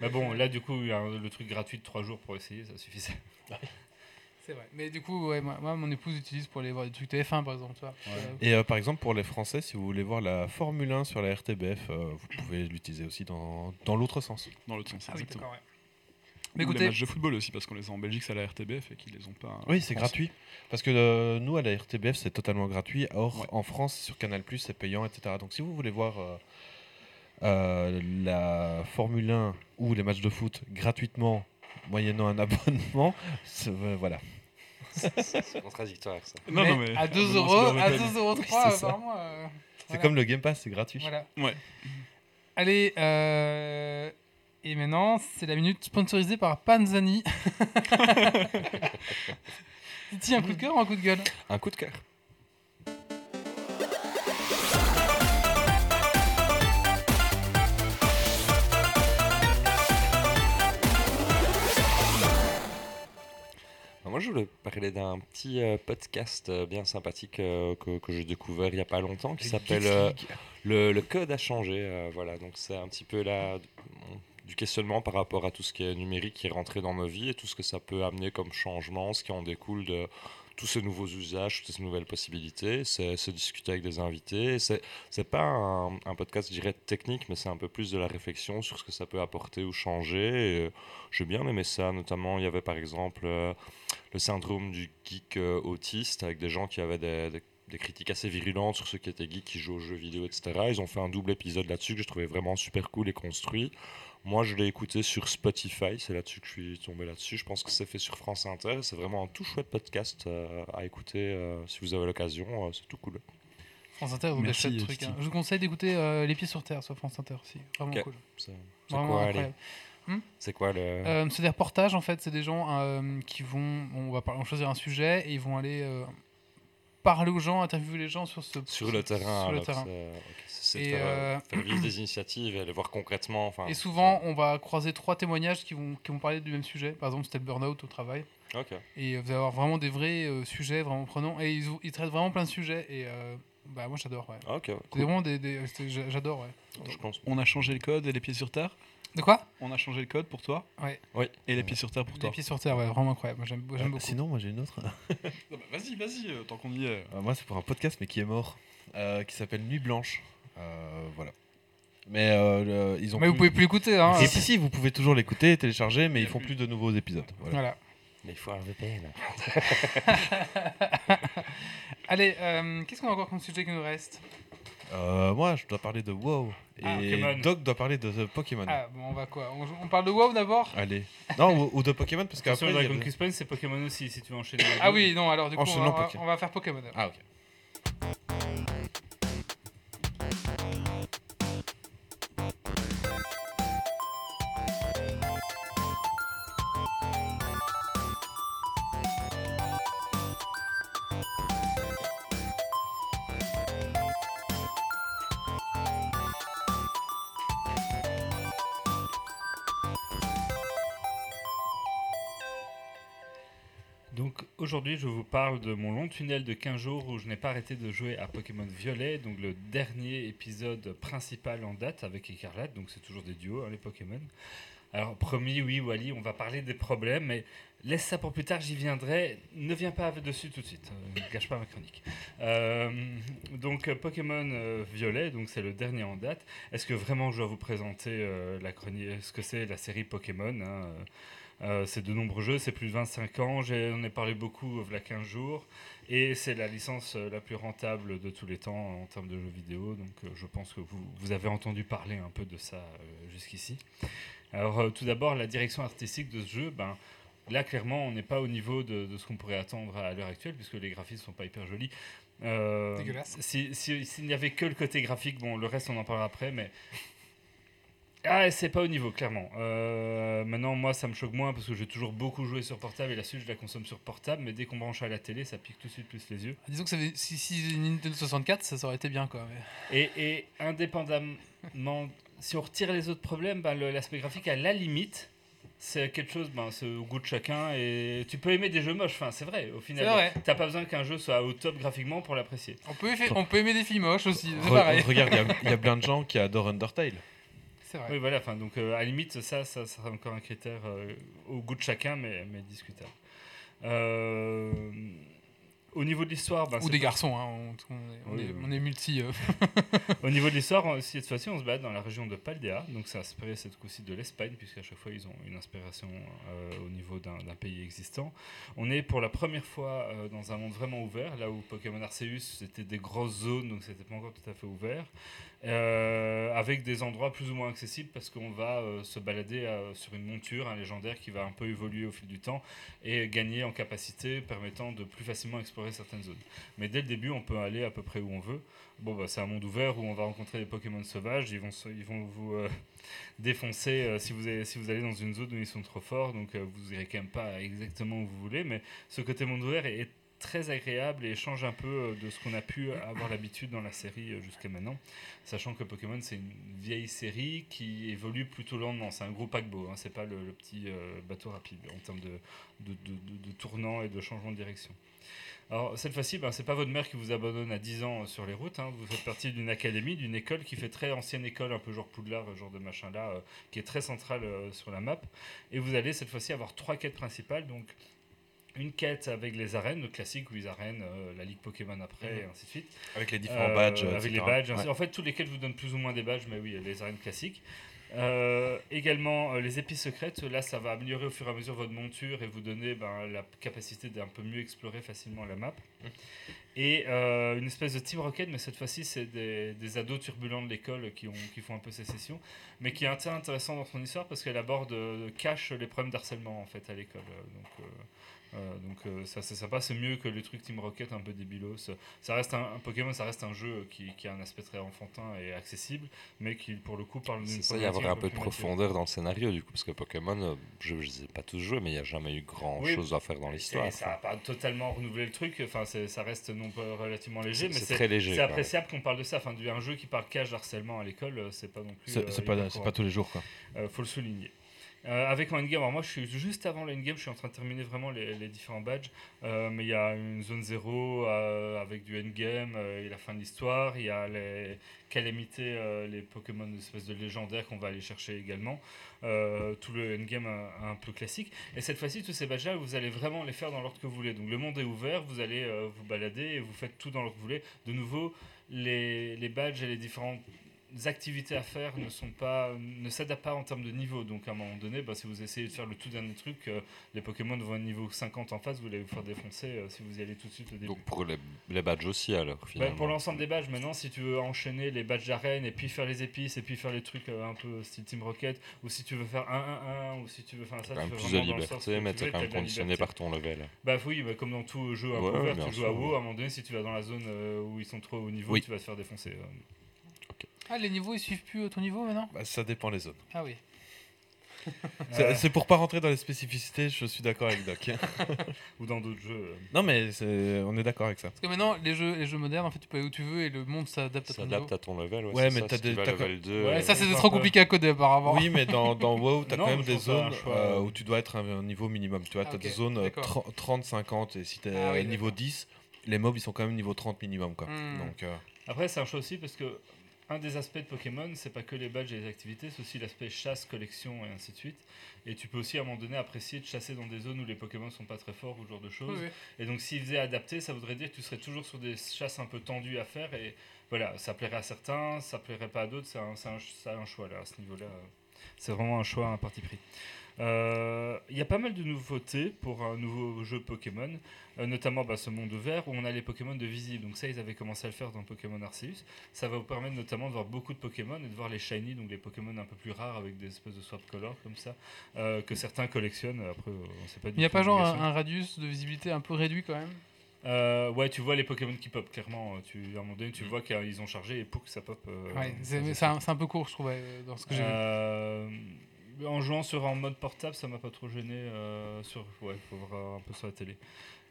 Mais bon, là, du coup, le truc gratuit de 3 jours pour essayer, ça suffisait. C'est vrai. Mais du coup, ouais, moi, moi, mon épouse utilise pour aller voir des trucs TF1, par exemple. tu vois. Ouais. Euh, Et euh, par exemple, pour les Français, si vous voulez voir la Formule 1 sur la RTBF, euh, vous pouvez l'utiliser aussi dans, dans l'autre sens. dans l'autre sens, Ah exactement. Mais les écoutez, matchs de football aussi, parce qu'on les a en Belgique, c'est à la RTBF et qu'ils les ont pas. Oui, c'est gratuit. Parce que euh, nous, à la RTBF, c'est totalement gratuit. Or, Ouais. en France, sur Canal, c'est payant, etc. Donc, si vous voulez voir euh, euh, la Formule 1 ou les matchs de foot gratuitement, moyennant un abonnement, c'est- euh, voilà. C'est contradictoire ça. Non, mais non, mais. à 2 abonnement euros, à hôtel. 2 euros Oui, 3, c'est ça. apparemment. euh, C'est voilà. comme le Game Pass, c'est gratuit. Voilà. Ouais. Allez, euh, et maintenant, c'est la minute sponsorisée par Panzani. Titi, un coup de cœur ou un coup de gueule? Un coup de cœur. Moi, je voulais parler d'un petit euh, podcast euh, bien sympathique euh, que, que j'ai découvert il n'y a pas longtemps qui s'appelle le, le code a changé. euh, voilà, donc c'est un petit peu là du questionnement par rapport à tout ce qui est numérique qui est rentré dans nos vies et tout ce que ça peut amener comme changement, ce qui en découle de tous ces nouveaux usages, toutes ces nouvelles possibilités. C'est se discuter avec des invités. C'est c'est pas un, podcast, je dirais, technique, mais c'est un peu plus de la réflexion sur ce que ça peut apporter ou changer. Euh, J'ai bien aimé ça, notamment il y avait par exemple euh, le syndrome du geek euh, autiste avec des gens qui avaient des, des- des critiques assez virulentes sur ceux qui étaient geeks, qui jouent aux jeux vidéo, etc. Ils ont fait un double épisode là-dessus que je trouvais vraiment super cool et construit. Moi, je l'ai écouté sur Spotify, c'est là-dessus que je suis tombé là-dessus. Je pense que c'est fait sur France Inter. C'est vraiment un tout chouette podcast euh, à écouter euh, si vous avez l'occasion. euh, c'est tout cool. France Inter, vous Merci, gâchez le truc. Hein. Je vous conseille d'écouter euh, Les Pieds sur Terre sur France Inter aussi. Vraiment cool. C'est quoi, incroyable. C'est quoi le. Euh, c'est des reportages en fait, c'est des gens euh, qui vont, on va par- on va choisir un sujet et ils vont aller euh, parler aux gens, interviewer les gens sur ce sur le terrain, sur le terrain. c'est- ok, c'est Et, faire, euh, euh, faire vivre des initiatives et aller voir concrètement. Enfin, Et souvent, on va croiser trois témoignages qui vont, qui vont parler du même sujet. Par exemple, c'était le burn-out au travail. Et euh, vous allez avoir vraiment des vrais euh, sujets vraiment prenants. Et ils, traitent vraiment plein de sujets. Et euh, bah, moi, j'adore. Ouais. Ok, ouais, C'est cool. vraiment des. des- j'adore, ouais. Je pense. On a changé le code et les pieds sur terre. De quoi On a changé le code pour toi. Ouais. Oui. Et les pieds sur terre pour Les toi. pieds sur terre, ouais, vraiment incroyable. Moi, j'aime j'aime Euh, beaucoup. Sinon, moi j'ai une autre. Ah bah, vas-y, vas-y, euh, tant qu'on y est. Euh, moi, c'est pour un podcast, mais qui est mort, euh, qui s'appelle Nuit Blanche. Euh, voilà. Mais euh, le- ils ont. Mais vous plus- pouvez plus l'écouter, hein. Si, si, si, vous pouvez toujours l'écouter, télécharger, mais ils font plus. plus de nouveaux épisodes. Voilà. Voilà. Mais il faut un VPN. Allez, euh, qu'est-ce qu'on a encore comme sujet qui nous reste? Euh, moi, je dois parler de WoW. Ah, et Pokémon. Doc doit parler de Pokémon. Ah, bon, on va quoi on, on parle de WoW d'abord Allez. Non, ou, ou de Pokémon, parce qu'après. Dragon Quest c'est Pokémon aussi, si tu veux enchaîner. Ah oui, non, alors du coup, on va, on va faire Pokémon. Ah, ok. Aujourd'hui, je vous parle de mon long tunnel de 15 jours où je n'ai pas arrêté de jouer à Pokémon Violet, donc le dernier épisode principal en date avec Écarlate, donc c'est toujours des duos, hein, les Pokémon. Alors promis, oui, Wally, on va parler des problèmes, mais laisse ça pour plus tard, j'y viendrai. Ne viens pas dessus tout de suite, euh, ne gâche pas ma chronique. Euh, donc Pokémon euh, Violet, donc c'est le dernier en date. Est-ce que vraiment je dois vous présenter euh, la chronique, ce que c'est la série Pokémon hein, euh, c'est de nombreux jeux, c'est plus de 25 ans, j'en ai parlé beaucoup euh, il y a 15 jours, et c'est la licence euh, la plus rentable de tous les temps en termes de jeux vidéo, donc euh, je pense que vous, vous avez entendu parler un peu de ça jusqu'ici. Alors tout d'abord, la direction artistique de ce jeu, ben, là clairement on n'est pas au niveau de, de ce qu'on pourrait attendre à l'heure actuelle, puisque les graphismes sont pas hyper jolis. Dégueulasse. si- si- S'il n'y avait que le côté graphique, bon le reste on en parlera après, mais ah, c'est pas au niveau, clairement. Euh, maintenant, moi, ça me choque moins parce que j'ai toujours beaucoup joué sur portable et la suite, je la consomme sur portable. Mais dès qu'on branche à la télé, ça pique tout de suite plus les yeux. Disons que ça avait- si, si une Nintendo 64, ça, ça aurait été bien quoi. mais- Et, et indépendamment, si on retire les autres problèmes, ben, l'aspect graphique, à la limite, c'est quelque chose, ben, c'est au goût de chacun. Et tu peux aimer des jeux moches, enfin, c'est vrai, au final. T'as pas besoin qu'un jeu soit au top graphiquement pour l'apprécier. On peut, on peut aimer des filles moches aussi, c'est pareil. regarde, il y a- il y, a plein de gens qui adorent Undertale. C'est vrai. Oui, voilà, enfin, donc euh, à la limite, ça, ça sera encore un critère euh, au goût de chacun, mais, mais discutable. Euh, au niveau de l'histoire, ben, Ou des pas- garçons, hein, on, on est, on est- oui. on est multi. euh. Au niveau de l'histoire, on- cette fois-ci, on se bat dans la région de Paldea, donc c'est inspiré cette fois-ci de l'Espagne, puisqu'à chaque fois, ils ont une inspiration euh, au niveau d'un d'un pays existant. On est pour la première fois euh, dans un monde vraiment ouvert, là où Pokémon Arceus, c'était des grosses zones, donc c'était pas encore tout à fait ouvert, euh, avec des endroits plus ou moins accessibles, parce qu'on va euh, se balader euh, sur une monture, un légendaire qui va un peu évoluer au fil du temps et gagner en capacité, permettant de plus facilement explorer certaines zones. Mais dès le début, on peut aller à peu près où on veut. Bon, bah, c'est un monde ouvert où on va rencontrer des Pokémon sauvages. Ils vont, vous défoncer si, vous allez dans une zone où ils sont trop forts. Donc, vous irez quand même pas exactement où vous voulez. Mais ce côté monde ouvert est très agréable et change un peu euh, de ce qu'on a pu avoir l'habitude dans la série euh, jusqu'à maintenant. Sachant que Pokémon, c'est une vieille série qui évolue plutôt lentement. C'est un gros paquebot. Hein, c'est pas le, petit euh, bateau rapide en termes de, de, de, tournant et de changement de direction. Alors, cette fois-ci, ben, c'est pas votre mère qui vous abandonne à 10 ans sur les routes. hein. Vous faites partie d'une académie, d'une école qui fait très ancienne école, un peu genre Poudlard, genre de machin-là, qui est très centrale sur la map. Et vous allez cette fois-ci avoir trois quêtes principales. Donc, une quête avec les arènes, le classique, où ils arènent euh, la Ligue Pokémon après, Mhm. et ainsi de suite. Avec les différents Euh, badges. Avec etc. les badges. Ouais. En fait, tous les quêtes vous donnent plus ou moins des badges, mais oui, les arènes classiques. Euh, également, les épices secrètes, là, ça va améliorer au fur et à mesure votre monture et vous donner ben, la capacité d'un peu mieux explorer facilement la map. Et euh, une espèce de Team Rocket, mais cette fois-ci, c'est des, des ados turbulents de l'école qui, ont, qui font un peu sécession, mais qui est intéressant dans son histoire parce qu'elle aborde, cache les problèmes d'harcèlement en fait à l'école. Donc, euh, donc euh, ça c'est sympa, c'est mieux que les trucs Team Rocket un peu débilos. Ça reste un, un Pokémon, ça reste un jeu qui, qui a un aspect très enfantin et accessible, mais qui pour le coup parle d'une C'est ça, il y avoir un peu de profondeur dans le scénario, du coup, parce que Pokémon, euh, je ne les ai pas tous joués, mais il n'y a jamais eu grand Oui, chose à faire dans Et l'histoire. ça n'a pas totalement renouvelé le truc, enfin ça reste non pas relativement léger, mais C'est très léger. c'est appréciable qu'on parle de ça. Enfin, du- un jeu qui parle cash d'harcèlement à l'école, c'est pas non plus. C'est euh, pas, tous les jours, quoi. Euh, faut le souligner. Euh, avec mon endgame, alors moi je suis juste avant l'endgame, je suis en train de terminer vraiment les, différents badges, Euh, mais il y a une zone 0 euh, avec du endgame et la fin de l'histoire, il y a les calamités, les Pokémon espèce de légendaires qu'on va aller chercher également, tout le endgame un, peu classique. Et cette fois-ci, tous ces badges-là, vous allez vraiment les faire dans l'ordre que vous voulez. Donc le monde est ouvert, vous allez vous balader et vous faites tout dans l'ordre que vous voulez. De nouveau, les, les badges et les différentes activités à faire ne sont pas ne s'adaptent pas en termes de niveau donc à un moment donné bah, si vous essayez de faire le tout dernier truc euh, les Pokémon vont à niveau 50 en face vous allez vous faire défoncer euh, si vous y allez tout de suite au début Donc pour les, les badges aussi, alors, Bah, finalement. pour l'ensemble des badges, maintenant, si tu veux enchaîner les badges d'arène et puis faire les épices et puis faire les trucs euh, un peu style Team Rocket, ou si tu veux faire 1-1-1, ou si tu veux faire ça, tu fais plus de liberté, mais t'es quand même conditionné par ton level. Bah oui, bah, comme dans tout jeu un Ouais, peu ouvert, bien tu joues sûr, à WoW, ouais. à un moment donné, si tu vas dans la zone où ils sont trop haut niveau, Oui. tu vas te faire défoncer. Ah, les niveaux ils suivent plus ton niveau maintenant? Bah, ça dépend les zones. Ah oui. C'est pour pas rentrer dans les spécificités, je suis d'accord avec Doc. ou dans d'autres jeux. euh. non, mais on est d'accord avec ça. Parce que maintenant, les jeux, les jeux modernes, en fait, tu peux aller où tu veux et le monde s'adapte à ton niveau. adapte à ton level. Ouais, Ouais, c'est mais ça, t'as des- t'as level 2. Ouais, Et euh, ça, c'était trop compliqué à coder apparemment. Oui, mais dans, dans WoW, t'as quand même des zones euh, où tu dois être à un niveau minimum. Tu vois, Ah, t'as des zones euh, d'accord. 30, 30, 50, et si t'es Ah oui, niveau d'accord. 10, les mobs ils sont quand même niveau 30 minimum. Quoi. Hmm. Donc, euh, Après, c'est un choix aussi parce que un des aspects de Pokémon, c'est pas que les badges et les activités, c'est aussi l'aspect chasse, collection et ainsi de suite. Et tu peux aussi à un moment donné apprécier de chasser dans des zones où les Pokémon sont pas très forts ou ce genre de choses. Oui. Et donc, s'ils faisaient adapter, ça voudrait dire que tu serais toujours sur des chasses un peu tendues à faire. Et voilà, ça plairait à certains, ça plairait pas à d'autres. C'est un, un, un choix là, à ce niveau-là. C'est vraiment un choix, un parti pris. Euh, Il y a pas mal de nouveautés pour un nouveau jeu Pokémon, euh, notamment bah, ce monde vert où on a les Pokémon de visible. Donc ça, ils avaient commencé à le faire dans Pokémon Arceus. Ça va vous permettre notamment de voir beaucoup de Pokémon et de voir les shiny, donc les Pokémon un peu plus rares avec des espèces de swap color comme ça, euh, que certains collectionnent. Après, euh, on sait pas du Il n'y a pas genre un, radius de visibilité un peu réduit quand même? Euh, ouais, tu vois les Pokémon qui pop clairement. euh, Tu, à un moment donné, tu vois qu'ils ont chargé et pour que ça pop. euh, Ouais, c'est un, peu court, je trouvais, euh, dans ce que j'ai vu. En jouant sur en mode portable, ça m'a pas trop gêné. euh, sur, ouais, faut voir un peu sur la télé.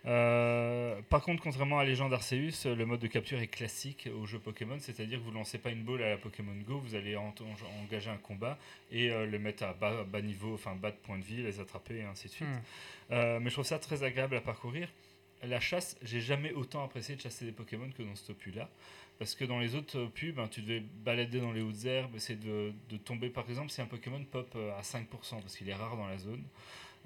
Euh, par contre, contrairement à Légende Arceus, le mode de capture est classique au jeu Pokémon, c'est-à-dire que vous lancez pas une balle à la Pokémon Go, vous allez en- en- engager un combat et euh, le mettre à bas, bas niveau, enfin bas de point de vie, les attraper et ainsi de suite. Hmm. Euh, mais je trouve ça très agréable à parcourir. la chasse, j'ai jamais autant apprécié de chasser des Pokémon que dans cet opus-là. Parce que dans les autres opus, ben, tu devais balader dans les hautes herbes, essayer de, de tomber, par exemple, si un Pokémon pop euh, à 5%, parce qu'il est rare dans la zone.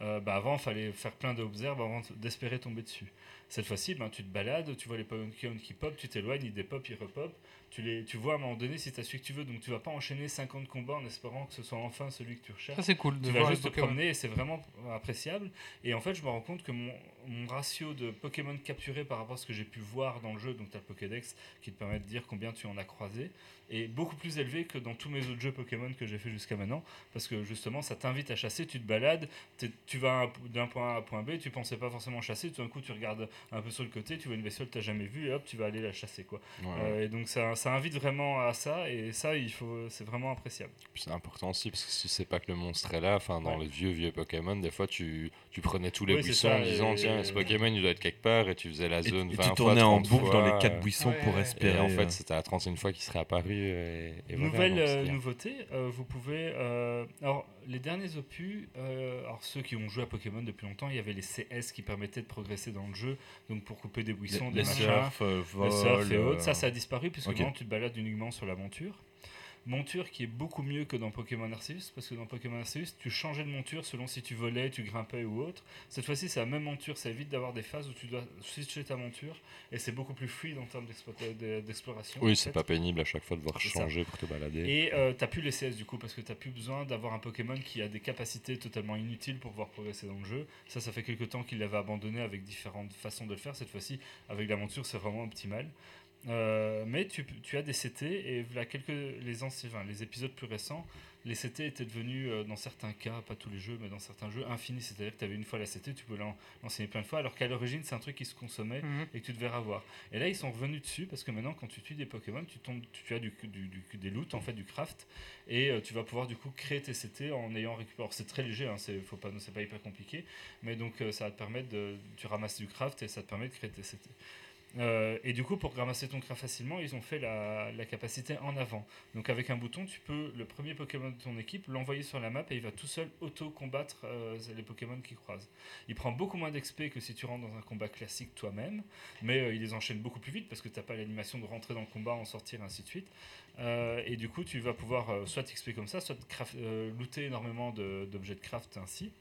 euh, bah avant, il fallait faire plein d'observes avant d'espérer tomber dessus. Cette fois-ci, ben, tu te balades, tu vois les Pokémon qui pop, tu t'éloignes, ils dépopent, ils repopent. Tu, les, tu vois à un moment donné si tu as celui que tu veux, donc tu vas pas enchaîner 50 combats en espérant que ce soit enfin celui que tu recherches Ça, c'est cool de tu vas juste te promener et c'est vraiment appréciable. Et en fait, je me rends compte que mon, mon ratio de Pokémon capturés par rapport à ce que j'ai pu voir dans le jeu, donc tu as le Pokédex qui te permet de dire combien tu en as croisé, est beaucoup plus élevé que dans tous mes autres jeux Pokémon que j'ai fait jusqu'à maintenant. Parce que justement, ça t'invite à chasser, tu te balades, tu vas un- d'un point A à un point B, tu pensais pas forcément chasser, tout d'un coup tu regardes un peu sur le côté, tu vois une bestiole que tu jamais vue et hop, tu vas aller la chasser. quoi. Ouais. Euh, et donc ça, ça invite vraiment à ça et ça, il faut, c'est vraiment appréciable. C'est important aussi parce que si c'est pas que le monstre est là, enfin dans Ouais. les vieux vieux Pokémon, des fois tu, tu prenais tous les Oui, buissons en disant et- tiens ce Pokémon il doit être quelque part et tu faisais la Et, zone et 20 tu fois, tournais en 30 boucle dans les quatre euh, buissons Ouais, pour espérer. Et en euh, fait c'était la 31 fois qu'il serait apparu et, et voilà, Nouvelle donc euh, nouveauté, euh, vous pouvez. euh, alors, les derniers opus, euh, alors ceux qui ont joué à Pokémon depuis longtemps, il y avait les CS qui permettaient de progresser dans le jeu, donc pour couper des buissons, les, des les machins, surfs, euh, le surf et vol, autres. euh, Ça, ça a disparu puisque maintenant tu te balades uniquement sur la monture. Qui est beaucoup mieux que dans Pokémon Arceus, parce que dans Pokémon Arceus, tu changeais de monture selon si tu volais, tu grimpais ou autre. Cette fois-ci, c'est la même monture, ça évite d'avoir des phases où tu dois switcher ta monture, et c'est beaucoup plus fluide en termes d'explo- de- d'exploration. Oui, c'est pas pénible à chaque fois de devoir ça. changer pour te balader. Et euh, t'as plus les CS du coup parce que t'as plus besoin d'avoir un Pokémon qui a des capacités totalement inutiles pour pouvoir progresser dans le jeu. Ça, ça fait quelques temps qu'il l'avait abandonné avec différentes façons de le faire. Cette fois-ci, avec la monture, c'est vraiment optimal. Euh, mais tu, tu as des CT et voilà quelques les anciens, enfin, les épisodes plus récents, les CT étaient devenus euh, dans certains cas, pas tous les jeux, mais dans certains jeux infinis. C'est-à-dire que tu avais une fois la CT, tu l'en- l'enseigner plein de fois, alors qu'à l'origine c'est un truc qui se consommait Mhm. et que tu devais avoir. Et là, ils sont revenus dessus parce que maintenant, quand tu tues des Pokémon, tu, tombes, tu, tu as du, du- du- des loots, en fait, du craft, et euh, tu vas pouvoir du coup créer tes CT en ayant récupéré. Alors, c'est très léger, hein, c'est pas, pas hyper compliqué, mais donc ça va te permettre de. Tu ramasses du craft et ça te permet de créer tes CT. Euh, et du coup, pour ramasser ton craft facilement, ils ont fait la, capacité en avant. Donc, avec un bouton, tu peux le premier Pokémon de ton équipe l'envoyer sur la map et il va tout seul auto-combattre euh, les Pokémon qui croisent. Il prend beaucoup moins d'XP que si tu rentres dans un combat classique toi-même, mais euh, il les enchaîne beaucoup plus vite parce que tu n'as pas l'animation de rentrer dans le combat, en sortir, ainsi de suite. Euh, et du coup, tu vas pouvoir euh, soit XP comme ça, soit craft- euh, looter énormément d'objets de, craft ainsi.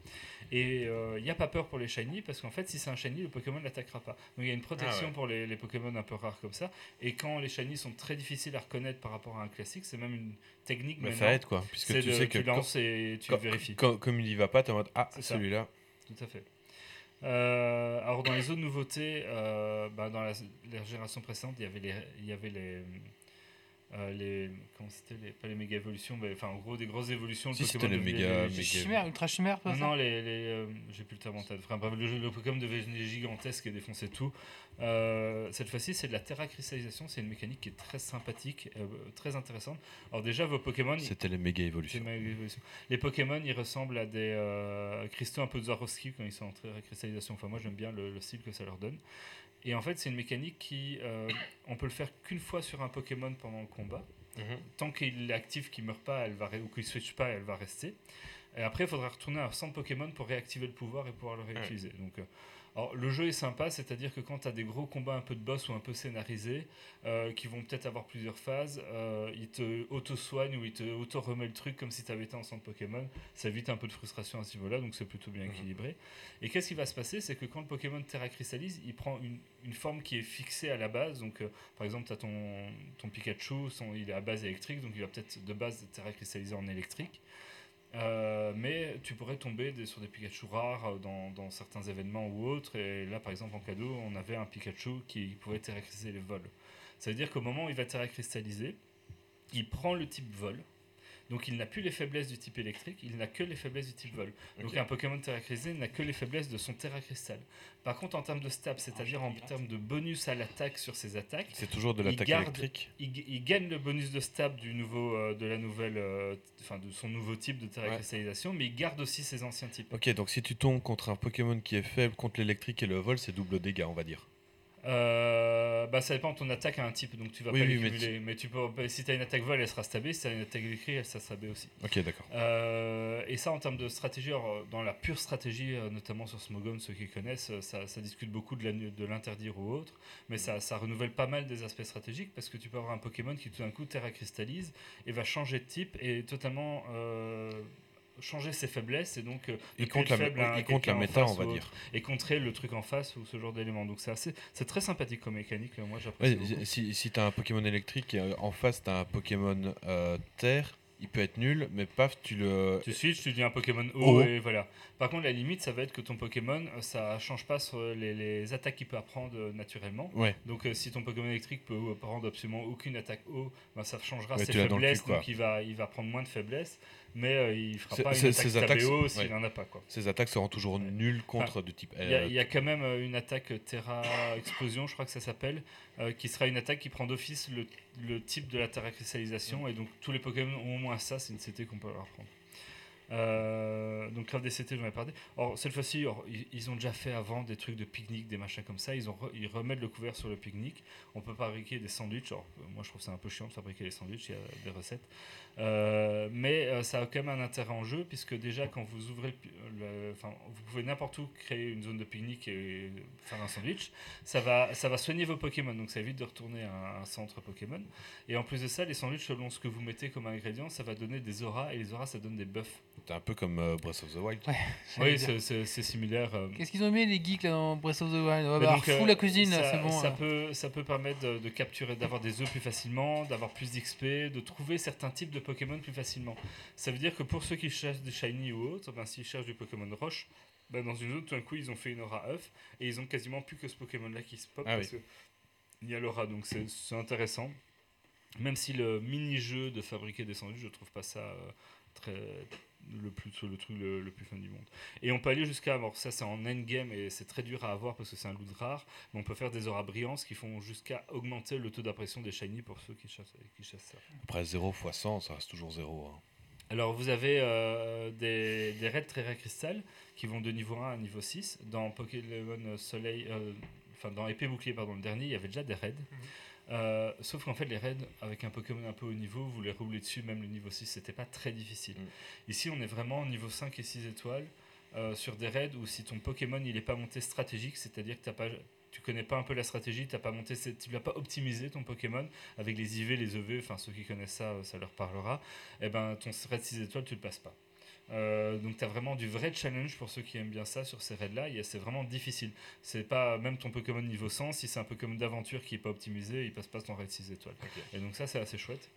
Et il n'y a pas peur pour les shiny parce qu'en fait, si c'est un shiny, le Pokémon ne l'attaquera pas. Donc il y a une protection Ah ouais. pour les, les Pokémon un peu rares comme ça. Et quand les shiny sont très difficiles à reconnaître par rapport à un classique, c'est même une technique Mais ça aide quoi, puisque tu de- sais que tu quand- lances et tu quand- vérifies. quand- comme il y va pas, t'es en mode ah celui-là. Tout à fait. Euh, alors dans les autres nouveautés, euh, bah, dans la, la génération précédente, il y avait les, il y avait les, euh, les comment c'était les, pas les méga évolutions, mais enfin en gros des grosses évolutions. le Si, c'était les méga- les- méga- Chimère, ultra chimère, pas non, ça non, les, les, euh, j'ai plus le terme en tête. Enfin, bref, le, le Pokémon devenait gigantesque et défonçait tout. Euh, cette fois-ci, c'est de la terracristallisation. C'est une mécanique qui est très sympathique, euh, très intéressante. Alors déjà, vos Pokémon, C'était les méga évolutions. Les Pokémon, ils ressemblent à des euh, cristaux un peu de Swarovski quand ils sont en terracristallisation. Enfin, moi, j'aime bien le, le style que ça leur donne. Et en fait, c'est une mécanique qui, euh, on peut le faire qu'une fois sur un Pokémon pendant le combat Mhm. tant qu'il est actif, qu'il meurt pas, elle va ou qu'il switch pas, elle va rester. Et après, il faudra retourner à un centre Pokémon pour réactiver le pouvoir et pouvoir le réutiliser. Donc, euh, alors, le jeu est sympa, c'est-à-dire que quand tu as des gros combats un peu de boss ou un peu scénarisés, euh, qui vont peut-être avoir plusieurs phases, euh, il te auto-soigne ou il te auto-remet le truc comme si tu avais été en centre Pokémon. Ça évite un peu de frustration à ce niveau-là, donc c'est plutôt bien Mhm. équilibré. Et qu'est-ce qui va se passer? C'est que quand le Pokémon Terra cristallise, il prend une, une forme qui est fixée à la base. Donc, euh, par exemple, tu as ton, ton Pikachu, son, il est à base électrique, donc il va peut-être de base Terra cristalliser en électrique. Euh, mais tu pourrais tomber des- sur des Pikachu rares euh, dans, certains événements ou autres. Et là, par exemple, en cadeau, on avait un Pikachu qui pouvait Terra cristalliser les vols. Ça veut dire qu'au moment où il va Terra cristalliser, il prend le type vol. Donc il n'a plus les faiblesses du type électrique, il n'a que les faiblesses du type vol. Donc un Pokémon Terra Cristal n'a que les faiblesses de son Terra Cristal. Par contre, en termes de stats, c'est-à-dire en termes de bonus à l'attaque sur ses attaques, C'est toujours de l'attaque électrique. il, gagne le bonus de stab du nouveau, euh, de la nouvelle, euh, enfin de son nouveau type de Terra Ouais. cristallisation, mais il garde aussi ses anciens types. Ok, donc si tu tombes contre un Pokémon qui est faible contre l'électrique et le vol, c'est double dégâts, on va dire. Euh, bah, ça dépend de ton attaque à un type, donc tu vas Oui, pas oui, les mais tu peux, si tu as une attaque vol, elle sera stabée. Si tu as une attaque électrique, elle sera stabée aussi. Ok, d'accord. Euh, et ça, en termes de stratégie, alors, dans la pure stratégie, euh, notamment sur Smogon, ceux qui connaissent, euh, ça, ça discute beaucoup de l'interdire ou autre, mais ça, ça renouvelle pas mal des aspects stratégiques parce que tu peux avoir un Pokémon qui tout d'un coup terra cristallise et va changer de type et totalement euh, changer ses faiblesses et donc euh, Il ne compte plus la, faible la quelqu'un en méta, on va dire. et contrer le truc en face ou ce genre d'éléments. Donc c'est assez, c'est très sympathique comme mécanique. euh, Moi j'apprécie. Ouais, si si tu as un Pokémon électrique et euh, en face tu as un Pokémon euh, terre, il peut être nul, mais paf, tu le. Tu switches, tu dis un Pokémon Haut. haut et voilà. Par contre, la limite, ça va être que ton Pokémon, euh, ça change pas sur les, les attaques qu'il peut apprendre euh, naturellement. Ouais, Donc, euh, si ton Pokémon électrique peut apprendre absolument aucune attaque haut, ben, ça changera Ouais, ses cul, faiblesses. donc, il va, il va prendre moins de faiblesses, mais euh, il fera pas une attaque s'il en a pas. Quoi. ces attaques seront toujours nulles contre de type. Il y, a, il y a quand même une attaque Terra Explosion, je crois que ça s'appelle, euh, qui sera une attaque qui prend d'office le, le type de la Terra Cristallisation, et donc tous les Pokémon ont au moins ça, c'est une CT qu'on peut leur prendre. Euh, donc Craft DCT, j'en ai parlé. Or, cette fois-ci, ils, ont déjà fait avant des trucs de pique-nique, des machins comme ça. Ils, remettent le couvert sur le pique-nique. On peut fabriquer des sandwichs. Moi, je trouve ça un peu chiant de fabriquer des sandwichs. Il y a des recettes. Euh, mais euh, ça a quand même un intérêt en jeu, puisque déjà, quand vous ouvrez enfin, vous pouvez n'importe où créer une zone de pique-nique et faire un sandwich. Ça va, ça va soigner vos Pokémon, donc ça évite de retourner à un centre Pokémon. Et en plus de ça, les sandwichs, selon ce que vous mettez comme ingrédient, ça va donner des auras, et les auras, ça donne des buffs. T'es un peu comme euh, Breath of the Wild. Oui, c'est- c'est c'est similaire. euh. Qu'est-ce qu'ils ont mis les geeks là dans Breath of the Wild? Mais bah, donc, alors, fous euh, la cuisine, c'est bon. Ça alors. peut, ça peut permettre de, de capturer, d'avoir des œufs plus facilement, d'avoir plus d'XP, de trouver certains types de Pokémon plus facilement. Ça veut dire que pour ceux qui cherchent des shiny ou autres, ben, s'ils cherchent du Pokémon roche, ben, dans une zone, tout d'un coup, ils ont fait une aura œuf et ils ont quasiment plus que ce Pokémon-là qui se pop Ah parce que il y a l'aura, donc c'est c'est intéressant. Même si le mini-jeu de fabriquer des sandwichs, je trouve pas ça très le plus le truc le, le plus fun du monde. Et on peut aller jusqu'à alors ça c'est en endgame et c'est très dur à avoir parce que c'est un loot rare, mais on peut faire des auras brillantes qui font jusqu'à augmenter le taux d'apparition des shiny pour ceux qui chassent qui chassent ça. Après 0 x 100, ça reste toujours 0. hein. Alors vous avez euh, des, des raids très rare cristal qui vont de niveau 1 à niveau 6. Dans Pokémon Soleil, euh, enfin dans Épée Bouclier, pardon, le dernier, il y avait déjà des raids. Euh, sauf qu'en fait, les raids, avec un Pokémon un peu haut niveau, vous les roulez dessus, même le niveau 6, c'était pas très difficile. Mm. Ici, on est vraiment au niveau 5 et 6 étoiles euh, sur des raids où si ton Pokémon il est pas monté stratégique, c'est-à-dire que t'as pas, tu connais pas un peu la stratégie, t'as pas monté, tu l'as pas optimisé ton Pokémon avec les IV, les EV, enfin ceux qui connaissent ça, euh, ça leur parlera. Et ben ton raid 6 étoiles, tu le passes pas. Euh, donc tu as vraiment du vrai challenge pour ceux qui aiment bien ça sur ces raids là, c'est vraiment difficile. C'est pas même ton Pokémon niveau 100, si c'est un Pokémon d'aventure qui est pas optimisé, il passe pas ton raid 6 étoiles. Et donc ça c'est assez chouette.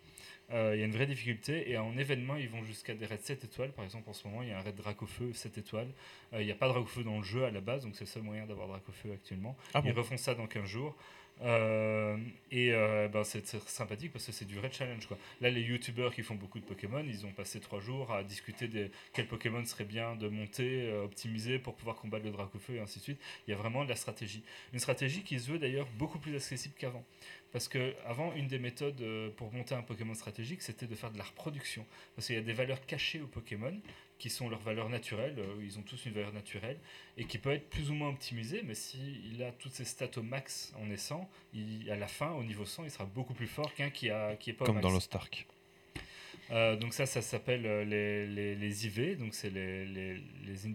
Euh, Il y a une vraie difficulté et en événement ils vont jusqu'à des raids 7 étoiles. Par exemple en ce moment il y a un raid Dracofeu 7 étoiles. Euh, Il n'y a pas de Dracofeu dans le jeu à la base donc c'est le seul moyen d'avoir Dracofeu actuellement. Ah Ils refont ça dans 15 jours. Euh, et euh, ben, c'est sympathique parce que c'est du vrai challenge. Quoi. Là, les youtubeurs qui font beaucoup de Pokémon, ils ont passé trois jours à discuter de quel Pokémon serait bien de monter, euh, optimiser pour pouvoir combattre le Dracofeu et ainsi de suite. Il y a vraiment de la stratégie. Une stratégie qui se veut d'ailleurs beaucoup plus accessible qu'avant. Parce que avant, une des méthodes pour monter un Pokémon stratégique, c'était de faire de la reproduction. Parce qu'il y a des valeurs cachées aux Pokémon qui sont leurs valeurs naturelles. euh, ils ont tous une valeur naturelle et qui peut être plus ou moins optimisé, mais s'il a toutes ses stats au max en naissant, il, à la fin, au niveau 100, il sera beaucoup plus fort qu'un qui, a, qui est pas au Comme max. dans Lost Ark. Euh, donc ça, ça s'appelle euh, les, les, les IV, donc c'est les, les,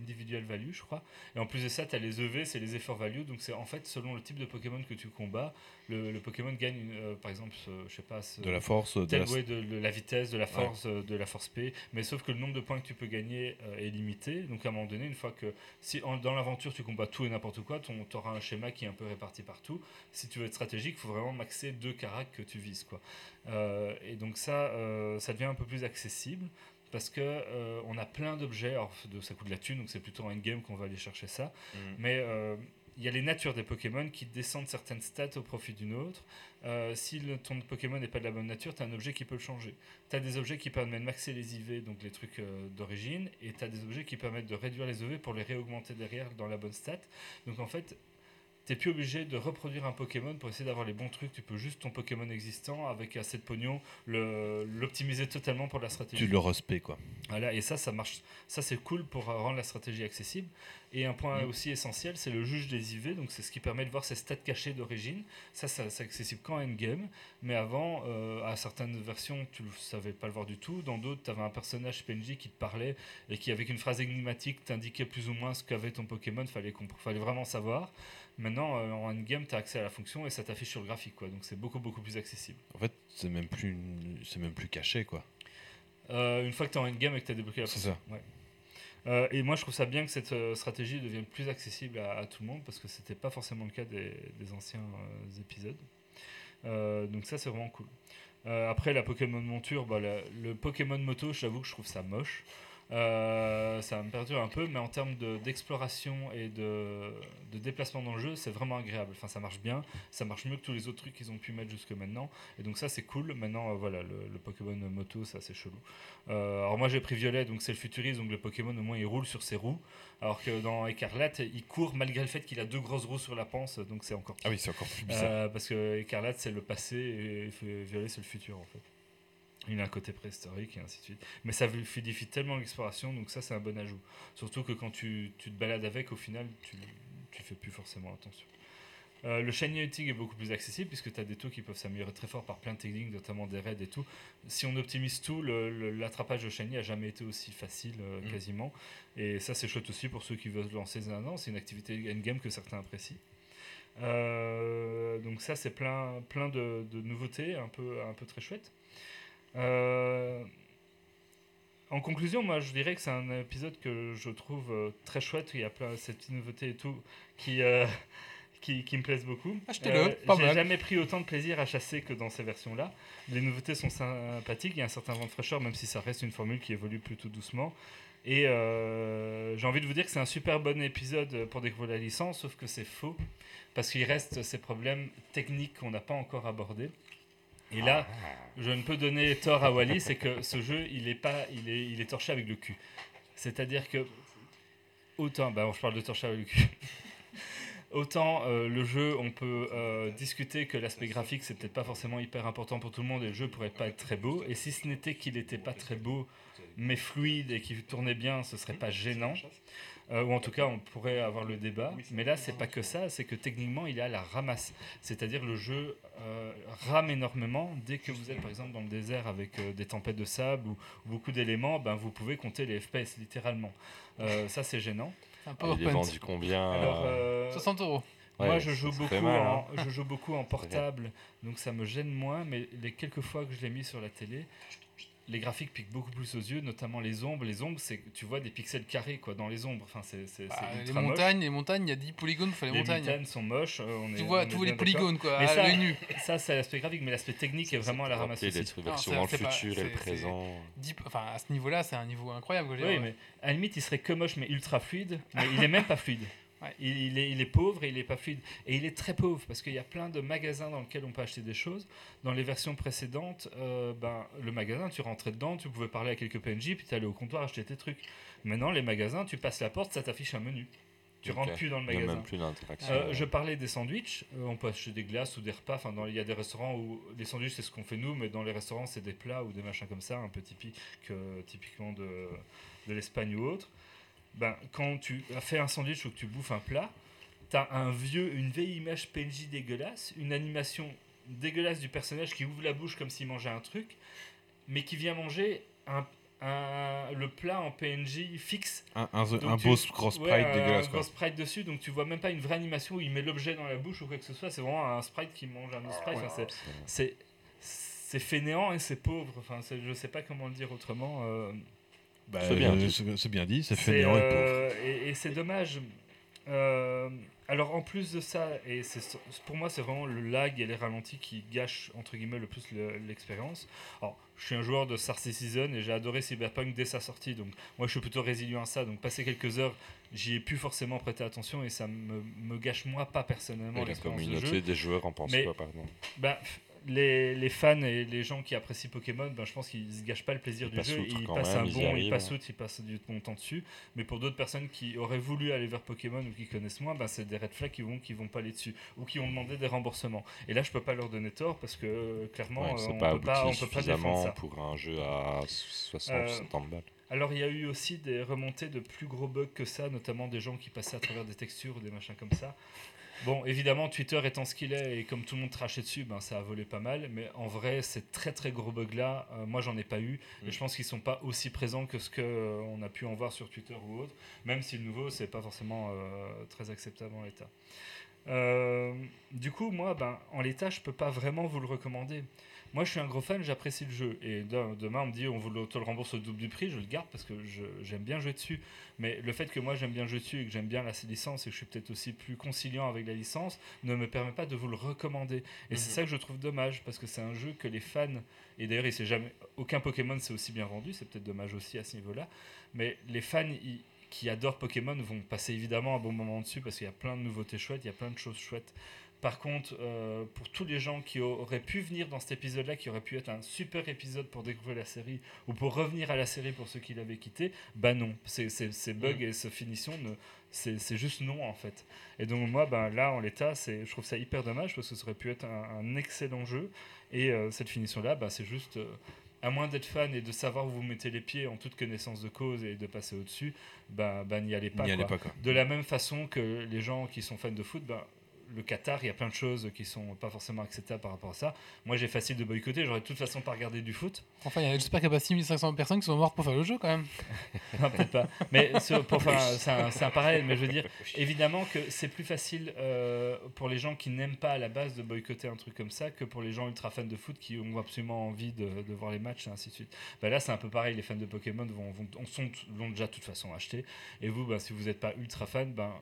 individual value, je crois. Et en plus de ça, tu as les EV, c'est les effort value. Donc c'est en fait selon le type de Pokémon que tu combats, le, le Pokémon gagne, une- euh, par exemple, ce- je sais pas, De la force, de la... ouais, de, de la vitesse, de la force, euh, de la force P, mais sauf que le nombre de points que tu peux gagner euh, est limité. Donc à un moment donné, une fois que si en- dans l'aventure tu combats tout et n'importe quoi, tu auras un schéma qui est un peu réparti partout. Si tu veux être stratégique, il faut vraiment maxer deux caracs que tu vises. Quoi. Euh, et donc ça, euh, ça devient un peu plus accessible parce que euh, on a plein d'objets. Alors ça coûte de la thune, donc c'est plutôt en game qu'on va aller chercher ça. Mm. Mais euh, il y a les natures des Pokémon qui descendent certaines stats au profit d'une autre. Euh, si le, ton Pokémon n'est pas de la bonne nature, tu as un objet qui peut le changer. Tu as des objets qui permettent de maxer les IV, donc les trucs d'origine, et tu as des objets qui permettent de réduire les EV pour les réaugmenter derrière dans la bonne stat. Donc en fait, t'es plus obligé de reproduire un Pokémon pour essayer d'avoir les bons trucs. Tu peux juste ton Pokémon existant avec assez de pognon le- l'optimiser totalement pour la stratégie. Tu le respect, quoi. Voilà, et ça, ça marche. Ça, c'est cool pour euh, rendre la stratégie accessible. Et un point Mm. aussi essentiel, c'est le juge des IV. Donc, c'est ce qui permet de voir ses stats cachés d'origine. Ça, ça c'est accessible qu'en endgame. Mais avant, euh, à certaines versions, tu ne savais pas le voir du tout. Dans d'autres, tu avais un personnage PNJ qui te parlait et qui, avec une phrase énigmatique, t'indiquait plus ou moins ce qu'avait ton Pokémon. Fallait, fallait vraiment savoir. Maintenant, euh, en endgame, tu as accès à la fonction et ça t'affiche sur le graphique. Quoi. Donc, c'est beaucoup, beaucoup plus accessible. En fait, c'est même plus, une- c'est même plus caché, quoi. Euh, une fois que tu es en endgame et que tu as débloqué la C'est fonction. Ouais. Euh, et moi, je trouve ça bien que cette euh, stratégie devienne plus accessible à, tout le monde parce que c'était pas forcément le cas des, anciens euh, épisodes. Donc ça, c'est vraiment cool. Après, la Pokémon monture, bah, le Pokémon moto, j'avoue que je trouve ça moche. Euh, ça me perturbe un peu, mais en termes de- d'exploration et de, de déplacement dans le jeu, c'est vraiment agréable. Enfin, ça marche bien, ça marche mieux que tous les autres trucs qu'ils ont pu mettre jusque maintenant. Et donc ça, c'est cool. Maintenant, euh, voilà, le, le Pokémon moto, ça, c'est chelou. Euh, alors moi, j'ai pris violet, donc c'est le futurisme, donc le Pokémon, au moins, il roule sur ses roues. Alors que dans Écarlate, il court malgré le fait qu'il a deux grosses roues sur la panse, donc c'est encore Ah oui, c'est encore plus bizarre. parce que Écarlate, c'est le passé et Violet, c'est le futur, en fait. Il a un côté préhistorique et ainsi de suite. Mais ça fluidifie tellement l'exploration, donc ça, c'est un bon ajout. Surtout que quand tu, tu te balades avec, au final, tu, tu fais plus forcément attention. Euh, le shiny hunting est beaucoup plus accessible puisque tu as des taux qui peuvent s'améliorer très fort par plein de techniques, notamment des raids et tout. Si on optimise tout, l'attrapage de shiny a jamais été aussi facile euh, Mm. quasiment. Et ça, c'est chouette aussi pour ceux qui veulent lancer un an. C'est une activité endgame que certains apprécient. Euh, donc ça, c'est plein, plein de, de nouveautés, un peu, un peu très chouette. Euh, en conclusion, moi, je dirais que c'est un épisode que je trouve euh, très chouette. Il y a plein de ces petites nouveautés et tout qui, euh, qui, qui me plaisent beaucoup. Achetez-le, pas J'ai mal. jamais pris autant de plaisir à chasser que dans ces versions-là. Les nouveautés sont sympathiques. Il y a un certain vent de fraîcheur, même si ça reste une formule qui évolue plutôt doucement. Et j'ai envie de vous dire que c'est un super bon épisode pour découvrir la licence, sauf que c'est faux, parce qu'il reste ces problèmes techniques qu'on n'a pas encore abordés. Et là, je ne peux donner tort à Wally, c'est que ce jeu, il est, pas, il est, torché avec le cul. C'est-à-dire que, autant, bah, je parle de torché avec le cul. Autant euh, le jeu, on peut euh, discuter que l'aspect graphique, c'est peut-être pas forcément hyper important pour tout le monde et le jeu pourrait pas être très beau. Et si ce n'était qu'il n'était pas très beau, mais fluide et qu'il tournait bien, ce serait pas gênant. Euh, ou en tout cas, on pourrait avoir le débat. Mais là, c'est pas que ça, c'est que techniquement, il est à la ramasse. C'est-à-dire le jeu euh, rame énormément. Dès que vous êtes, par exemple, dans le désert avec euh, des tempêtes de sable ou, ou beaucoup d'éléments, ben, vous pouvez compter les FPS littéralement. Euh, ça, c'est gênant. Un Il est vendu combien Alors, euh, euh, 60 euros. moi, je joue, beaucoup en, hein. je joue beaucoup en portable, donc ça me gêne moins, mais les quelques fois que je l'ai mis sur la télé, les graphiques piquent beaucoup plus aux yeux, notamment les ombres. Les ombres, c'est tu vois des pixels carrés quoi, dans les ombres. Enfin, c'est Bah, les moche. montagnes, les montagnes, il y a 10 polygones, il faut les, Les montagnes. montagnes sont moches. euh, est- Tu vois, on est tu vois les polygones quoi, Mais à ça, nu. Ça, c'est l'aspect graphique, mais l'aspect technique est vraiment à la ramasse aussi. trucs dans le futur et le présent. 10 Enfin, à ce niveau-là, c'est un niveau incroyable. Oui, mais à la limite, il serait que moche, mais ultra fluide. Mais il est même pas fluide. Ouais. Il, est, il est pauvre et il est pas fluide. Et il est très pauvre parce qu'il y a plein de magasins dans lesquels on peut acheter des choses. Dans les versions précédentes, euh, ben, le magasin, tu rentrais dedans, tu pouvais parler à quelques PNJ, puis tu allais au comptoir acheter tes trucs. Maintenant, les magasins, tu passes la porte, ça t'affiche un menu. Tu Ok. rentres plus dans le magasin. même plus d'interaction. Euh, je parlais des sandwichs. Euh, on peut acheter des glaces ou des repas. Enfin, il y a des restaurants où les sandwichs c'est ce qu'on fait nous, mais dans les restaurants c'est des plats ou des machins comme ça, un peu typique, typiquement de, de l'Espagne ou autre. Ben, quand tu as fait un sandwich ou que tu bouffes un plat, tu as un vieux, une vieille image PNJ dégueulasse, une animation dégueulasse du personnage qui ouvre la bouche comme s'il mangeait un truc, mais qui vient manger un, un- le plat en PNJ fixe Un, un- donc un tu- beau gros sprite ouais, dégueulasse. Un Quoi. gros sprite dessus, donc tu vois même pas une vraie animation où il met l'objet dans la bouche ou quoi que ce soit. C'est vraiment un sprite qui mange un autre sprite. Enfin, c'est- c'est c'est fainéant et c'est pauvre. Enfin, je sais pas comment le dire autrement. euh, Bah, C'est bien euh, dit. c'est c'est bien dit, c'est c'est, fainéant et pauvre. euh, et, et c'est dommage. Euh, alors en plus de ça, et pour moi c'est vraiment le lag et les ralentis qui gâchent entre guillemets le plus le- l'expérience. Alors je suis un joueur de Star Citizen et j'ai adoré Cyberpunk dès sa sortie, donc moi je suis plutôt résilient à ça. Donc passer quelques heures, j'y ai pu forcément prêter attention et ça me, me gâche moi pas personnellement Et la l'expérience de jeu. communauté des joueurs en pense Mais- quoi, pardon les, les fans et les gens qui apprécient Pokémon, ben, je pense qu'ils se gâchent pas le plaisir Ils du jeu. Ils passent même, un bon, ils passent outre, ils passent du bon temps dessus. Mais pour d'autres personnes qui auraient voulu aller vers Pokémon ou qui connaissent moins, ben, c'est des red flags qui vont, qui vont pas aller dessus ou qui ont demandé des remboursements. Et là, je peux pas leur donner tort parce que euh, clairement, Ouais, euh, on pas peut pas, on peut pas défendre suffisamment ça. pour un jeu à 60 Euh, 70 balles. Alors il y a eu aussi des remontées de plus gros bugs que ça, notamment des gens qui passaient à travers des textures ou des machins comme ça. Bon, évidemment, Twitter étant ce qu'il est et comme tout le monde trachait dessus, ben, ça a volé pas mal. Mais en vrai, ces très très gros bugs-là, euh, moi j'en ai pas eu. Et Mm. je pense qu'ils sont pas aussi présents que ce qu'on a pu en voir sur Twitter ou autre. Même si le nouveau, c'est pas forcément euh, très acceptable en l'état. Euh, du coup, moi, ben, en l'état, je peux pas vraiment vous le recommander. Moi, je suis un gros fan, j'apprécie le jeu. Et de- demain, on me dit, on vous le, rembourse au double du prix, je le garde parce que j'aime bien jouer dessus. Mais le fait que moi, j'aime bien jouer dessus et que j'aime bien la licence et que je suis peut-être aussi plus conciliant avec la licence, ne me permet pas de vous le recommander. Et c'est Mhm. ça que je trouve dommage parce que c'est un jeu que les fans, et d'ailleurs, il s'est jamais, aucun Pokémon s'est aussi bien vendu, c'est peut-être dommage aussi à ce niveau-là. Mais les fans ils- qui adorent Pokémon vont passer évidemment un bon moment dessus parce qu'il y a plein de nouveautés chouettes, il y a plein de choses chouettes. Par contre, euh, pour tous les gens qui auraient pu venir dans cet épisode-là, qui aurait pu être un super épisode pour découvrir la série, ou pour revenir à la série pour ceux qui l'avaient quitté, bah non. Ces, ces, ces bugs et ces finitions, c'est juste non en fait. Et donc moi, ben, là, en l'état, je trouve ça hyper dommage parce que ça aurait pu être un, un excellent jeu. Et euh, cette finition-là, bah, c'est juste... euh, à moins d'être fan et de savoir où vous mettez les pieds en toute connaissance de cause et de passer au-dessus, ben, ben, n'y allez pas. N'y allez quoi. pas quoi. De la même façon que les gens qui sont fans de foot, ben, le Qatar, il y a plein de choses qui sont pas forcément acceptables par rapport à ça. Moi, j'ai facile de boycotter, j'aurais de toute façon pas regardé du foot. Enfin, il y a- j'espère qu'il n'y a pas 6500 personnes qui sont mortes pour faire le jeu quand même. Non, peut-être pas. Mais c'est un, un parallèle, mais je veux dire, évidemment que c'est plus facile euh, pour les gens qui n'aiment pas à la base de boycotter un truc comme ça que pour les gens ultra fans de foot qui ont absolument envie de, de voir les matchs et ainsi de suite. Bah là, c'est un peu pareil, les fans de Pokémon vont, vont, on sont, l'ont déjà de toute façon acheté. Et vous, bah, si vous n'êtes pas ultra fan, ben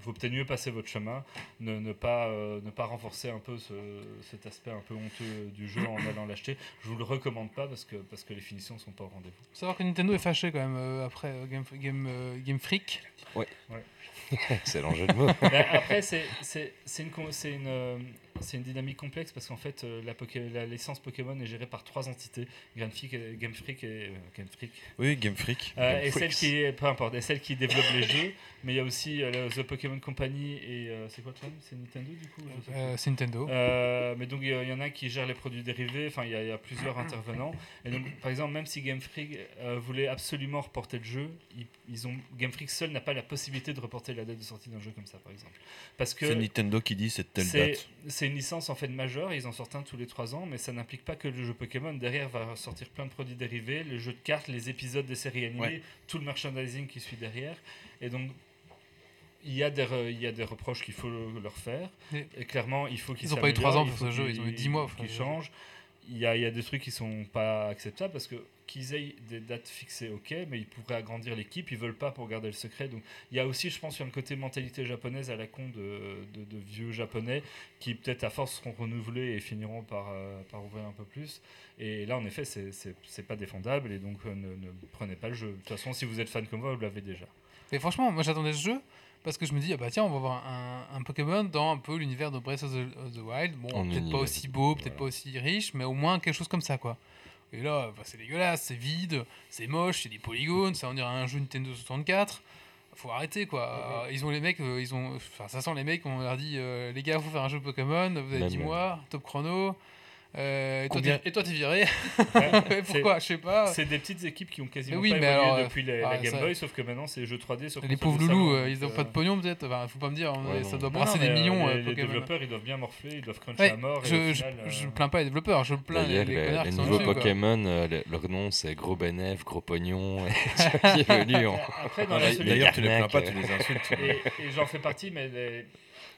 vaut peut-être mieux passer votre chemin, ne, ne pas, euh, ne pas renforcer un peu ce- cet aspect un peu honteux du jeu en allant l'acheter. Je vous le recommande pas parce que, parce que les finitions sont pas au rendez-vous. Faut savoir que Nintendo est fâché quand même euh, après euh, Game, Game, euh, Game Freak. Excellent jeu de mots. Mais après, c'est c'est- c'est une, une, c'est une dynamique complexe parce qu'en fait, euh, la, Poké- la licence Pokémon est gérée par trois entités Game Freak, et- Game Freak et euh, Game Freak. Oui, Game Freak. Euh, Game et celle qui peu importe, et celle qui développe les jeux. Mais il y a aussi euh, The Pokémon Company et euh, c'est quoi le troisième C'est Nintendo du coup? Euh, c'est Nintendo. Euh, mais donc il y, en a qui gèrent les produits dérivés, enfin il y, a- il y a plusieurs intervenants. Et donc par exemple, même si Game Freak euh, voulait absolument reporter le jeu, ils, ils ont, Game Freak seul n'a pas la possibilité de reporter la date de sortie d'un jeu comme ça par exemple. Parce que C'est Nintendo qui dit c'est telle date. C'est une licence en fait majeure, ils en sortent un tous les 3 ans, mais ça n'implique pas que le jeu Pokémon. Derrière va sortir plein de produits dérivés, le jeu de cartes, les épisodes des séries animées, Ouais. tout le merchandising qui suit derrière. Et donc il y a des, re- il y a des reproches qu'il faut leur faire. Et clairement, il faut qu'ils Ils ont pas eu trois s'améliorent, ans il pour ce jeu, ils ont eu qu'ils- 10 mois pour qu'ils changent. Il y, a, il y a des trucs qui sont pas acceptables parce que qu'ils aient des dates fixées, ok, mais ils pourraient agrandir l'équipe, ils veulent pas pour garder le secret. Donc il y a aussi, je pense, sur le côté mentalité japonaise à la con de, de, de vieux japonais qui peut-être à force seront renouvelés et finiront par, euh, par ouvrir un peu plus. Et là, en effet, c'est- pas défendable et donc euh, ne, ne prenez pas le jeu. De toute façon, si vous êtes fan comme moi, vous l'avez déjà. Mais franchement, moi j'attendais ce jeu parce que je me dis, ah bah tiens, on va voir un, un Pokémon dans un peu l'univers de Breath of the, of the Wild. Bon, peut-être pas aussi beau, peut-être Voilà. pas aussi riche, mais au moins quelque chose comme ça, quoi. Et là, bah, c'est dégueulasse, c'est vide, c'est moche, c'est des polygones, ça on dirait un jeu Nintendo 64. Faut arrêter quoi. Ils ont les mecs, euh, ils ont, enfin ça sent les mecs, on leur dit euh, les gars, faut faire un jeu Pokémon. Vous avez Même, 10 même. mois, top chrono. Euh, et, toi, Combien- t'es- et toi t'es viré. Ouais, Pourquoi Je sais pas. C'est des petites équipes qui ont quasiment oui, pas mais évolué alors, euh, depuis la, la ah, Game ça- Boy, sauf que maintenant c'est jeux 3D sur Les pauvres loulous, euh, ils ont euh, pas de pognon peut-être. Enfin, faut pas me dire, Ouais, ça doit non, brasser non, des millions. euh, euh, les, développeurs, ils doivent bien morfler, ils doivent cruncher Ouais, à mort. et je, euh, je plains pas les développeurs, je plains les, les les, nouveaux dessus. Pokémon, euh, le- leur nom c'est Gros Bénéf, Gros Pognon, et D'ailleurs, tu les plains pas, euh. tu les insultes. et, et j'en fais partie, mais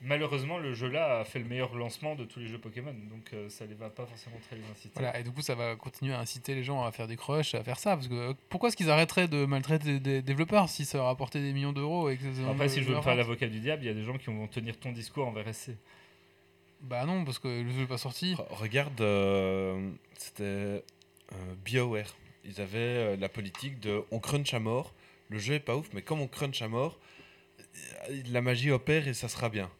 malheureusement, le jeu-là a fait le meilleur lancement de tous les jeux Pokémon, donc euh, ça les va pas forcément très les inciter. Voilà, et du coup, ça va continuer à inciter les gens à faire des crushs, à faire ça. Parce que euh, pourquoi est-ce qu'ils arrêteraient de maltraiter des, des développeurs si ça leur apportait des millions d'euros et que ça- Après, si je veux me faire l'avocat du diable, il y a des gens qui vont tenir ton discours envers SC. Bah non, parce que le jeu n'est pas sorti. Re- Regarde, euh, c'était euh, BioWare. Ils avaient euh, la politique de on crunch à mort. Le jeu est pas ouf, mais comme on crunch à mort, euh, la magie opère et ça sera bien.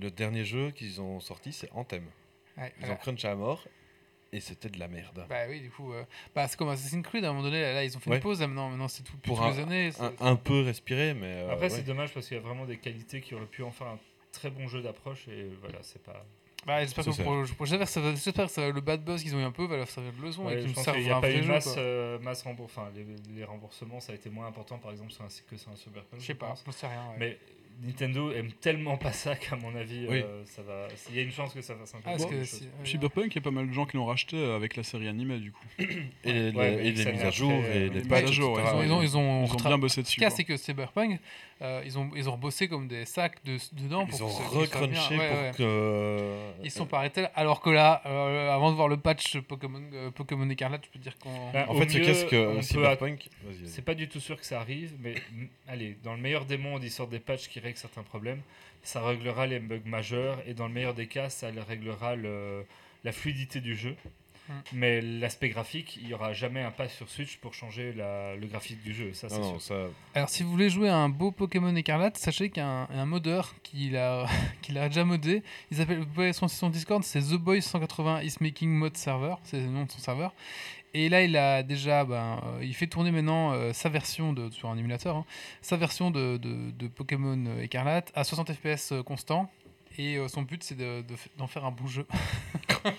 Le dernier jeu qu'ils ont sorti, c'est Anthem. Ouais, Ils voilà. ont crunché à mort et c'était de la merde. Bah oui, du coup, euh, bah, c'est comme Assassin's Creed, à un moment donné, là, ils ont fait Ouais. une pause, là, maintenant, maintenant c'est tout Pour un- années. Un, un peu respiré, mais. euh, Après, ouais. c'est dommage parce qu'il y a vraiment des qualités qui auraient pu en faire un très bon jeu d'approche et voilà, c'est pas. Bah, j'espère que, C'est ça. pour- pour- j'espère que ça va- j'espère que ça va- le bad buzz qu'ils ont eu un peu va leur servir de leçon et qu'ils qu'il n'y a pas eu masse, euh, masse les, les remboursements, ça a été moins important par exemple sur un, que sur un Cyberpunk. Je sais pas, je sais rien. ouais. Mais Nintendo aime tellement pas ça qu'à mon avis, Oui. euh, ça va. Il y a une chance que ça fasse un peu Ah, plus que de si- choses. ouais, Cyberpunk, il y a pas mal de gens qui l'ont racheté euh, avec la série animée du coup. Et les, Ouais, mais et les ça mises à jour et euh, les les patchs. Ils ont, ils ont, ils ont, Ils ont bien bossé Ce dessus. quoi. c'est que Cyberpunk, euh, ils, ont, ils ont bossé comme des sacs de, dedans pour Ils ont ce- ce soit bien. recrunché Ouais, pour ouais. que. Ils sont pas arrêtés. Alors que là, euh, avant de voir le patch Pokémon, euh, Pokémon Écarlate, je peux dire qu'on. Bah, En fait, c'est mieux, qu'est-ce que Cyberpunk. C'est pas du tout sûr que ça arrive, mais allez, dans le meilleur des mondes, ils sortent des patchs qui certains problèmes. Ça réglera les bugs majeurs et dans le meilleur des cas, ça réglera le, la fluidité du jeu. Hmm. Mais l'aspect graphique, il y aura jamais un patch sur Switch pour changer la- le graphique du jeu. Ça, c'est Non, non, sûr. ça. Alors, si vous voulez jouer à un beau Pokémon Écarlate, sachez qu'il y a un, un modeur qui l'a qui l'a déjà modé. Il s'appelle, vous pouvez aller sur son Discord, c'est The Boy 180 is making mod server, c'est le nom de son serveur. Et là, il a déjà, ben, euh, il fait tourner maintenant euh, sa version de sur un émulateur, hein, sa version de, de- de Pokémon euh, Écarlate à 60 FPS constant. Et euh, son but, c'est d'en faire un bon jeu.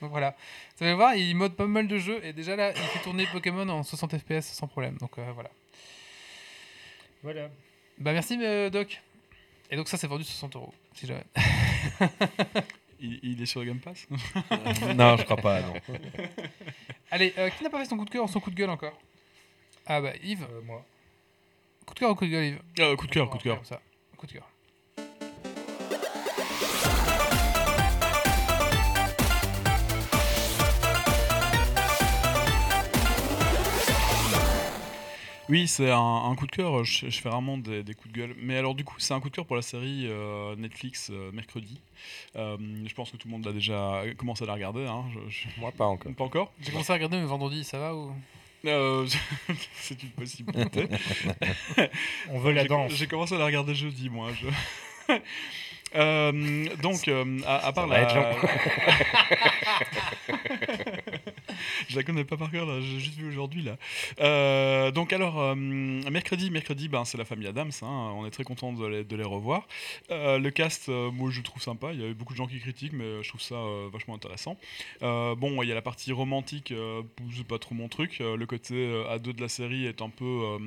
Donc voilà. Vous allez voir, il mode pas mal de jeux et déjà là, il fait tourner Pokémon en 60 FPS sans problème. Donc euh, voilà. Voilà. Bah merci Doc. Et donc ça c'est vendu 60 euros. Si jamais. Il, il est sur le Game Pass non, je crois pas, non. Allez, euh, qui n'a pas fait son coup de cœur ou son coup de gueule encore? Ah bah Yves. Euh, moi. Coup de cœur ou coup de gueule Yves? Euh, Coup de cœur, coup de cœur. ça. Coup de cœur. Oui, c'est un, un coup de cœur. Je, je fais rarement des, des coups de gueule. Mais alors, du coup, c'est un coup de cœur pour la série euh, Netflix euh, mercredi. Euh, je pense que tout le monde l'a déjà commencé à la regarder. Hein. Je- je- Moi, pas encore. Pas encore J'ai commencé à regarder mais vendredi, ça va ou? Euh, C'est une possibilité. On veut la danse. J'ai commencé à la regarder jeudi, moi. je- Euh, donc, euh, à, à part va la. Je la connais pas par cœur. J'ai juste vu aujourd'hui, là. Euh, donc, alors, euh, mercredi, mercredi, ben, c'est la famille Adams. hein. On est très content de les, revoir. Euh, le cast, moi, je le trouve sympa. Il y a eu beaucoup de gens qui critiquent, mais je trouve ça vachement intéressant. Bon, il y a la partie romantique, c'est pas trop mon truc. Le côté euh, à deux de la série est un peu,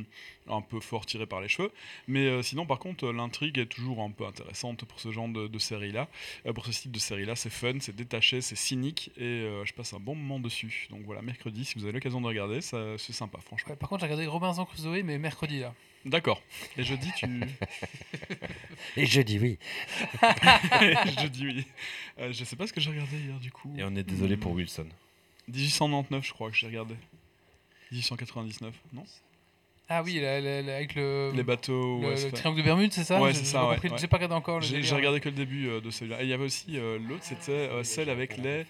un peu fort tiré par les cheveux. Mais euh, sinon, par contre, euh, l'intrigue est toujours un peu intéressante pour ce genre de, de série-là. Euh, pour ce style de série-là, c'est fun, c'est détaché, c'est cynique et euh, je passe un bon moment dessus. Donc voilà, mercredi, si vous avez l'occasion de regarder, ça, c'est sympa, franchement. Ouais, Par contre j'ai regardé Robinson Crusoe mais mercredi là. D'accord. Et jeudi, tu. Et je dis oui. je dis oui. Euh, je sais pas ce que j'ai regardé hier, du coup. Et on est désolé pour Wilson. 1899, je crois que j'ai regardé. 1899, non? Ah oui, la- la- la- avec le, Les bateaux, le, ouais, le c'est- triangle de Bermude, c'est ça Ouais, c'est ça, ouais. J'ai pas regardé encore j'ai regardé que le début euh, de celui-là. Et il y avait aussi euh, l'autre, c'était euh, celle avec les.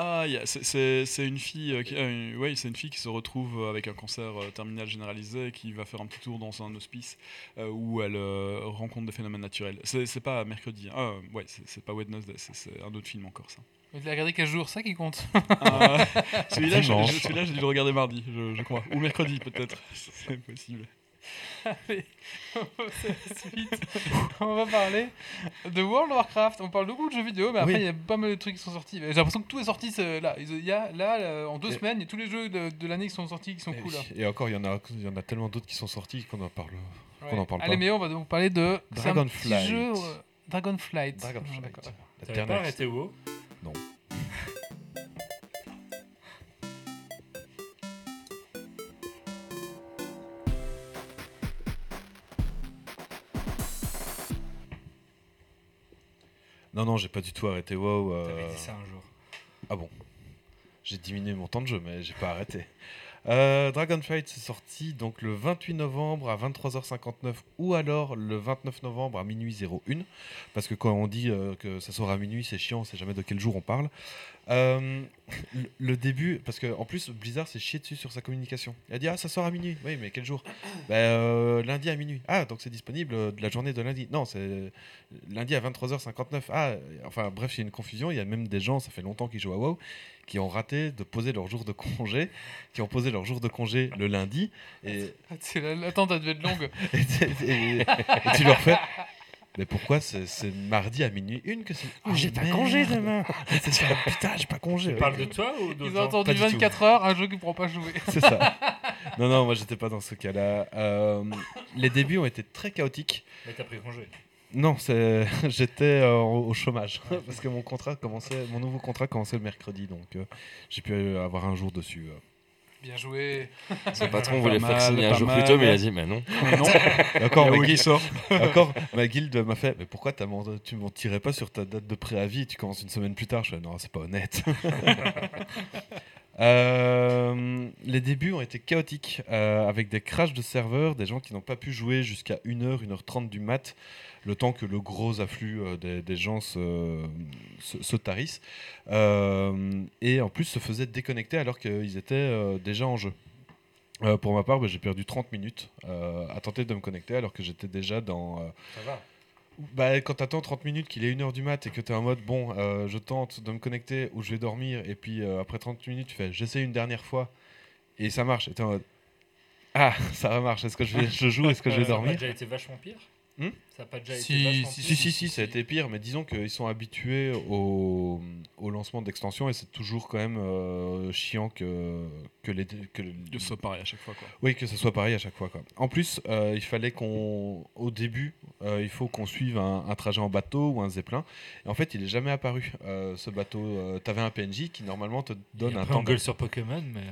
Ah, c'est- une fille, euh, qui, euh, ouais, c'est une fille qui se retrouve euh, avec un cancer euh, terminal généralisé et qui va faire un petit tour dans un hospice euh, où elle euh, rencontre des phénomènes naturels. C'est pas mercredi, hein. ah, ouais, c'est pas Wednesday, c'est- un autre film encore ça. Mais tu l'as regardé quel jour Ça qui compte. Euh, celui-là, celui-là, j'ai dû le regarder mardi, je, je crois, ou mercredi peut-être, c'est possible. Allez, on va suite. on parler de World of Warcraft. On parle beaucoup de jeux vidéo, mais après Oui. il y a pas mal de trucs qui sont sortis. J'ai l'impression que tout est sorti ce- là. Il y a là euh, en deux Et- semaines, il y a tous les jeux de, de l'année qui sont sortis, qui sont cool. là. et encore, il y en a, il y en a tellement d'autres qui sont sortis qu'on en parle. Ouais. qu'on en parle Allez, pas. mais on va donc parler de Dragonflight. jeu, euh, Dragonflight. Dragonflight. Ah, T'avais pas arrêté WoW? Non, non, j'ai pas du tout arrêté WoW. euh, T'avais dit ça un jour. Ah bon J'ai diminué mon temps de jeu, mais j'ai pas arrêté. Euh, Dragonfight, c'est sorti donc le 28 novembre à 23h59 ou alors le 29 novembre à minuit 01. Parce que quand on dit euh, que ça sort à minuit, c'est chiant, on sait jamais de quel jour on parle. Euh, le, début, parce qu'en plus, Blizzard s'est chié dessus sur sa communication. Il a dit Ah, ça sort à minuit. Oui, mais quel jour? Ben, euh, Lundi à minuit. Ah, donc c'est disponible euh, de la journée de lundi. Non, c'est lundi à 23h59. Ah, enfin, bref, il y a une confusion. Il y a même des gens, ça fait longtemps qu'ils jouent à WoW, qui ont raté de poser leur jour de congé, qui ont posé leur jour de congé le lundi. Et, la- L'attente elle devait être longue. et, et- et tu leur fais. Mais pourquoi c'est mardi à minuit une que c'est. Oh, j'ai pas congé demain C'est ça, putain, j'ai pas congé Tu parles de toi ou d'autres Ils ont gens attendu Pas du tout. 24 heures, un jeu qu'ils ne pourront pas jouer. C'est ça. Non, non, moi j'étais pas dans ce cas-là. Euh, les débuts ont été très chaotiques. Mais t'as pris congé. Non, j'étais euh, au chômage parce que mon contrat commençait, mon nouveau contrat commençait le mercredi, donc euh, j'ai pu avoir un jour dessus. Euh. Bien joué. Son patron Pas voulait faire signer un jour plus tôt, mais il a dit Mais non. non. Et encore, ma guilde, sort. encore, ma guilde m'a fait. Mais pourquoi tu mentirais pas sur ta date de préavis Tu commences une semaine plus tard? Je fais non, c'est pas honnête. Euh, les débuts ont été chaotiques euh, avec des crashs de serveurs, des gens qui n'ont pas pu jouer jusqu'à 1h, 1h30 du mat, le temps que le gros afflux euh, des, des gens se, se, se tarissent. Euh, et en plus se faisaient déconnecter alors qu'ils étaient euh, déjà en jeu. Pour ma part, bah, j'ai perdu 30 minutes à tenter de me connecter alors que j'étais déjà dans. Ça va. bah, quand t'attends 30 minutes, qu'il est 1h du mat et que t'es en mode bon, euh, je tente de me connecter ou je vais dormir, et puis euh, après 30 minutes, tu fais j'essaie une dernière fois et ça marche, et t'es en mode ah, ça va marcher, est-ce que je, vais, je joue, est-ce que je vais Ça a dormir? Déjà été vachement pire Hmm Ça a pas déjà Si, été si, pire Si, si, si, ça a été pire, mais disons qu'ils sont habitués au, au lancement d'extensions et c'est toujours quand même euh, chiant que, que les. Que, Que ce soit pareil à chaque fois. Quoi. Oui, que ce soit pareil à chaque fois. Quoi. En plus, euh, il fallait qu'on. Au début, euh, il faut qu'on suive un, un trajet en bateau ou un zeppelin. Et en fait, il est jamais apparu, euh, ce bateau. Euh, T'avais un PNJ qui, normalement, te donne Et un temps. on gueule sur Pokémon, mais.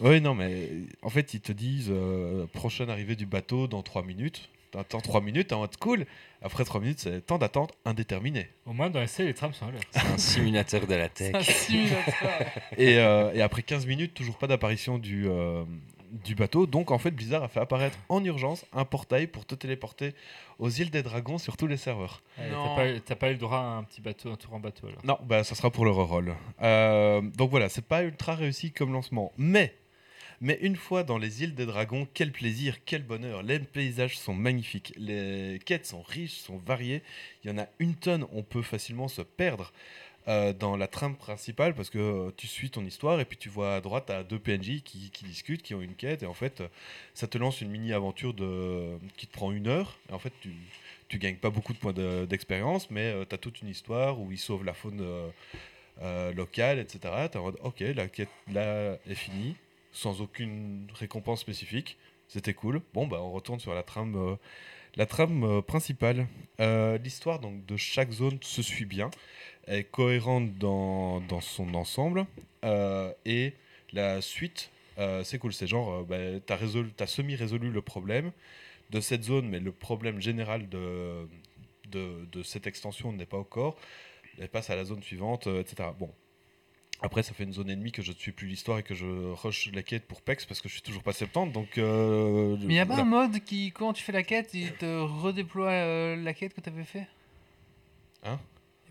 Oui, non, mais en fait, ils te disent euh, prochaine arrivée du bateau dans 3 minutes. T'attends 3 minutes, t'es en mode cool. Après 3 minutes, c'est temps d'attente indéterminé. Au moins, dans SC, les trams sont à l'heure. C'est un simulateur de la tech. Un simulateur. Et, euh, et après 15 minutes, toujours pas d'apparition du, euh, du bateau. Donc en fait, Blizzard a fait apparaître en urgence un portail pour te téléporter aux îles des dragons sur tous les serveurs. Non. T'as pas, t'as pas eu le droit à un petit bateau, un tour en bateau alors. Non, bah ça sera pour le reroll. Euh, donc voilà, c'est pas ultra réussi comme lancement. Mais, mais une fois dans les îles des dragons, quel plaisir, quel bonheur. Les paysages sont magnifiques, les quêtes sont riches, sont variées. Il y en a une tonne, on peut facilement se perdre. euh, dans la trame principale parce que euh, tu suis ton histoire et puis tu vois à droite à deux PNJ qui, discutent, qui ont une quête et en fait euh, ça te lance une mini aventure qui te prend une heure et en fait tu, gagnes pas beaucoup de points de- d'expérience mais tu as toute une histoire où ils sauvent la faune locale etc. Tu en mode ok la quête là est finie sans aucune récompense spécifique c'était cool bon bah on retourne sur la trame euh, la trame euh, principale Euh, l'histoire donc de chaque zone se suit bien est cohérente dans, dans son ensemble. Et la suite, c'est cool. C'est genre, bah, t'as résolu- t'as semi-résolu le problème de cette zone, mais le problème général de, de, de cette extension n'est pas encore. Elle passe à la zone suivante, etc. Bon. Après, ça fait une zone ennemie que je ne suis plus l'histoire et que je rush la quête pour PEX parce que je suis toujours pas 70. Donc, euh, Mais il a pas voilà. un mode qui, quand tu fais la quête, il te redéploie euh, la quête que tu avais fait? Hein?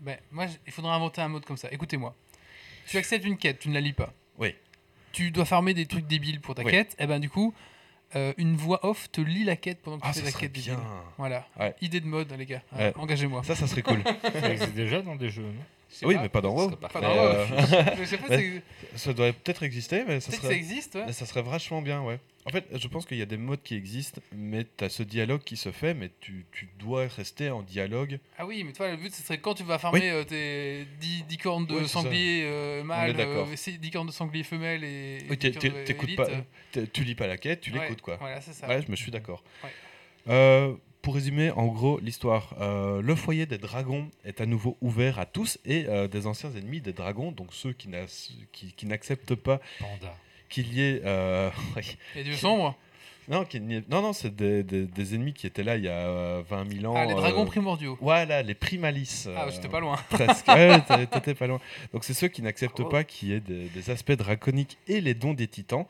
Ben, Moi, il faudrait inventer un mode comme ça. Écoutez-moi. Tu acceptes une quête, tu ne la lis pas. Oui. Tu dois farmer des trucs débiles pour ta Oui. quête. Et ben du coup, euh, une voix off te lit la quête pendant que Ah, tu ça fais la serait quête bien. débile. Voilà. Ouais. Idée de mode, les gars. Ouais. Engagez-moi. Ça, ça serait cool. Ça existe déjà dans des jeux, non? Oui, pas. mais pas dans WoW. Pas dans Euh. Je sais pas, Ça doit peut-être exister, mais ça serait... ça existe, ouais. Mais ça serait vachement bien, ouais. En fait, je pense qu'il y a des modes qui existent, mais tu as ce dialogue qui se fait, mais tu, tu dois rester en dialogue. Ah oui, mais toi, le but, ce serait quand tu vas farmer euh, tes 10, 10 cornes de ça. sanglier euh, mâle, euh, c'est 10 cornes de sanglier femelle et. Oui, 10 t'é- cornes t'é- de t'écoutes élite, pas, euh, tu lis pas la quête, tu ouais, l'écoutes, quoi. Voilà, c'est ça. Ouais, je me suis d'accord. Ouais. Euh, pour résumer, en gros, l'histoire. euh, le foyer des dragons est à nouveau ouvert à tous et euh, des anciens ennemis des dragons, donc ceux qui, n'as- qui, qui n'acceptent pas Panda. qu'il y ait... euh, a du sombre. non, non, non, c'est des, des- des ennemis qui étaient là il y a euh, 20 000 ans. Ah, les dragons euh, primordiaux. Voilà, les primalis. Ah, euh, j'étais pas loin. Presque. Ouais, t'étais pas loin. Donc c'est ceux qui n'acceptent pas qu'il y ait des, des aspects draconiques et les dons des titans.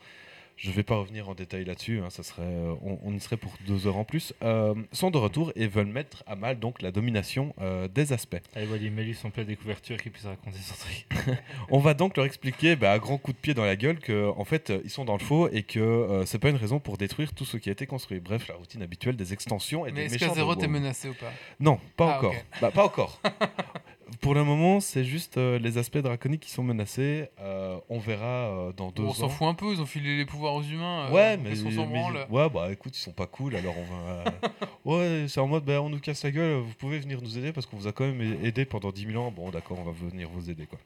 Je ne vais pas revenir en détail là-dessus, hein, ça serait, euh, on, on y serait pour deux heures en plus. euh, sont de retour et veulent mettre à mal donc la domination euh, des aspects. Allez, Wally, mets-lui son plat découverture qu'il puisse raconter son truc. On va donc leur expliquer bah, à grands coups de pied dans la gueule que en fait euh, ils sont dans le faux et que euh, c'est pas une raison pour détruire tout ce qui a été construit. Bref, la routine habituelle des extensions et Mais des est-ce méchants. qu'à zéro de t'es menacé ou pas? Non, pas Ah, encore. ok. Bah, pas encore. Pour le moment, c'est juste euh, les aspects draconiques qui sont menacés. Euh, on verra euh, dans deux On ans. s'en fout un peu, ils ont filé les pouvoirs aux humains. euh, Ouais, mais, s'en mais- branle ouais, bah écoute, ils sont pas cool, alors on va. ouais, c'est en mode, bah, on nous casse la gueule, vous pouvez venir nous aider parce qu'on vous a quand même aidé pendant 10 000 ans. Bon, d'accord, on va venir vous aider quoi.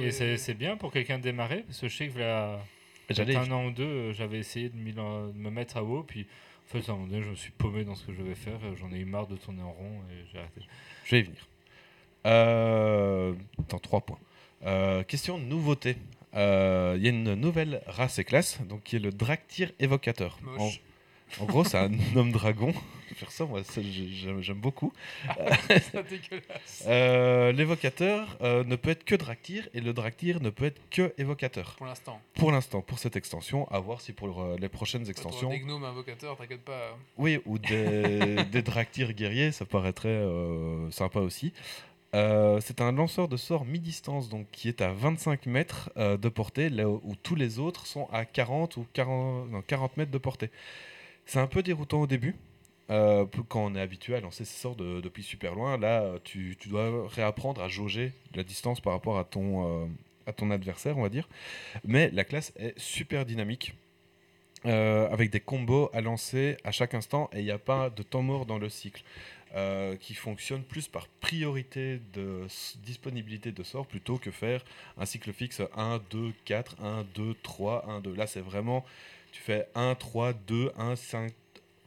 Et c'est bien pour quelqu'un de démarrer, parce que je sais que voilà, J'allais. un an ou deux, j'avais essayé de, de me mettre à WoW, puis en fait, à un moment donné, je me suis paumé dans ce que je devais faire, j'en ai eu marre de tourner en rond et j'ai arrêté. Je vais y venir. Euh, dans trois points. Euh, question de nouveauté. Euh, Il y a une nouvelle race et classe, donc qui est le Draktyr évocateur. En, Moche. en gros, c'est un homme dragon. Faire ça, moi, ça, j'ai- j'aime j'aime beaucoup. C'est dégueulasse. Euh, L'évocateur euh, ne peut être que Draktyr et le Draktyr ne peut être que évocateur. Pour l'instant. Pour l'instant, pour cette extension, à voir si pour les prochaines extensions, Des gnomes invocateurs, t'inquiète pas. oui, ou des, des Draktyr guerriers, ça paraîtrait sympa aussi. Euh, c'est un lanceur de sort mi-distance, donc qui est à 25 mètres euh, de portée, là où, tous les autres sont à 40 ou 40, non, 40 mètres de portée. C'est un peu déroutant au début, euh, quand on est habitué à lancer ces sorts de- depuis super loin. Là, tu, dois réapprendre à jauger la distance par rapport à ton, adversaire, on va dire. Mais la classe est super dynamique. avec des combos à lancer à chaque instant et il n'y a pas de temps mort dans le cycle euh, qui fonctionne plus par priorité de disponibilité de sorts plutôt que faire un cycle fixe 1, 2, 4, 1, 2, 3, 1, 2. Là, c'est vraiment, tu fais 1, 3, 2, 1, 5.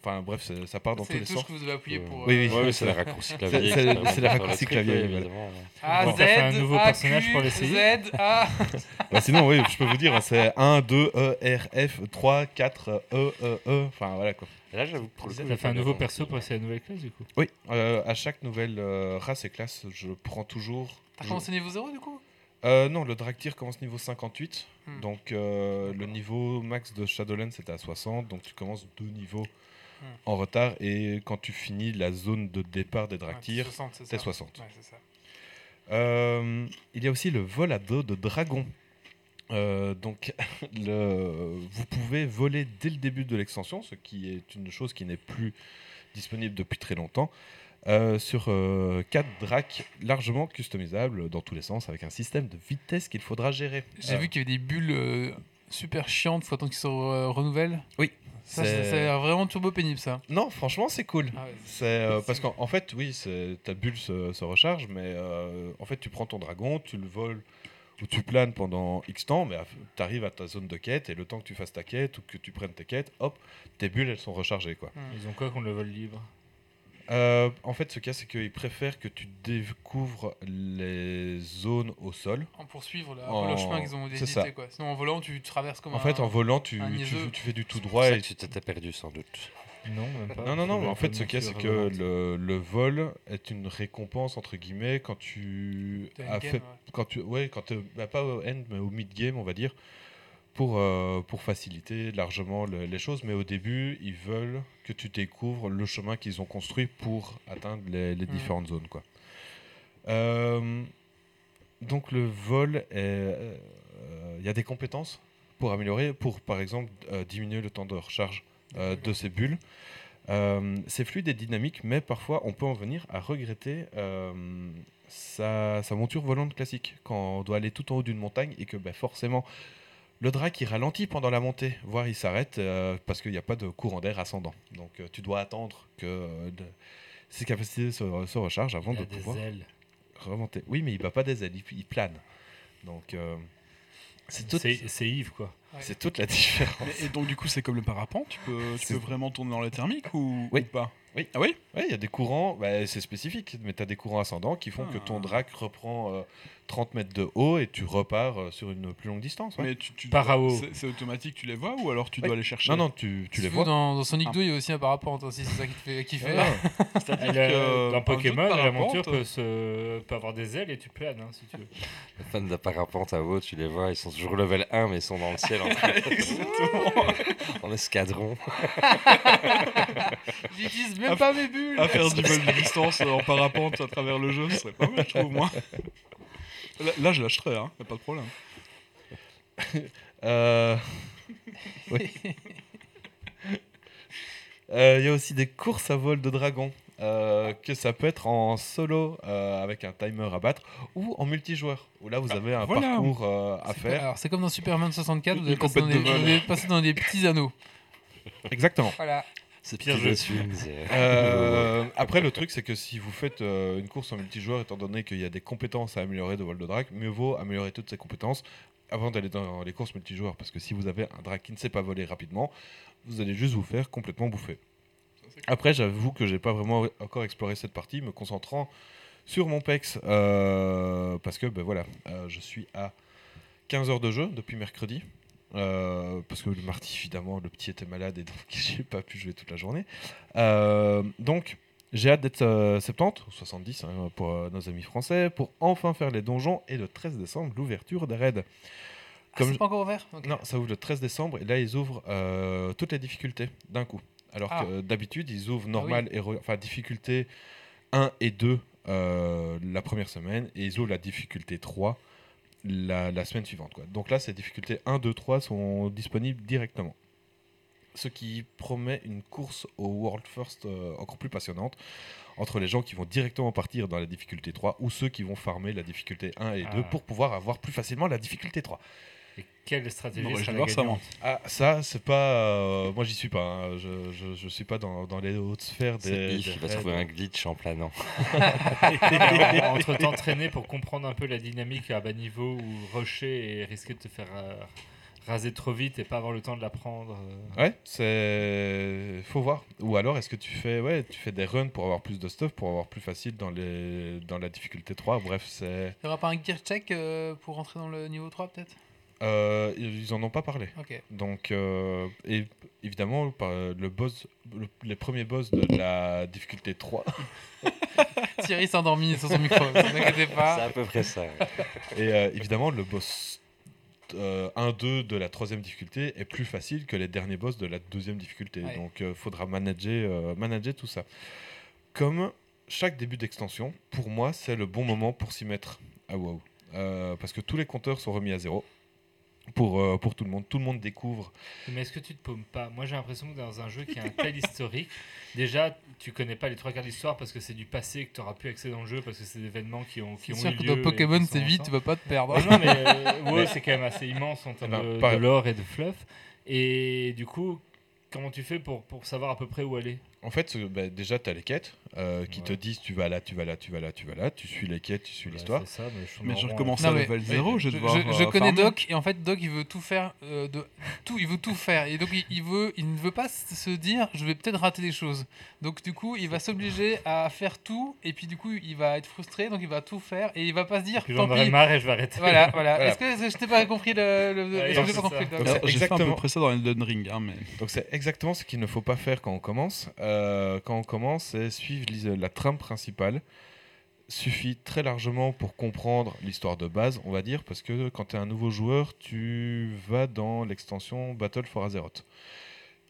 Enfin, bref, c'est- ça part dans tous C'est les touches sorts. que vous avez appuyées Euh, pour. oui, euh, oui. Ouais, mais c'est les raccourcis clavier. c'est- c'est raccourcis trucs, clavier, évidemment. A, On va Z, faire un nouveau A, personnage Q, pour l'essayer. Z, A. Bah, sinon, oui, je peux vous dire, c'est 1, 2, E, R, F, 3, 4, E, E, E. Enfin, voilà quoi. Là, j'avoue que pour le coup, T'as j'ai fait un nouveau perso pour essayer la nouvelle classe du coup Oui, euh, à chaque nouvelle euh, race et classe, je prends toujours. T'as commencé niveau 0 du coup? Euh, non, le Draktyr commence niveau 58. Hmm. Donc euh, le niveau max de Shadowlands c'était à 60. Donc tu commences deux niveaux Hmm. en retard. Et quand tu finis la zone de départ des Draktyr, Ouais, 60, c'est t'es ça. 60. Ouais, c'est ça. Euh, il y a aussi le vol à dos de dragon. Euh, donc le, vous pouvez voler dès le début de l'extension, ce qui est une chose qui n'est plus disponible depuis très longtemps. euh, sur 4 dracs largement customisables dans tous les sens avec un système de vitesse qu'il faudra gérer. J'ai Euh, vu qu'il y avait des bulles euh, super chiantes, faut attendre qu'ils se re- renouvellent? Oui. Ça, C'est- ça, a l'air vraiment turbo pénible ça. Non, franchement, c'est cool. Ah ouais, C'est euh, parce qu'en en fait, oui, c'est- ta bulle se, se recharge, mais euh, en fait, tu prends ton dragon, tu le voles ou tu planes pendant X temps, mais tu arrives à ta zone de quête et le temps que tu fasses ta quête ou que tu prennes tes quêtes, hop, tes bulles elles sont rechargées quoi. Ils ont quoi qu'on le vole libre? Euh, en fait, ce cas, c'est qu'ils préfèrent que tu découvres les zones au sol. En poursuivre là, En- le chemin qu'ils ont c'est édité ça. quoi. Sinon en volant tu traverses comme En un. fait, en volant, tu, tu, fais du tout droit. ça Et... que tu t'étais perdu sans doute. Non, même pas. Non, non, non, mais en fait, ce qu'il cas, c'est que le, le vol est une récompense, entre guillemets, quand tu as fait ouais. quand tu ouais quand bah, pas au end mais au mid game on va dire pour euh, pour faciliter largement le- les choses mais au début ils veulent que tu découvres le chemin qu'ils ont construit pour atteindre les, les Mhm. différentes zones quoi. Euh, donc le vol euh, il y a des compétences pour améliorer pour par exemple diminuer le temps de recharge de ces bulles. C'est fluide et dynamique, mais parfois on peut en venir à regretter sa, sa monture volante classique. Quand on doit aller tout en haut d'une montagne et que ben, forcément le drac il ralentit pendant la montée, voire il s'arrête euh, parce qu'il n'y a pas de courant d'air ascendant. Donc euh, tu dois attendre que euh, de- ses capacités se, se rechargent avant Il de a des pouvoir ailes. remonter. Oui, mais il bat pas des ailes, il, il plane. Donc euh, c'est toute, C'est c'est Yves quoi. c'est toute la différence. Mais- et donc, du coup, c'est comme le parapente Tu peux, tu C'est- peux vraiment tourner dans la thermique ou, Oui. ou pas? Oui. Ah oui? Ouais, il y a des courants, bah, c'est spécifique, mais tu as des courants ascendants qui font que ton Ah. drac reprend euh, 30 mètres de haut et tu repars euh, sur une plus longue distance. ouais. Mais tu, tu Par à haut. c'est- automatique, tu les vois ou alors tu Ouais. dois les chercher? Non, non, tu, tu les vois. Dans, dans Sonic Ah. 2, il y a aussi un parapente aussi, c'est ça qui te fait kiffer. Ah, C'est-à-dire euh, que dans un Pokémon, l'aventure parapente, peut, se... peut avoir des ailes et tu planes hein, si tu veux. Les fans de parapente à haut, tu les vois, ils sont toujours level 1, mais ils sont dans le ciel en, train de- en escadron. J'utilise même pas mes bulles à faire du vol de distance en parapente à travers le jeu, ce serait pas mal, je trouve, moi. Là, là, je lâcherais, hein, y a pas de problème. Euh, oui. Euh, Il y a aussi des courses à vol de dragon. Euh, que ça peut être en solo euh, avec un timer à battre ou en multijoueur où là vous avez un voilà. parcours euh, à faire. pas- Alors, c'est comme dans Superman 64, vous allez passer dans, des, compète de vol. vous allez passer dans des petits anneaux. Exactement. Voilà. C'est pire jeu. après, le truc, c'est que si vous faites euh, une course en multijoueur, étant donné qu'il y a des compétences à améliorer de vol de drac, mieux vaut améliorer toutes ces compétences avant d'aller dans les courses multijoueurs. Parce que si vous avez un drac qui ne sait pas voler rapidement, vous allez juste vous faire complètement bouffer. Après, j'avoue que j'ai pas vraiment encore exploré cette partie, me concentrant sur mon PEX. euh, parce que, ben voilà, euh, je suis à 15 heures de jeu depuis mercredi. Euh, parce que le mardi, évidemment, le petit était malade et donc j'ai pas pu jouer toute la journée. Donc, j'ai hâte d'être euh, 70 ou 70 hein, pour nos amis français pour enfin faire les donjons et le 13 décembre, l'ouverture des raids. Ah, Comme c'est je- pas encore ouvert? Non, ça ouvre le 13 décembre et là, ils ouvrent euh, toutes les difficultés d'un coup. Alors Ah. que d'habitude, ils ouvrent normal, héro- enfin difficulté 1 et 2 euh, la première semaine et ils ouvrent la difficulté 3 la, la semaine suivante. Quoi. Donc là, ces difficultés 1, 2, 3 sont disponibles directement. Ce qui promet une course au World First euh, encore plus passionnante entre les gens qui vont directement partir dans la difficulté 3 ou ceux qui vont farmer la difficulté 1 et 2 Ah. pour pouvoir avoir plus facilement la difficulté 3. Et quelle stratégie Non, sera la ça, Ah, ça, c'est pas. euh, moi, j'y suis pas. hein. Je, je, je suis pas dans, dans les hautes sphères des. Il va raids. trouver un glitch en planant. Entre t'entraîner pour comprendre un peu la dynamique à bas niveau ou rusher et risquer de te faire euh, raser trop vite et pas avoir le temps de l'apprendre. euh. Ouais, c'est. Faut voir. Ou alors, est-ce que tu fais, ouais, tu fais des runs pour avoir plus de stuff, pour avoir plus facile dans, les, dans la difficulté 3. Bref, c'est. Il y aura pas un gear check euh, pour rentrer dans le niveau 3 peut-être? Euh, ils en ont pas parlé. Donc, euh, et évidemment, le boss, le- les premiers boss de la difficulté 3 Thierry s'est endormi sur son micro, ne vous inquiétez C'est pas. à peu près ça. ouais. Et euh, évidemment, le boss euh, 1-2 de la troisième difficulté est plus facile que les derniers boss de la deuxième difficulté. Ouais. Donc, il faudra manager, euh, manager tout ça. Comme chaque début d'extension, pour moi, c'est le bon moment pour s'y mettre à WoW. Euh, parce que tous les compteurs sont remis à zéro. Pour, euh, pour tout le monde. Tout le monde découvre. Mais est-ce que tu te paumes pas? Moi j'ai l'impression que dans un jeu qui a un tel historique, déjà tu connais pas les trois quarts de l'histoire parce que c'est du passé que tu auras pu accéder dans le jeu parce que c'est des événements qui ont, qui C'est ont sûr eu que lieu dans Pokémon c'est vite, tu vas pas te perdre. Ouais, non, mais euh, WoW, c'est quand même assez immense en termes Ben, de, de lore et de fluff. Et du coup, comment tu fais pour, pour savoir à peu près où aller? En fait, euh, bah, déjà, tu as les quêtes euh, qui te Ouais. disent tu vas là, tu vas là, tu vas là, tu vas là. Tu suis les quêtes, tu suis Bah, l'histoire. c'est ça, mais je, recommence à level 0, je devoir. je- je euh, connais farmer. Doc et en fait Doc il veut tout faire euh, de tout il veut tout faire et donc il, il veut il ne veut pas se dire je vais peut-être rater des choses donc du coup il va s'obliger à faire tout et puis du coup il va être frustré donc il va tout faire et il va pas se dire tant j'en aurai pis marre et je vais arrêter. voilà voilà Voilà. est-ce que, je t'ai pas compris le, le- Ouais, j'ai le fait un Exactement. peu près ça dans Elden Ring, hein, mais. Donc c'est exactement ce qu'il ne faut pas faire quand on commence. Euh, quand on commence, c'est suivre la trame principale. Suffit très largement pour comprendre l'histoire de base, on va dire, parce que quand tu es un nouveau joueur, tu vas dans l'extension Battle for Azeroth.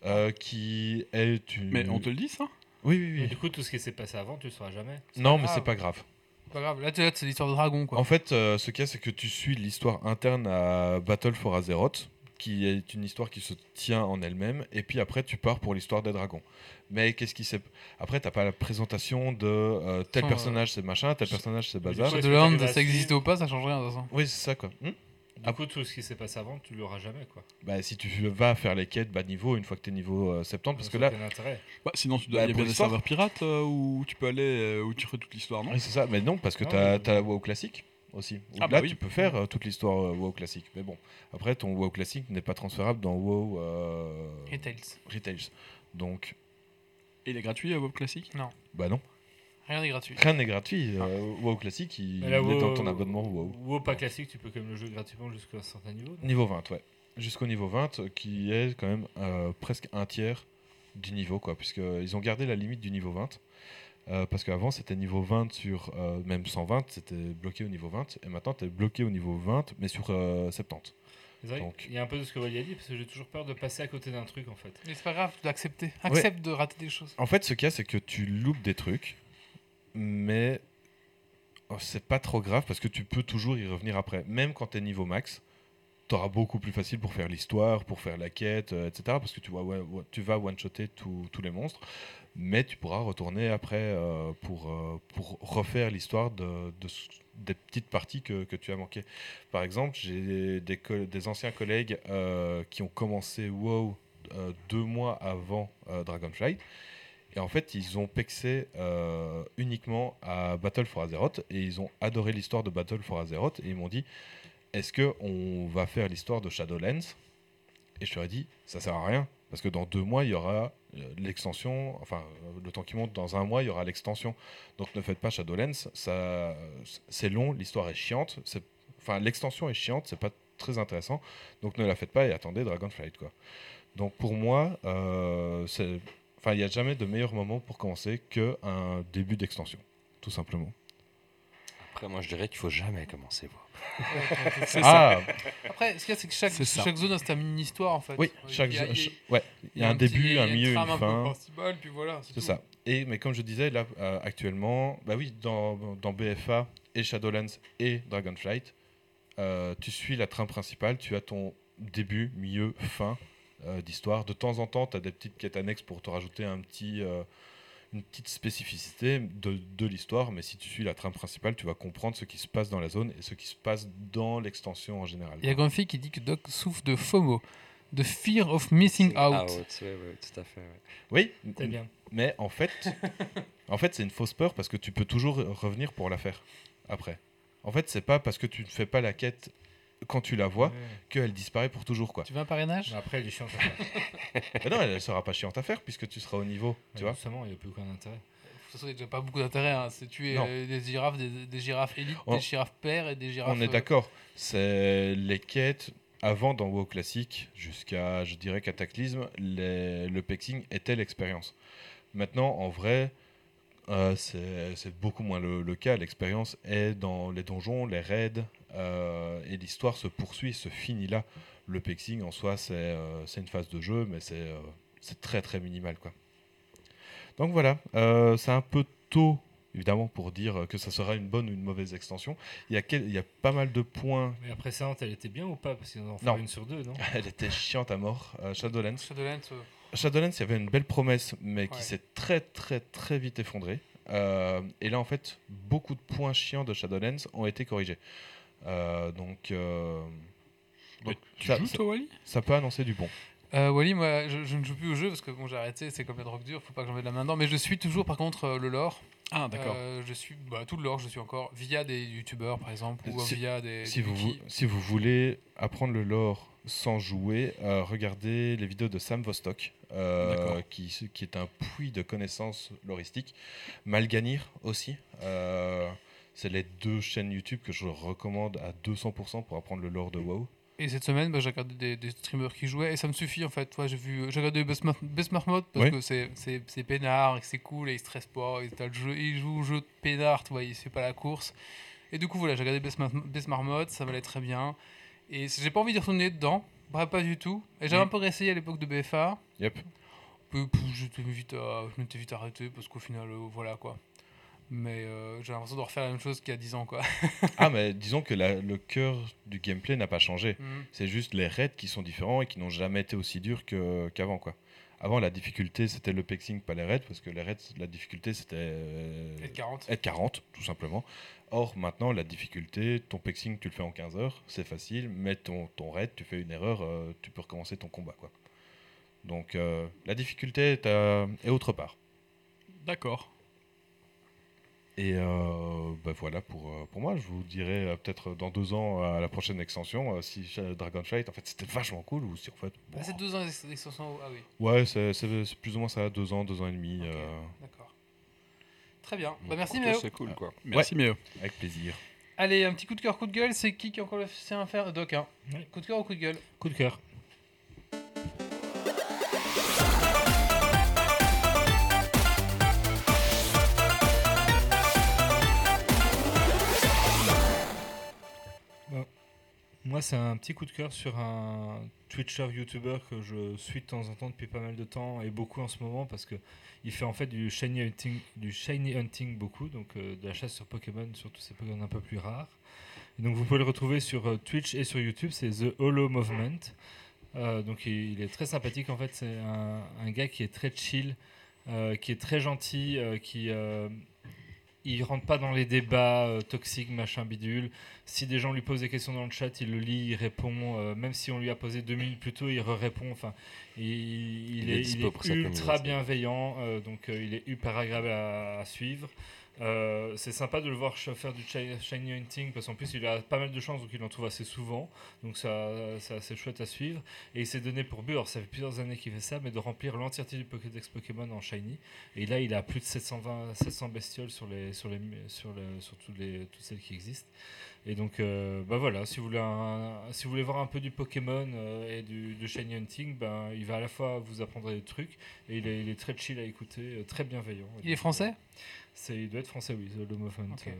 euh, qui est une... Mais on te le dit ça? Oui, oui, Et oui. du coup, tout ce qui s'est passé avant, tu le sauras jamais. Non, mais c'est pas grave. pas grave là, tu- là, c'est l'histoire de dragon quoi En fait, euh, ce qu'il y a, c'est que tu suis l'histoire interne à Battle for Azeroth, qui est une histoire qui se tient en elle-même, et puis après, tu pars pour l'histoire des dragons. Mais qu'est-ce qui s'est. Après, t'as pas la présentation de euh, tel personnage, c'est machin, tel personnage, c'est bazar. T'arrives à ça existe ou pas ça change rien de toute façon Oui, c'est ça, quoi. Hmm Du coup, tout ce qui s'est passé avant, tu l'auras jamais, quoi. bah, si tu vas faire les quêtes bas niveau, une fois que t'es niveau euh, 70, parce que là. Bah, Sinon, tu dois- Bah, il y a pour bien des serveurs pirates euh, où tu peux aller, euh, où tu ferais toute l'histoire, non? Oui, c'est ça, mais non, parce que Non, t'as mais- as WoW classique aussi. Ah, là, bah oui. tu peux faire euh, toute l'histoire euh, WoW classique. Mais bon, après, ton WoW classique n'est pas transférable dans WoW euh, Retails. Donc, Et il est gratuit à WoW classique? Bah non, Rien n'est gratuit. rien n'est gratuit. euh, WoW classique, il, là, est dans WoW- ton abonnement WoW. WoW pas classique, tu peux quand même le jouer gratuitement jusqu'à un certain niveau. non? Niveau 20, ouais. Jusqu'au niveau 20, euh, qui est quand même euh, presque un tiers du niveau, quoi. Puisqu'ils ont gardé la limite du niveau 20. Euh, parce qu'avant, c'était niveau 20 sur. euh, même 120, c'était bloqué au niveau 20. Et maintenant, tu es bloqué au niveau 20, mais sur euh, 70. C'est vrai Donc- qu'il y a un peu de ce que Wally a dit, parce que j'ai toujours peur de passer à côté d'un truc en fait. Mais c'est pas grave, d'accepter. Accepte de rater des choses. En fait, ce qu'il y a, c'est que tu loupes des trucs, mais oh, c'est pas trop grave parce que tu peux toujours y revenir après. Même quand tu es niveau max, tu auras beaucoup plus facile pour faire l'histoire, pour faire la quête, euh, etc. Parce que tu, vois, ouais, ouais, tu vas one-shotter tous les monstres, mais tu pourras retourner après euh, pour, euh, pour refaire l'histoire de, des petites parties que, que tu as manquées. Par exemple, j'ai des, des anciens collègues euh, qui ont commencé WoW deux mois avant Dragonflight. Et en fait, ils ont pexé uniquement à Battle for Azeroth et ils ont adoré l'histoire de Battle for Azeroth et ils m'ont dit est-ce que on va faire l'histoire de Shadowlands? Et je leur ai dit ça sert à rien parce que dans deux mois il y aura l'extension, enfin le temps qui monte dans un mois il y aura l'extension. Donc ne faites pas Shadowlands, c'est long, l'histoire est chiante, enfin l'extension est chiante, c'est pas très intéressant, donc ne la faites pas et attendez Dragonflight quoi. Donc pour moi, euh, c'est Enfin, il n'y a jamais de meilleur moment pour commencer qu'un début d'extension, tout simplement. Après, moi, je dirais qu'il faut jamais commencer. C'est ça. Ah, Après, ce qu'il y a, c'est que chaque, zone a sa mini-histoire en fait. oui, Il chaque, ouais, il y a un début, un milieu, une fin. principale, puis voilà. C'est ça. Et mais comme je disais là euh, actuellement, bah oui, dans, dans BFA et Shadowlands et Dragonflight, euh, tu suis la trame principale, tu as ton début, milieu, fin euh, d'histoire. De temps en temps, tu as des petites quêtes annexes pour te rajouter un petit, une petite spécificité de, de l'histoire, mais si tu suis la trame principale, tu vas comprendre ce qui se passe dans la zone et ce qui se passe dans l'extension en général. Il y a Grumpy qui dit que Doc souffre de FOMO, de Fear of Missing Out. Ouais, ouais, ouais, tout à fait. ouais. Oui, C'est bien. Mais en fait, en fait, c'est une fausse peur parce que tu peux toujours revenir pour la faire après. En fait, c'est pas parce que tu ne fais pas la quête quand tu la vois Ouais. qu'elle disparaît pour toujours quoi. Tu veux un parrainage? Mais après, elle est chiante à faire. Mais non, elle, elle sera pas chiante à faire puisque tu seras au niveau, tu vois. Justement, il n'y a plus aucun intérêt. De toute façon, il n'y a pas beaucoup d'intérêt. Hein. C'est tuer euh, des girafes, des, des girafes élites, On- des girafes pères et des girafes. On est euh, d'accord. C'est les quêtes avant dans WoW classique jusqu'à je dirais Cataclysme, les- le pexing était l'expérience. Maintenant, en vrai, euh, c'est beaucoup moins le, le cas. L'expérience est dans les donjons, les raids, et l'histoire se poursuit, se finit là. Le pexing en soi, c'est euh, une phase de jeu, mais c'est euh, c'est très très minimal. Quoi. Donc voilà, euh, c'est un peu tôt, évidemment, pour dire que ça sera une bonne ou une mauvaise extension. Il y a, quel- il y a pas mal de points. Mais après ça, elle était bien ou pas? Parce qu'ils en une sur deux, non? Elle était chiante à mort, euh, Shadowlands. Shadowlands, euh, Shadowlands, il y avait une belle promesse, mais qui s'est très très très vite effondrée. Euh, et là, en fait, beaucoup de points chiants de Shadowlands ont été corrigés. Euh, donc, euh, donc Tu ça, joues, ça- toi, Wally? ça peut annoncer du bon. Euh, Wally, moi, je, je ne joue plus au jeu parce que bon, j'ai arrêté, c'est comme la drogue dure, faut pas que j'en mette la main dedans. Mais je suis toujours, par contre, euh, le lore. Ah, d'accord. Euh, je suis bah, tout le lore, je suis encore via des youtubeurs, par exemple, ou Si- via des. Si des vous, si voulez apprendre le lore sans jouer, euh, regardez les vidéos de Sam Vostok, euh, qui, qui est un puits de connaissances loristiques. Malganir aussi. C'est les deux chaînes YouTube que je recommande à 200% pour apprendre le lore de WoW. Et cette semaine, bah, j'ai regardé des, des streamers qui jouaient et ça me suffit en fait. Ouais, j'ai vu, j'ai regardé Best, Marmot parce Oui. que c'est, c'est, c'est peinard et que c'est cool et il stresse pas. Et t'as le jeu, il joue au jeu de peinard, tu vois, il fait pas la course. Et du coup, voilà, j'ai regardé Best, Marmot, ça m'allait très bien. Et j'ai pas envie d'y retourner dedans, bref, pas du tout. Et j'avais un peu réessayé à l'époque de BFA. Yep. Peu- peu- j'étais vite à- je m'étais vite arrêté parce qu'au final, euh, voilà quoi. Mais euh, j'ai l'impression de refaire la même chose qu'il y a 10 ans quoi. ah, mais disons que la- le cœur du gameplay n'a pas changé. Mhm. C'est juste les raids qui sont différents et qui n'ont jamais été aussi durs que- qu'avant. quoi. Avant, la difficulté, c'était le pexing, pas les raids, parce que les raids, la difficulté, c'était euh, Et 40. être 40, tout simplement. Or, maintenant, la difficulté, ton pexing, tu le fais en 15 heures, c'est facile, mais ton, ton raid, tu fais une erreur, euh, tu peux recommencer ton combat. quoi. Donc, euh, la difficulté est, est autre part. D'accord. Et euh, bah voilà pour, euh, pour moi. Je vous dirai euh, peut-être dans deux ans à la prochaine extension euh, si euh, Dragon Fight en fait c'était vachement cool ou si en fait. bon, Ah, c'est deux ans d'extension. Ah oui, ouais, c'est plus ou moins ça, deux ans, deux ans et demi. Euh, d'accord. Très bien. Bah, merci Méo. C'est cool quoi. Merci, Méo. avec plaisir. Allez, un petit coup de cœur, coup de gueule. C'est qui qui a encore le à faire? Doc, hein Oui. Coup de cœur ou coup de gueule? Coup de cœur. Moi, c'est un petit coup de cœur sur un Twitcher YouTuber que je suis de temps en temps depuis pas mal de temps et beaucoup en ce moment parce que il fait en fait du shiny hunting, du shiny hunting beaucoup, donc euh, de la chasse sur Pokémon, surtout ces Pokémon un peu plus rares. Donc vous pouvez le retrouver sur euh, Twitch et sur YouTube, c'est The Hollow Movement. Euh, donc il, est très sympathique en fait, c'est un, gars qui est très chill, qui est très gentil, qui il rentre pas dans les débats euh, toxiques, machin bidule. Si des gens lui posent des questions dans le chat, il le lit, il répond. euh, même si on lui a posé deux minutes plus tôt, il répond. Enfin, il, il Il est, il ultra bienveillant, euh, donc il est hyper agréable à, à suivre. Euh, c'est sympa de le voir faire du shiny hunting parce qu'en plus il a pas mal de chance donc il en trouve assez souvent. Donc ça c'est assez chouette à suivre. Et il s'est donné pour but alors ça fait plusieurs années qu'il fait ça mais de remplir l'entièreté du Pokédex Pokémon en shiny. Et là il a plus de 720 700 bestioles sur les sur les sur, sur toutes les toutes celles qui existent. Et donc euh, bah voilà si vous voulez si vous voulez voir un peu du Pokémon euh, et du, shiny hunting ben il va à la fois vous apprendre des trucs et il est, très chill à écouter très bienveillant. Il est français? Il doit être français, oui, The Movement. Ok. euh.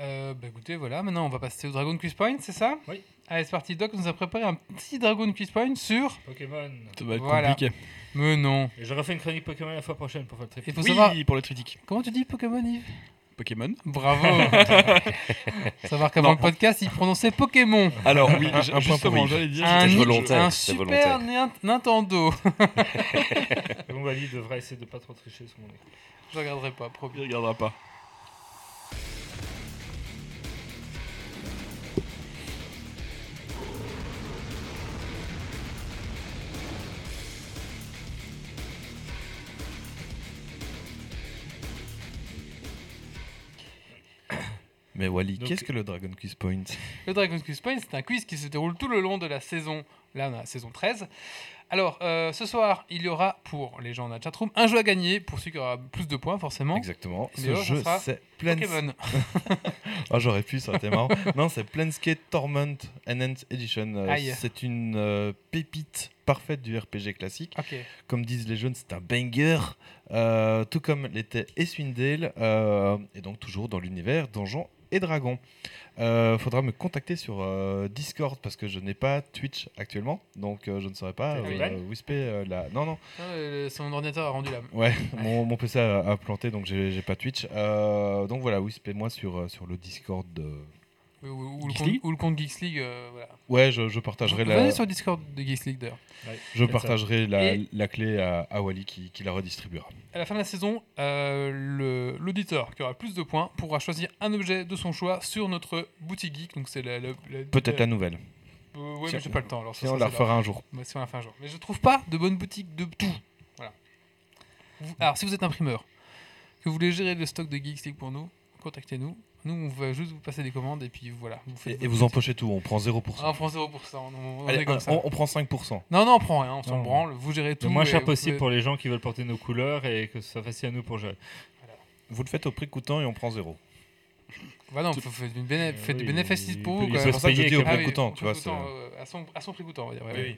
Euh, bah écoutez, voilà, maintenant on va passer au Dragon Quiz Point, c'est ça? Oui. Allez, c'est parti. Doc nous a préparé un petit Dragon Quiz Point sur. Pokémon. Ça va être Voilà. compliqué. Mais non. Et j'aurais fait une chronique Pokémon la fois prochaine pour faire le Il trip. faut Oui, savoir. pour les critiques. Comment tu dis Pokémon, Yves? Pokémon. Bravo Savoir qu'avant le podcast, il prononçait Pokémon. Alors oui, Un- un j- point pour justement, j'allais dire. Un, volontaire, un super volontaire. Nintendo. Donc Wally devrait essayer de pas trop tricher sur mon écran. Je regarderai pas, promis. Il regardera pas. Mais Wally, qu'est-ce que le Dragon Quiz Point? Le Dragon Quiz Point, c'est un quiz qui se déroule tout le long de la saison. Là, on a la saison 13. Alors, euh, ce soir, il y aura pour les gens dans la chatroom un jeu à gagner pour celui qui aura plus de points, forcément. Exactement. Ce jeu, c'est. Pokémon. Ah, j'aurais pu, ça aurait été marrant. non, c'est Planescape Torment Enhanced Edition. Euh, c'est une euh, pépite parfaite du RPG classique. Comme disent les jeunes, c'est un banger. Tout comme l'était Eswindale. et donc, toujours dans l'univers Donjons et Dragons. Euh, faudra me contacter sur euh, Discord parce que je n'ai pas Twitch actuellement. Donc, euh, je ne saurais pas euh, whisper la. Non, non. Ah, son ordinateur a rendu l'âme. Ouais, mon, mon PC a, a planté donc j'ai pas Twitch. Donc voilà, whispez-moi sur, euh, sur le Discord. de- Ou, ou- ou le compte, League ou le compte Geeks League. euh, voilà. Ouais, je, je partagerai, Venez la, sur le Discord de Geeks League d'ailleurs. je partagerai la, clé à, à Wally qui, qui la redistribuera. À la fin de la saison, euh, l'auditeur qui aura plus de points pourra choisir un objet de son choix sur notre boutique geek. Donc c'est la, la- la- Peut-être la nouvelle. Euh, ouais, Si mais on- j'ai pas le temps. Alors on la refera un jour. Ouais, si on la fait un jour. Mais je trouve pas de bonne boutique de tout. Voilà. Vous- Alors, si vous êtes imprimeur, que vous voulez gérer le stock de Geeks League pour nous, contactez-nous. Nous, on va juste vous passer des commandes et puis voilà. Vous faites Et, vous empochez tout, on prend 0%. Ah, on prend 0%. On, on Allez, est comme on, ça. on prend 5%. Non, non, on prend rien. On s'en branle. Vous gérez tout. Le moins cher possible pouvez- pour les gens qui veulent porter nos couleurs et que ce soit facile à nous pour gérer. Vous le faites au prix coûtant et on prend 0. Bah non, faut faire du, béné- Euh, faites du oui, bénéfice pour vous. C'est pour ça que je dis au prix Ah coûtant, tu vois. coûtant, euh, à, son, à son prix coûtant, on va dire. Oui, oui.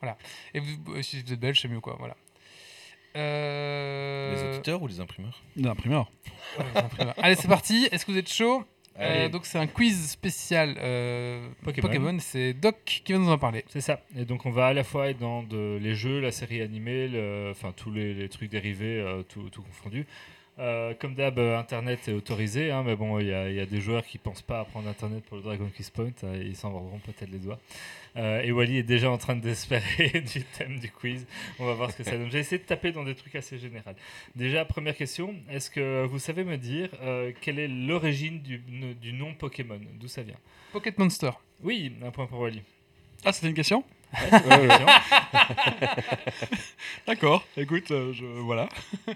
Voilà. Et vous, euh, si vous êtes belge, c'est mieux quoi. Voilà. Euh... Les auditeurs ou les imprimeurs? Ouais, les imprimeurs. Allez, c'est parti. Est-ce que vous êtes chaud? Euh. Donc, c'est un quiz spécial euh, Pokémon. Pokémon. C'est Doc qui va nous en parler. C'est ça. Et donc on va à la fois être dans de- les jeux, la série animée, le- enfin tous les, les trucs dérivés, euh, tout, tout confondu. Euh, comme d'hab, euh, Internet est autorisé, hein, mais bon, il y, a- il y a des joueurs qui pensent pas à prendre Internet pour le Dragon Quest Point, euh, ils s'en mordront peut-être les doigts. Euh, et Wally est déjà en train de désespérer du thème du quiz. On va voir ce que ça donne. J'ai essayé de taper dans des trucs assez généraux. Déjà, première question, est-ce que vous savez me dire quelle est l'origine du, du nom Pokémon? D'où ça vient? Pocket Monster. Oui, un point pour Wally. Ah, c'était une question? D'accord. Écoute, je... voilà.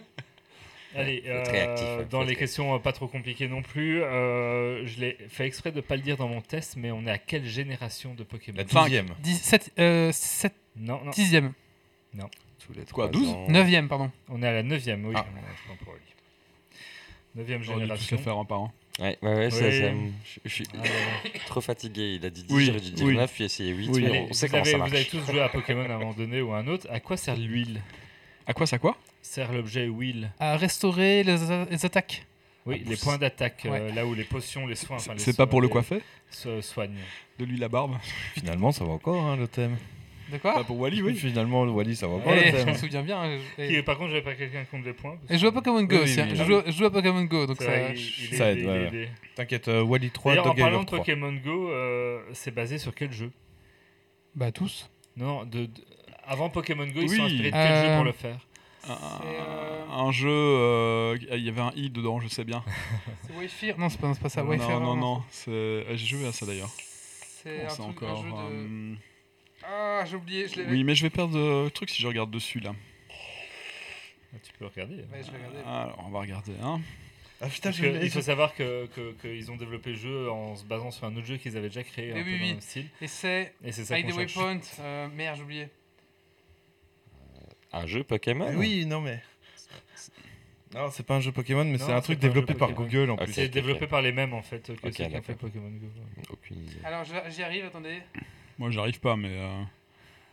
Allez, réactif, euh, dans les questions euh, pas trop compliquées non plus, euh, je l'ai fait exprès de pas le dire dans mon test, mais on est à quelle génération de Pokémon La dixième. 17, euh, 7, Non, non, 10e, Tous les Quoi, trois 12? ans. 9e, pardon. on est à la 9ème, oui. Ah. on a- je prends pour lui. Neuvième J'aurais dû tous génération. les faire un par un. Ouais, ouais, ouais, ça- Oui. ça me- je- je suis Ah, ouais. trop fatigué. Il a dit 10, Oui, dû dire oui. 9, puis essayer 8. Oui. mais Allez, on sait vous, comment avez, ça vous avez tous joué à Pokémon à un moment donné ou à un autre. À quoi sert l'huile? À quoi ça quoi? Sert l'objet wheel À restaurer les, les attaques. Oui, En les points d'attaque, euh, là où les potions, les soins. enfin, C'est pas pour le coiffer se soignent. De lui la barbe Finalement, ça va encore, hein, le thème. De quoi Pas pour Wally, oui. Finalement, le Wally, ça va Eh, encore, le Je me souviens bien. hein, je- Qui, par contre, j'avais pas quelqu'un qui compte les points. et je joue à Pokémon Go Oui, aussi. oui, hein. oui, je, joue, je joue à Pokémon Go, donc ça. il- il ça aide, ouais. T'inquiète, euh, Wally 3, D'ailleurs, en parlant de 3. Pokémon Go, euh, c'est basé sur quel jeu? Bah, tous. Non, de, de- avant Pokémon Go, ils sont inspirés de quel Euh, jeu pour le faire? Euh, un jeu, euh, il y avait un i dedans, je sais bien. C'est Wayfair Non, c'est pas, c'est pas ça. non, Wayfair, non, non, c'est- euh, j'ai joué à ça d'ailleurs. C'est un, encore. un jeu de. euh, Ah, j'ai oublié. Je l'ai. Oui, mais je vais perdre le truc si je regarde dessus là. Ah, Tu peux regarder. hein. Ouais, je vais regarder. Alors, on va regarder. Hein. Ah putain, que il faut savoir que- que- qu'ils ont développé le jeu en se basant sur un autre jeu qu'ils avaient déjà créé, un Mais peu oui, dans oui. le même style. Et c'est. Et c'est ça Avec qu'on des cherche. waypoints. euh, merde, j'ai oublié. Un jeu Pokémon Oui, non, mais. Non, c'est pas un jeu Pokémon, mais c'est un truc un développé par. Google en Ok. plus. C'est développé ok. par les mêmes en fait que Ok, ceux qui ont fait. Pokémon Go. Aucune idée. Alors, j'y arrive, attendez. Moi, j'arrive pas, mais. euh,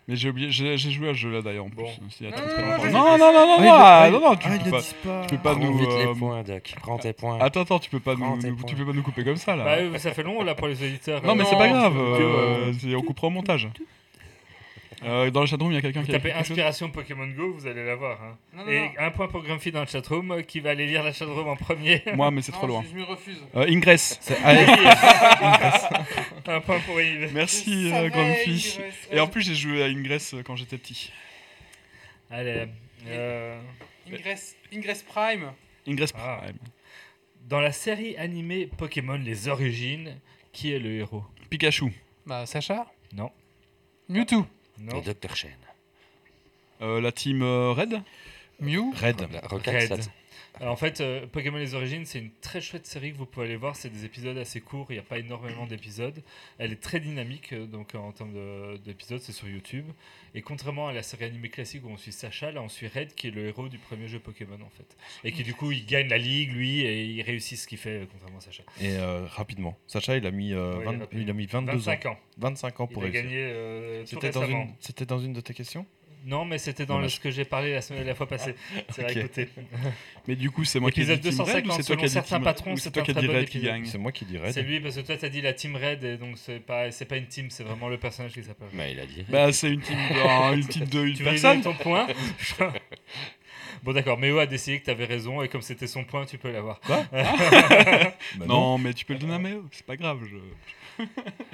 Mais j'ai oublié, j'ai joué à ce jeu là d'ailleurs en plus. Bon. Il y a Non, très, non, très non, longtemps. non, non, non, non, Ah, non, non, non, tu Ah, il peux pas. pas. Tu peux pas nous. vite euh, les points, Doc. Prends tes points. Attends, attends, tu peux pas nous, tu peux pas nous couper comme ça là. Bah, euh, ça fait long là pour les auditeurs. non, mais c'est Non, pas grave, tu- euh, on coupera au montage. Euh, dans le chatroom, il y a quelqu'un qui a tapez inspiration Pokémon Go, vous allez l'avoir. Hein. Non, non, Et non. un point pour Grumpy dans le chatroom euh, qui va aller lire la chatroom en premier. Moi, mais c'est trop je- loin. Je me refuse. Euh, Ingress. C'est- Allez, un point pour Yves. Merci, Je euh, reste- Et en plus, j'ai joué à Ingress euh, quand j'étais petit. Allez. euh, Ingress, Ingress Prime. Ingress Ah. Prime. dans la série animée Pokémon Les Origines, qui est le héros? Pikachu. Bah, Sacha? Non. Mewtwo. Non. Le Dr. Shen. Euh, la team euh, Red? Mew. Red. La Rocket Red. Alors, en fait, euh, Pokémon Les Origines, c'est une très chouette série que vous pouvez aller voir. C'est des épisodes assez courts, il n'y a pas énormément d'épisodes. Elle est très dynamique, euh, donc en termes de- d'épisodes, c'est sur YouTube. Et contrairement à la série animée classique où on suit Sacha, là on suit Red qui est le héros du premier jeu Pokémon en fait. Et qui du coup il gagne la ligue lui et il réussit ce qu'il fait euh, contrairement à Sacha. Et euh, rapidement. Sacha, il a mis, euh, Ouais, 20 rapidement. il a mis 22 25 ans. ans. 25 ans Il pour a réussir. gagné euh, tout C'était dans, récemment. une... C'était dans une de tes questions? Non, mais c'était dans le- ce que j'ai parlé la, semaine, la fois passée. C'est vrai, écoutez. Mais du coup, c'est moi qui ai dit Team Red ou 250, c'est toi qui as dit Team c'est toi qui as dit Red gagne C'est moi qui dirais. C'est lui parce que toi t'as dit la team Red et donc c'est pas c'est pas une team, c'est vraiment le personnage qui s'appelle. Bah, il a dit. Bah, c'est une team de, une team de une Tu personne. ton point Bon d'accord, Méo a décidé que t'avais raison et comme c'était son point, tu peux l'avoir. Bah Non, mais tu peux le donner à Méo, c'est pas grave. Je...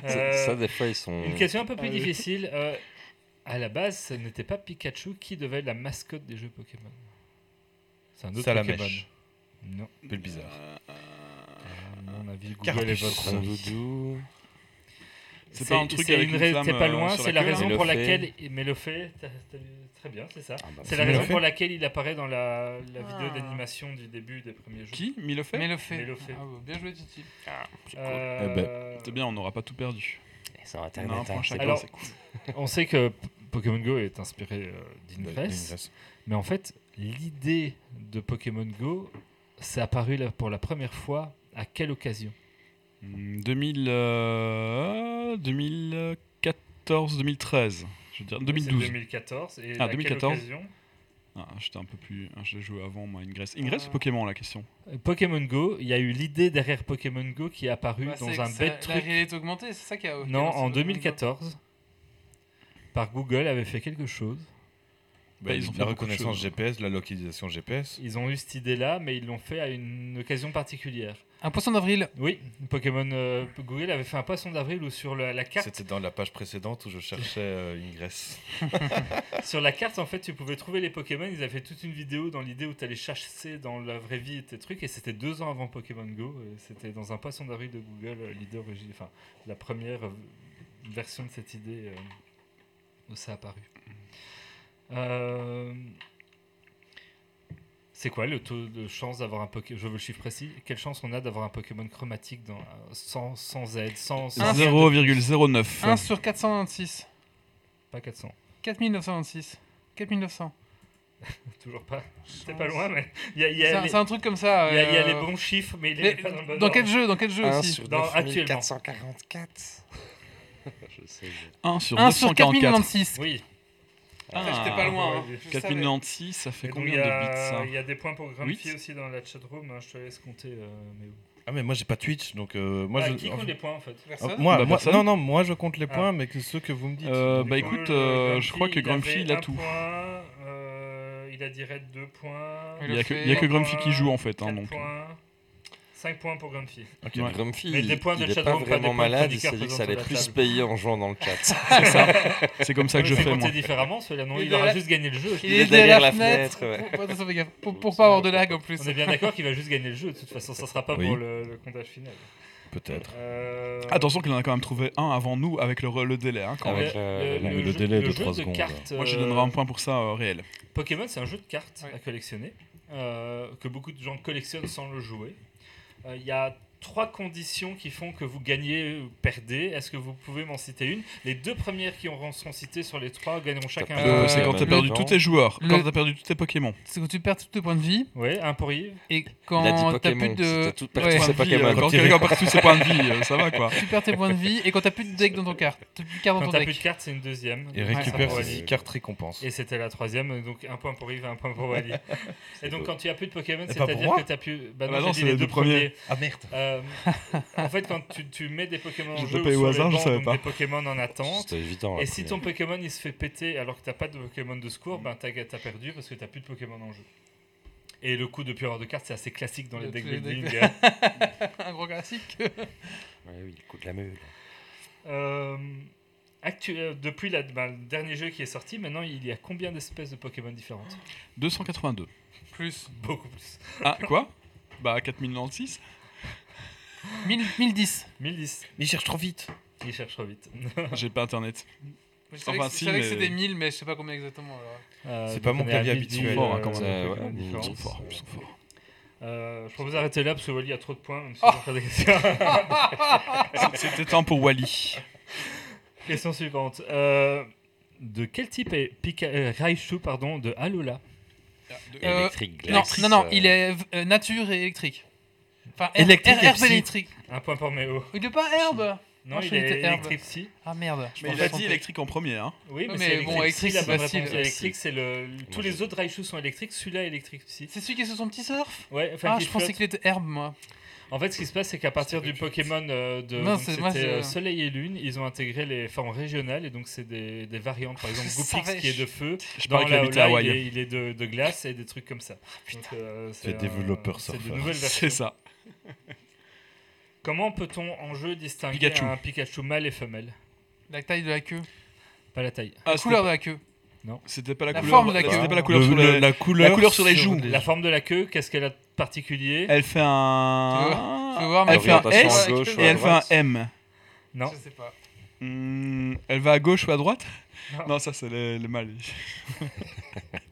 Ça, Euh, ça, des fois, ils sont. Une question un peu plus Allez. difficile. Euh, à la base, ce n'était pas Pikachu qui devait être la mascotte des jeux Pokémon. C'est un autre Salamèche. Pokémon. Non. Un peu bizarre. À mon avis, Google Carpus. est votre. Rondoudou. C'est pas un truc avec une flamme, T'es pas euh, loin, sur c'est la raison pour laquelle. Mais le fait, très bien, c'est ça. Ah, bah, C'est la raison pour laquelle il apparaît dans la, la vidéo Ah. d'animation du début des premiers jeux. Qui? Mille fait Mais le fait. Mélofée. Ah, bah, bien joué, Titi. ah, c'est cool. Euh, Eh ben, C'est bien, on n'aura pas tout perdu. Et Sur On a un Internet, point hein, chacun, Alors, cool. On sait que Pokémon Go est inspiré euh, d'Ingress, Ingress. mais en fait, l'idée de Pokémon Go, c'est apparu là pour la première fois à quelle occasion? Hmm, 2000, euh, 2014, 2013. Je veux dire C'est 2012. 2014. Et Ah, à quelle 2014. occasion? Ah, J'étais un peu plus. ah, J'ai joué avant moi, Ingress. Ingress Ah. ou Pokémon la question? Euh, Pokémon Go, il y a eu l'idée derrière Pokémon Go qui est apparue Bah, dans un bête La truc. réalité augmentée, c'est ça qui a. Non, en le- 2014, par Google avait fait quelque chose. Bah, ils ont fait la reconnaissance. GPS, la localisation GPS. Ils ont eu cette idée-là, mais ils l'ont fait à une occasion particulière. Un poisson d'avril. Oui, Pokémon euh, Google avait fait un poisson d'avril où sur la, la carte, C'était dans la page précédente où je cherchais euh, Ingress. sur la carte en fait, tu pouvais trouver les Pokémon. Ils avaient fait toute une vidéo dans l'idée où tu allais chasser dans la vraie vie tes trucs, et c'était deux ans avant Pokémon Go. C'était dans un poisson d'avril de Google, euh, l'idée origine, enfin la première euh, version de cette idée euh, où ça a apparu. Euh, C'est quoi le taux de chance d'avoir un Pokémon Je veux le chiffre précis. Quelle chance on a d'avoir un Pokémon chromatique dans, sans, sans aide, sans, sans 0,09. 1 sur 426. Pas 400. 4926. 4900. Toujours pas. C'est pas loin, mais il y a, il y C'est a un, les- c'est un truc comme ça. il y a- il y a euh, les bons chiffres, mais il mais est pas dans le bon dans quel jeu Dans quel jeu 1 aussi? sur Dans- 9444. Je sais. je- 1 sur 1 sur 944. 4096. Oui. Ah, J'étais pas loin. ouais, hein. ouais. Je savais. 4096, ça fait Et combien de bits il y a des points pour Grumpy aussi dans la chatroom. hein, Je te laisse compter. euh, mais... Ah, mais moi j'ai pas Twitch donc euh, moi Ah, je. qui compte les points en fait? Ah, Personne moi, Bah, moi- personne. non, non, moi je compte les Ah. points, mais que ceux que vous me dites. Euh, bah, écoute, euh, je crois que Grumpy, il a tout. point, euh, il a direct 2 points. Il Il y a que, y a Grumpy qui joue en fait. Hein, donc. points, 5 points pour Grumpy. ok. Ouais. Grumpy, Mais il, des points de il est pas chatroom, pas des vraiment points de malade, il s'est dit que ça allait plus payer en jouant dans le chat. C'est ça. C'est comme ça que je fais moi. différemment, celui-là non, Il il, aura juste gagné le jeu. Il est est derrière la fenêtre. fenêtre, ouais. Pour, pas avoir de lag en plus. On est bien d'accord qu'il va juste gagner le jeu, de toute façon, ça sera pas Oui. pour le, le comptage final. Peut-être. Euh, Attention qu'il en a quand même trouvé un avant nous avec le, le délai. Hein, quand Avec même. le- le jeu- délai de jeu trois secondes. cartes, Moi je euh, donnerai un point pour ça euh, réel. Pokémon, c'est un jeu de cartes Ouais. à collectionner, euh, que beaucoup de gens collectionnent sans le jouer. Euh, Il y a trois conditions qui font que vous gagnez ou perdez. Est-ce que vous pouvez m'en citer une? Les deux premières qui auront seront citées sur les trois gagneront chacun Euh, un c'est quand t'as le- perdu tous tes joueurs, quand t'as perdu tous tes Pokémon. C'est quand tu perds tous tes points de vie Ouais, un pour Yves. et quand t'as Pokémon. plus de. tout perdu tous ses Points de vie, Pokémon. euh, Quand quelqu'un perd tous ses points de vie, euh, ça va quoi. Tu perds tes points de vie et quand t'as plus de deck dans ton carte. T'as plus de cartes dans Quand plus de deck. cartes, c'est une deuxième. Et récupère ses cartes récompenses. Et c'était la troisième, donc un point pour Yves et un point pour Wally. et donc quand tu as plus de Pokémon, c'est-à-dire que tu as plus... Bah Ah non, bah c'est les deux premiers. premiers. Ah merde Euh, en fait, quand tu, tu mets des Pokémon en Je jeu ou au sur hasard, les je bancs, savais donc pas. des Pokémon en attente, C'était évident. et si ton. Pokémon il se fait péter alors que t'as pas de Pokémon de secours, ben t'as as perdu parce que t'as plus de Pokémon en jeu. Et le coup de plus avoir de cartes, c'est assez classique dans les De decks tous les building. decks. Un gros classique. Ouais, oui, le coup de la meule. Euh, actu- euh, depuis la- ben, le dernier jeu qui est sorti, maintenant il y a combien d'espèces de Pokémon différentes? 282. Plus. Beaucoup plus. Ah, quoi? Bah 4096 1000 1010. 1010. Mais il cherche trop vite Il cherche trop vite. J'ai pas internet. Je savais, Enfin, que, si, mais- c'était 1000, mais je sais pas combien exactement. Euh, C'est pas mon clavier habituel. 1010, Forts, hein, euh, quand Ouais, ils sont forts, ils sont forts. Euh, je propose d'arrêter là parce que Wally a trop de points. Même si Oh. C'était temps pour Wally. Question suivante. Euh, de quel type est Pika euh, Raichu pardon, de Alola? Euh, Électrique, Non, non, non, il est euh, nature et électrique. Enfin, her- Électrique her- et herbe psy. électrique. Un point pour Méo. Il est pas herbe Non, il est électrique psy. Ah merde. Mais il a dit électrique en premier. Hein. Oui, mais, c'est bon, électrique, c'est facile. électrique. C'est le tous les autres Raichu sont électriques. Celui-là est électrique psy. C'est celui qui est sur son petit surf Ouais, enfin, Ah, je pensais qu'il était herbe, moi. En fait, ce qui se passe, c'est qu'à partir du Pokémon euh, de Non, moi, euh, Soleil et Lune, ils ont intégré les formes régionales et donc c'est des, des variantes. Par exemple, Goopix qui est de feu, Je dans la Ola, il est, il est de, de glace et des trucs comme ça. Donc, euh, C'est développeur C'est de nouvelles versions. C'est ça. Comment peut-on en jeu distinguer Pikachu. un Pikachu mâle et femelle? La taille de la queue? Pas la taille. Ah, La couleur de la queue. C'était pas la, La couleur. forme de la queue. C'était pas la couleur Le- sur le- les- la couleur, la couleur sur les joues. La forme de la queue, qu'est-ce qu'elle a de particulier? Elle fait Tu veux un. Tu veux voir Elle fait un Orientation S à gauche ou et à elle fait un droite? M. Non. Je sais pas. Hmm, elle va à gauche ou à droite? Non. Non, ça c'est le, le mâle.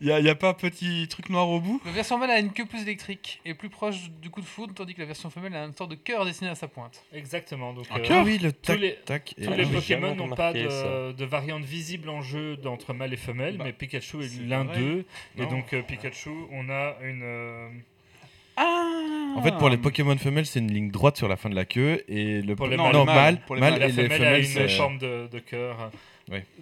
Il y, a- y a pas un petit truc noir au bout La version mâle a une queue plus électrique et plus proche du coup de foudre, tandis que la version femelle a une sorte de cœur dessiné à sa pointe. Exactement. Donc, Un euh, cœur Ah oui, le tac les- tac. et- Tous les Pokémon n'ont pas de, variante visible en jeu d'entre mâle et femelle, Bah, mais Pikachu est l'un d'eux. Et donc euh, Pikachu, on a une. euh, Ah En fait, pour les Pokémon femelles, c'est une ligne droite sur la fin de la queue et le Pour les non, mâles. non, mâle, pour les mâle mâles. la et les femelle a une forme de, de cœur.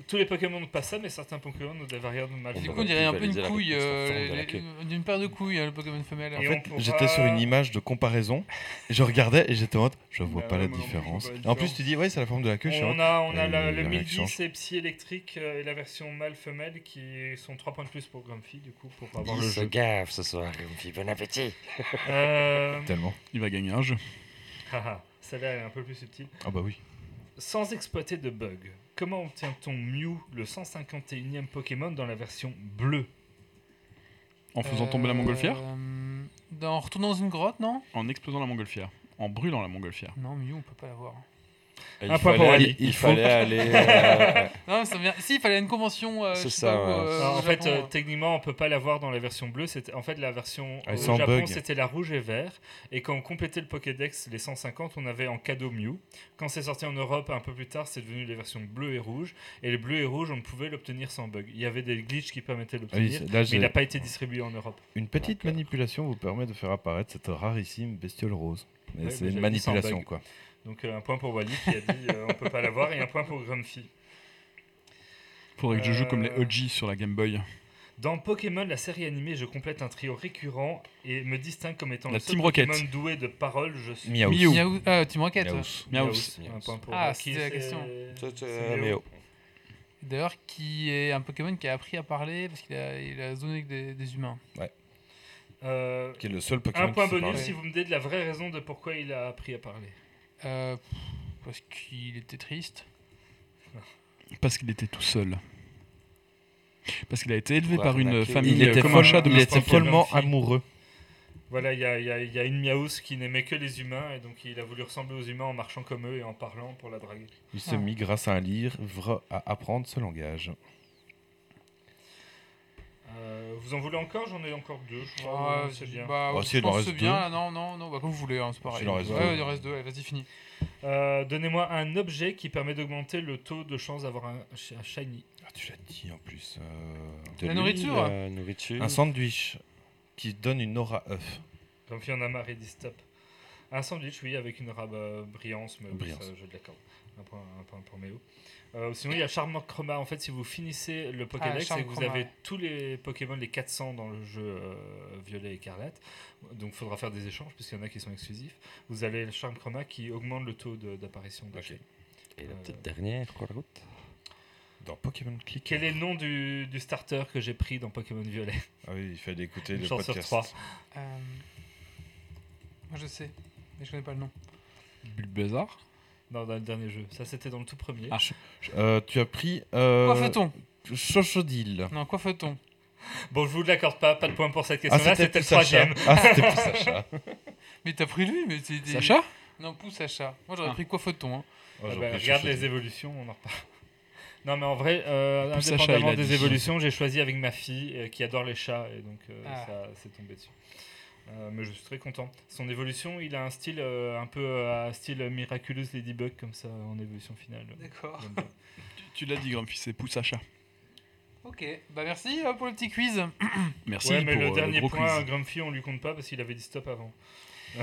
Tous les Pokémon n'ont pas ça, mais certains Pokémon ont des variantes mâles. On Du coup, on dirait un peu une la couille, la euh, de la d'une paire de couilles, hein, le Pokémon femelle. En fait, on pourra- j'étais sur une image de comparaison et je regardais et j'étais en mode, je vois Bah pas ouais, la différence. pas la en plus, tu dis, ouais, c'est la forme de la queue. je suis en On mode, a, on a Euh, la- le la 1010 réaction. et Psy électrique euh, et la version mâle-femelle qui sont 3 points de plus pour Grumpy, du coup, pour avoir Il le se jeu. gaffe ce soir, Grumpy. Bon appétit. Euh, Tellement. Il va gagner un jeu. haha, Celle-là elle est un peu plus subtile. Ah bah oui. Sans exploiter de bugs, comment obtient-on Mew, le 151e Pokémon, dans la version bleue En faisant tomber la montgolfière Euh, dans- En retournant dans une grotte, non? En explosant la montgolfière. En brûlant la montgolfière. Non, Mew, on peut pas l'avoir. Il Un point pour fallait, Wally. il Il fallait aller. euh, Non, mais ça vient... Si, il fallait une convention. euh, C'est ça, pas où, ouais. euh, en fait, Japon, techniquement, on peut pas l'avoir dans la version bleue. C'était en fait la version Ah, au Japon, c'était la rouge et vert. Et quand on complétait le Pokédex, les 150, on avait en cadeau Mew. Quand c'est sorti en Europe un peu plus tard, c'est devenu les versions bleues et rouges. Et les bleus et rouges, on ne pouvait l'obtenir sans bug. Il y avait des glitches qui permettaient de Ah oui, l'obtenir, là, mais il n'a pas été distribué en Europe. Une petite manipulation vous permet de faire apparaître cette rarissime bestiole rose. Mais Ouais, c'est mais une manipulation bug. quoi. Donc euh, un point pour Wally qui a dit euh, on peut pas l'avoir et un point pour Grumpy. Faudrait que je joue comme les Euh, OG sur la Game Boy. Dans Pokémon, la série animée, je complète un trio récurrent et me distingue comme étant La le seul Team Rocket. Pokémon doué de parole. Je suis Miaou. Miaou. Miaou- euh, Team Rocket. Miaou. Miaou. Un point pour Ah, c'était la question. Méo. D'ailleurs, qui est un Pokémon qui a appris à parler parce qu'il a, il a zoné avec des, des humains. Euh, Qui est le seul Pokémon un point bonus parler. si vous me dites la vraie raison de pourquoi il a appris à parler. Euh, parce qu'il était triste. Parce qu'il était tout seul. Parce qu'il a été élevé par une arnaquer. famille Il était, comme un chat de il était follement amoureux. Voilà, il y a, il y a- il y a une Miaous qui n'aimait que les humains et donc il a voulu ressembler aux humains en marchant comme eux et en parlant pour la draguer. Il se Ah. mit grâce à un livre à apprendre ce langage. Euh, vous en voulez encore? J'en ai encore deux. Je crois. Ah, c'est bien. Bah, en pense que reste c'est bien. deux. là, Non, non, non, bah, comme vous voulez, hein, c'est pareil. S'il en reste ouais, deux. il en reste deux. allez, Vas-y, fini. Euh, Donnez-moi un objet qui permet d'augmenter le taux de chance d'avoir un, un shiny. Ah, tu l'as dit en plus. euh, De La nourriture. nourriture. Un sandwich qui donne une aura œuf. Comme il y en a marre, il dit stop. Un sandwich, oui, avec une rabe euh, brillance, mais oui, ça, je l'accorde. Un point, un point pour Méo. Euh, sinon, il y a Charme Chroma. En fait, si vous finissez le Pokédex Charme et que vous avez tous les Pokémon, les 400 dans le jeu euh, Violet Écarlate, donc il faudra faire des échanges puisqu'il y en a qui sont exclusifs. Vous avez le Charme Chroma qui augmente le taux d'apparition. de. Et la Euh, petite dernière, quoi, la route Dans Pokémon Click. Quel est le nom du, du starter que j'ai pris dans Pokémon Violet? Ah oui, il fallait écouter Une le sur podcast. trois. Euh, Moi, je sais, mais je connais pas le nom. Bulbazar. Non, dans le dernier jeu. Ça, c'était dans le tout premier. Ah. Euh, tu as pris euh, Quoi fait-on? Chochodil. Non, quoi fait-on? Bon, je vous l'accorde pas, pas de point pour cette Ah, question-là, c'était le plus Sacha. troisième. Ah, c'était plus Sacha. Mais t'as pris lui, mais c'est des... Sacha? Non, pousse Sacha. Moi, j'aurais Ah. pris quoi fait-on hein Oh, Ah bah, regarde les évolutions, on en reparle. Non, mais en vrai, euh, Sacha, indépendamment il a des évolutions, j'ai choisi avec ma fille euh, qui adore les chats et donc euh, Ah. ça c'est tombé dessus. Euh, mais je suis très content. Son évolution, il a un style euh, un peu euh, un style Miraculous Ladybug comme ça en évolution finale. D'accord. Tu l'as dit, Grumpy, c'est Poussacha. Ok, bah merci euh, pour le petit quiz. Merci ouais, mais pour le euh, dernier gros point, quiz. Grumpy, on lui compte pas parce qu'il avait dit stop avant.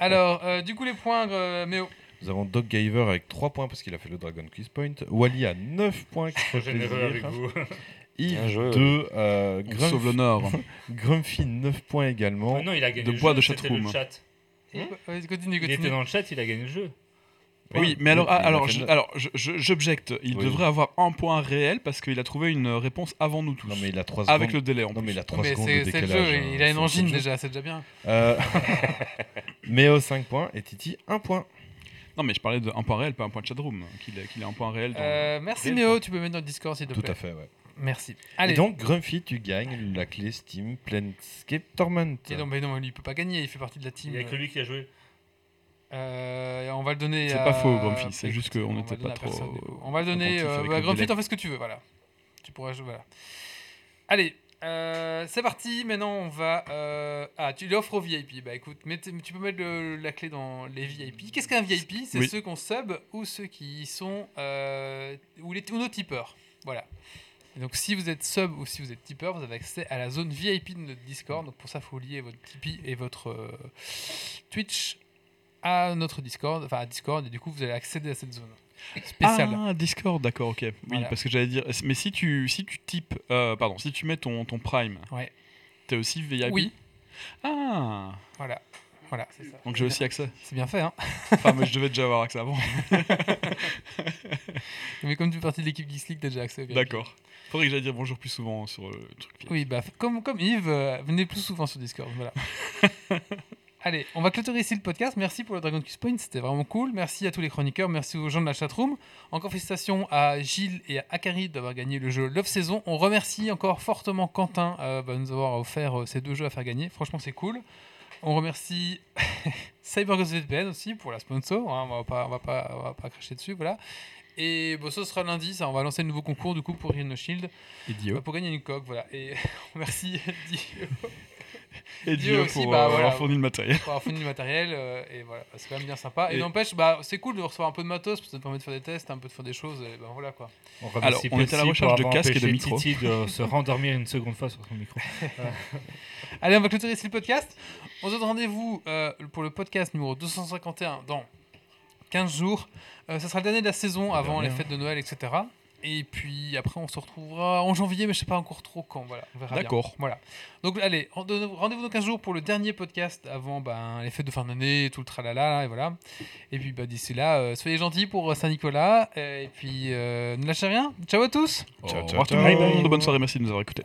Alors, euh, du coup, les points, euh, Méo. Nous avons Doc Giver avec 3 points parce qu'il a fait le Dragon Quiz Point. Wally a 9 points qui fait généreux avec vous. Yves Bien joué, 2, euh, On sauve Grumpy, l'honneur. Grumpy 9 points également. Ah non, il a gagné De le bois jeu, de le chatroom. chat. Hein continue, Il était dans le chat, il a gagné le jeu. Oui, mais alors, Oui, alors, alors je- je- j'objecte. Il Oui. devrait avoir un point réel parce qu'il a trouvé une réponse avant nous tous. Non, mais il a 3 secondes. Avec le délai en Non, plus. mais il a 3 Mais secondes de c'est le décalage. jeu, hein. il a une C'est- engine déjà, c'est déjà bien. Euh, Méo 5 points et Titi 1 point. Non, mais je parlais d'un point réel, pas un point de chatroom. Qu'il ait, qu'il ait un point réel. Dans... Euh, merci Méo, point. tu peux mettre dans le Discord s'il te Tout plaît. à fait, ouais. Merci. Et Allez. donc, Grumpy, tu gagnes la clé Steam Planescape Torment. Et non, mais non, lui il peut pas gagner, il fait partie de la Il team. n'y a que lui qui a joué. Euh, on va le donner. C'est à- pas faux, Grumpy, c'est juste qu'on on va était le donner pas personne, trop. On va le donner. Euh, bah, Grumpy, t'en fais ce que tu veux, voilà. Tu pourras jouer, voilà. Allez, euh, c'est parti. Maintenant, on va. euh, Ah, tu l'offres aux VIP. Bah écoute, tu peux mettre le- la clé dans les VIP. Qu'est-ce qu'un VIP C'est Oui. ceux qu'on sub ou ceux qui sont. euh, ou, les, ou nos tipeurs. Voilà. Et donc, si vous êtes sub ou si vous êtes tipeur, vous avez accès à la zone VIP de notre Discord. Donc, pour ça, il faut lier votre Tipeee et votre euh, Twitch à notre Discord, enfin à Discord, et du coup, vous allez accéder à cette zone spéciale. Ah, Discord, d'accord, ok. Oui, Voilà. parce que j'allais dire. Mais si tu, si tu types. euh, pardon, si tu mets ton, ton Prime, Ouais. t'es aussi VIP Oui. Ah Voilà. Voilà, c'est ça. Donc j'ai aussi accès. C'est bien fait, hein. Enfin, mais je devais déjà avoir accès avant. Mais comme tu fais partie de l'équipe Geeks League, t'as déjà accès. D'accord. Faudrait que j'aille dire bonjour plus souvent sur le truc. Oui, bah, comme, comme Yves, euh, venez plus souvent sur Discord. Voilà. Allez, on va clôturer ici le podcast. Merci pour le Dragon Quest Point, c'était vraiment cool. Merci à tous les chroniqueurs, merci aux gens de la chatroom. Encore félicitations à Gilles et à Akari d'avoir gagné le jeu Love Saison. On remercie encore fortement Quentin euh, bah, de nous avoir offert euh, ces deux jeux à faire gagner. Franchement, c'est cool. On remercie. CyberGhost VPN aussi pour la sponsor. hein, on va pas, on va pas, on va pas cracher dessus, voilà. Et bon, ce sera lundi, ça, on va lancer le nouveau concours du coup pour Rhino Shield Et Dio. pour gagner une coque, voilà. Et merci Dio Et Dio aussi, pour bah, euh, voilà. avoir fourni le matériel. pour avoir fourni le matériel euh, et voilà, c'est quand même bien sympa. Et, Et- n'empêche, bah, c'est cool de recevoir un peu de matos, parce que ça te permet de faire des tests, un peu de faire des choses, et ben voilà quoi. On Alors, on était à la recherche de casques et de micros. Titi de se rendormir une seconde fois sur son micro. Allez, on va clôturer ici le podcast. On se donne rendez-vous euh, pour le podcast numéro 251 dans 15 jours. Euh, ça sera le dernier de la saison avant les fêtes de Noël, etc. Et puis après, on se retrouvera en janvier, mais je sais pas encore trop quand. Voilà, on verra bien. D'accord. Voilà. Donc allez, rende- rendez-vous dans 15 jours pour le dernier podcast avant ben, les fêtes de fin d'année, et tout le tralala, et voilà. Et puis bah, d'ici là, euh, soyez gentils pour euh, Saint-Nicolas. Et puis euh, ne lâchez rien. Ciao à tous. Ciao, ciao. Bonne soirée, merci de nous avoir écoutés.